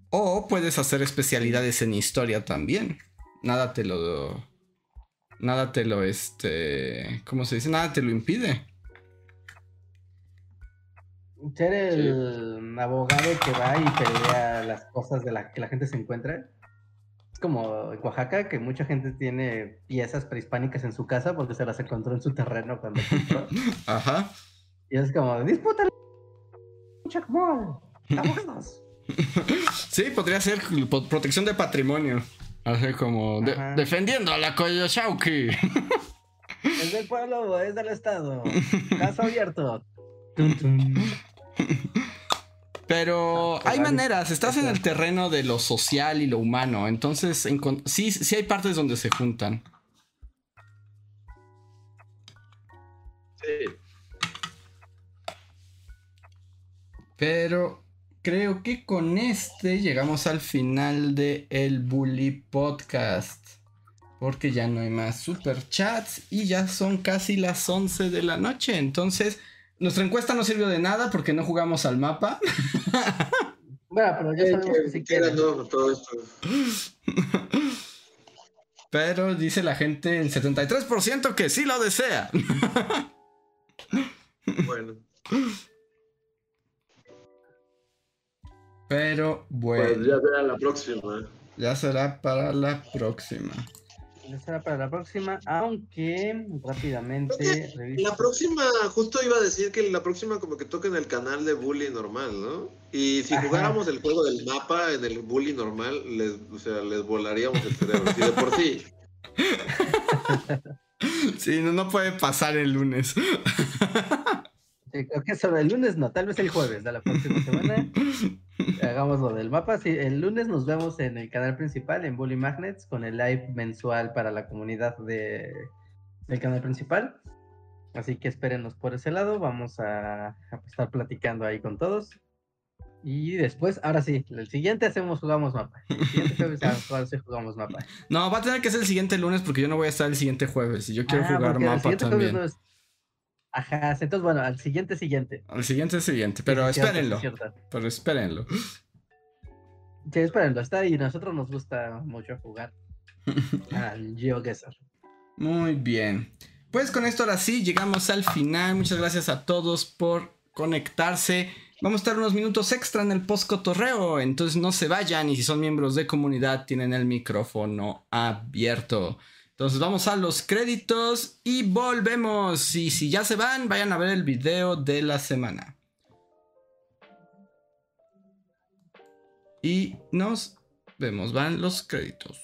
O puedes hacer especialidades en historia también. Nada te lo. Nada te lo, este. ¿Cómo se dice? Nada te lo impide. Ser el abogado que va y pelea las cosas de la que la gente se encuentra. Es como en Oaxaca, que mucha gente tiene piezas prehispánicas en su casa porque se las encontró en su terreno cuando compró. Ajá. y es como, disputa Chacmol, abogados. Sí, podría ser protección de patrimonio. Así como de- Ajá. defendiendo a la Coyoshauki. Es del pueblo, es del estado. Caso abierto. Tun, tun. Pero hay maneras, estás en el terreno de lo social y lo humano, entonces sí, sí hay partes donde se juntan. Sí. Pero creo que con este llegamos al final de el Bully Podcast. Porque ya no hay más super chats y ya son casi las 11 de la noche. Entonces, nuestra encuesta no sirvió de nada porque no jugamos al mapa. Bueno, pero ya sabemos que si ¿Qué era quieren. todo, todo esto? Pero dice la gente, el 73% que sí lo desea. Bueno, Pero pues bueno, ya será la próxima. ya será para la próxima. Será para la próxima, aunque rápidamente. La próxima, justo iba a decir que la próxima como que toca en el canal de Bully normal, ¿no? Y si Ajá. jugáramos el juego del mapa en el Bully normal, les, o sea, les volaríamos el cerebro. Si de por sí. Sí, no, no puede pasar el lunes. Sí, creo que sobre el lunes no, tal vez el jueves de la próxima semana. Hagamos lo del mapa. Sí, el lunes nos vemos en el canal principal, en Bully Magnets, con el live mensual para la comunidad de, del canal principal. Así que espérenos por ese lado. Vamos a, a estar platicando ahí con todos. Y después, ahora sí, el siguiente hacemos jugamos mapa. El siguiente jueves ah, ahora sí jugamos mapa. No, va a tener que ser el siguiente lunes porque yo no voy a estar el siguiente jueves y yo quiero Ah, jugar el mapa jueves también. no es- Ajá, entonces bueno, al siguiente siguiente. Al siguiente siguiente, pero Sí, espérenlo. Pero espérenlo. Sí, espérenlo, está ahí. Nosotros nos gusta mucho jugar al GeoGuessr. Muy bien. Pues con esto ahora sí llegamos al final. Muchas gracias a todos por conectarse. Vamos a estar unos minutos extra en el post cotorreo. Entonces no se vayan. Y si son miembros de comunidad, tienen el micrófono abierto. Entonces vamos a los créditos y volvemos. Y si ya se van, vayan a ver el video de la semana. Y nos vemos. Van los créditos.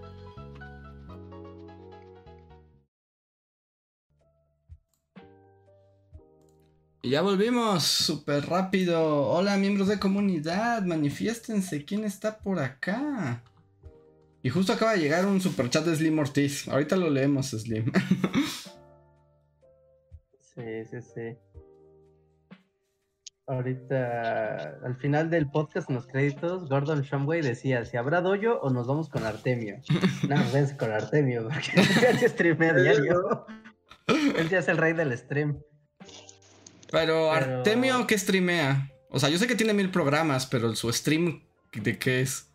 Y ya volvimos, súper rápido. Hola, miembros de comunidad, manifiéstense. ¿Quién está por acá? Y justo acaba de llegar un super chat de Slim Ortiz. Ahorita lo leemos, Slim. sí, sí, sí. Ahorita, al final del podcast, en los créditos, Gordon Shumway decía, si habrá doyo o nos vamos con Artemio. no, vence con Artemio, porque él ya streamea diario. él ya es el rey del stream. Pero, Artemio, ¿qué streamea? O sea, yo sé que tiene mil programas, pero su stream, ¿de qué es?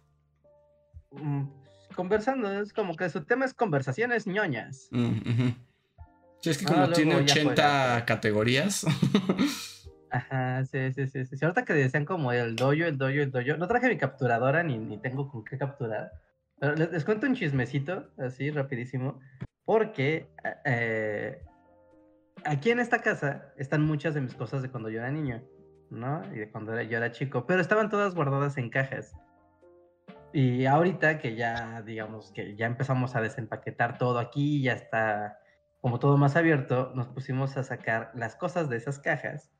Mm, conversando, es como que su tema es conversaciones ñoñas. Mm, sí, es que como tiene 80 categorías. Ajá, sí, sí, sí, sí. Ahorita que decían como el doyo, el doyo, el doyo. No traje mi capturadora ni, ni tengo con qué capturar. Pero les, les, cuento un chismecito, así rapidísimo. Porque eh, aquí en esta casa están muchas de mis cosas de cuando yo era niño, ¿no? Y de cuando yo era chico, pero estaban todas guardadas en cajas. Y ahorita que ya, digamos, que ya empezamos a desempaquetar todo aquí, ya está como todo más abierto, nos pusimos a sacar las cosas de esas cajas.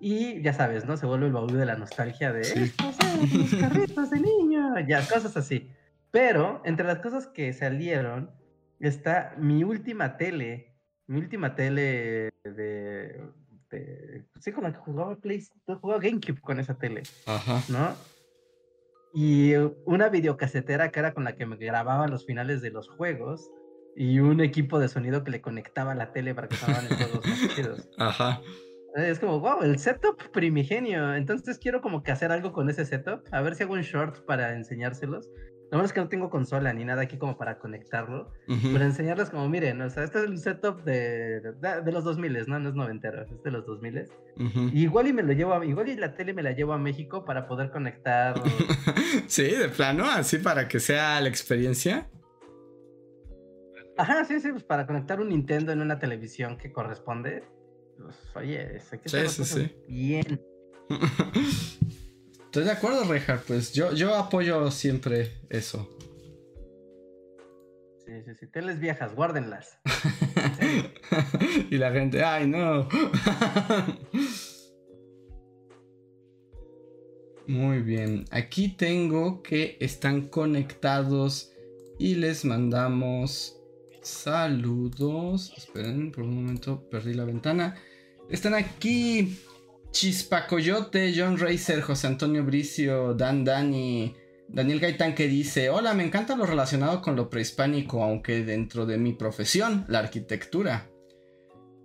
Y ya sabes, ¿no? Se vuelve el baúl de la nostalgia de sí. los carritos de niño, ya, cosas así. Pero entre las cosas que salieron está mi última tele mi última tele de, de, sí con la que jugaba PlayStation, jugaba GameCube con esa tele, Ajá. ¿no? Y una videocasetera que era con la que me grababa los finales de los juegos y un equipo de sonido que le conectaba a la tele para que sonaran los juegos más chidos. Ajá. Es como, wow, el setup primigenio. Entonces quiero como que hacer algo con ese setup. A ver si hago un short para enseñárselos. Lo bueno es que no tengo consola ni nada aquí como para conectarlo. Uh -huh. Pero enseñarles como, miren, o sea, este es el setup de, de, de los 2000, ¿no? No es noventero, es de los 2000. Uh -huh. igual y me lo llevo, a, igual y la tele me la llevo a México para poder conectar. sí, de plano, así para que sea la experiencia. Ajá, sí, sí, pues para conectar un Nintendo en una televisión que corresponde. Pues, oye, hay que sí, sí, sí. bien. Estoy de acuerdo, Reja. Pues yo, yo apoyo siempre eso. Sí, sí, sí. Teles viejas, guárdenlas. y la gente, ay, no. Muy bien. Aquí tengo que están conectados y les mandamos saludos. Esperen, por un momento perdí la ventana. Están aquí Chispacoyote, John Racer, José Antonio Bricio, Dan Dani, Daniel Gaitán que dice, hola, me encanta lo relacionado con lo prehispánico, aunque dentro de mi profesión, la arquitectura.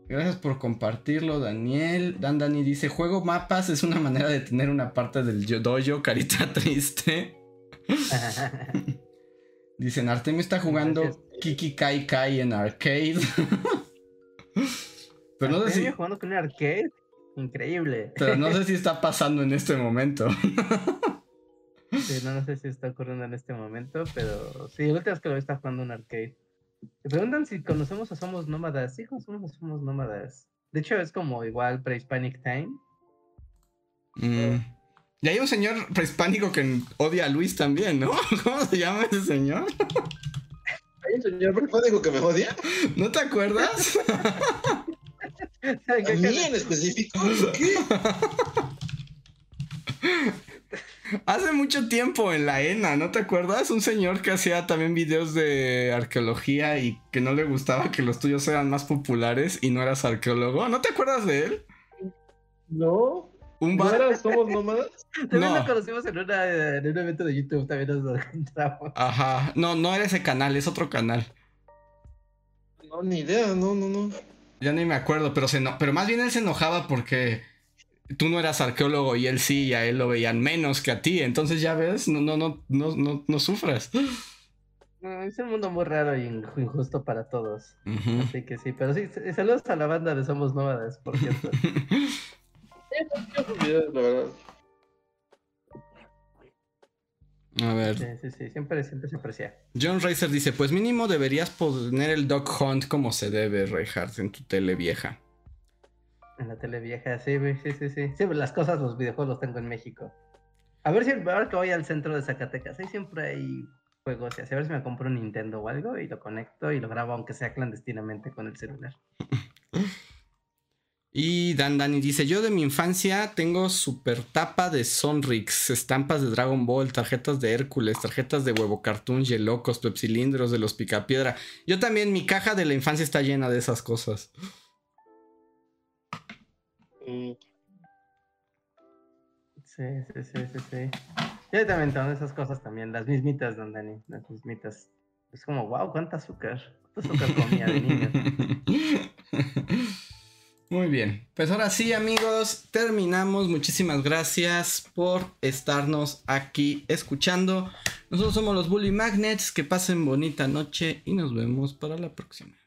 Gracias por compartirlo, Daniel. Dan Dani dice, juego mapas es una manera de tener una parte del dojo, carita triste. Dicen, Artemio está jugando Kiki Kai Kai en arcade. Pero no sé si... jugando con arcade? Increíble. Pero no sé si está pasando en este momento. Sí, no, no sé si está ocurriendo en este momento, pero sí, la última vez que lo está jugando un arcade. Me preguntan si conocemos o somos nómadas. Sí, conocemos somos nómadas. De hecho, es como igual Pre-Hispanic Time. Mm. Y hay un señor prehispánico que odia a Luis también, ¿no? ¿Cómo se llama ese señor? ¿Hay un señor prehispánico que me odia? ¿No te acuerdas? ¿A mí en específico? ¿Qué? Hace mucho tiempo en la ENA, ¿no te acuerdas? Un señor que hacía también videos de arqueología y que no le gustaba que los tuyos eran más populares y no eras arqueólogo. ¿No te acuerdas de él? No. Un ¿No era Somos Nómadas? También no. lo conocimos en, una, en, un evento de YouTube, también nos lo encontramos. Ajá, no, no era ese canal, es otro canal. No, ni idea, no, no, no. Ya ni me acuerdo, pero, se no, pero más bien él se enojaba porque tú no eras arqueólogo y él sí, y a él lo veían menos que a ti. Entonces ya ves, no, no, no, no, no, no sufras. No, es un mundo muy raro y injusto para todos. Uh -huh. Así que sí, pero sí, saludos a la banda de Somos Nómadas, por cierto. la verdad. A ver. Sí, sí, sí, siempre, siempre se aprecia. John Racer dice, pues mínimo deberías poner el Dog Hunt como se debe, Reinhardt, en tu tele vieja. En la tele vieja, sí, sí, sí, sí. Sí, las cosas, los videojuegos los tengo en México. A ver si ahora que voy al centro de Zacatecas, ahí siempre hay juegos y así. A ver si me compro un Nintendo o algo y lo conecto y lo grabo, aunque sea clandestinamente con el celular. Y Dan Dani dice: Yo de mi infancia tengo super tapa de Sonrix, estampas de Dragon Ball, tarjetas de Hércules, tarjetas de huevo cartoon, yelocos, pepsilindros de los picapiedra. Yo también, mi caja de la infancia está llena de esas cosas. Sí, sí, sí, sí, sí. Yo también tengo esas cosas también, las mismitas, Don Dani, las mismitas. Es como, wow, cuánta azúcar. Cuánta azúcar comía de niño. Muy bien, pues ahora sí amigos, terminamos. Muchísimas gracias por estarnos aquí escuchando. Nosotros somos los Bully Magnets, que pasen bonita noche y nos vemos para la próxima.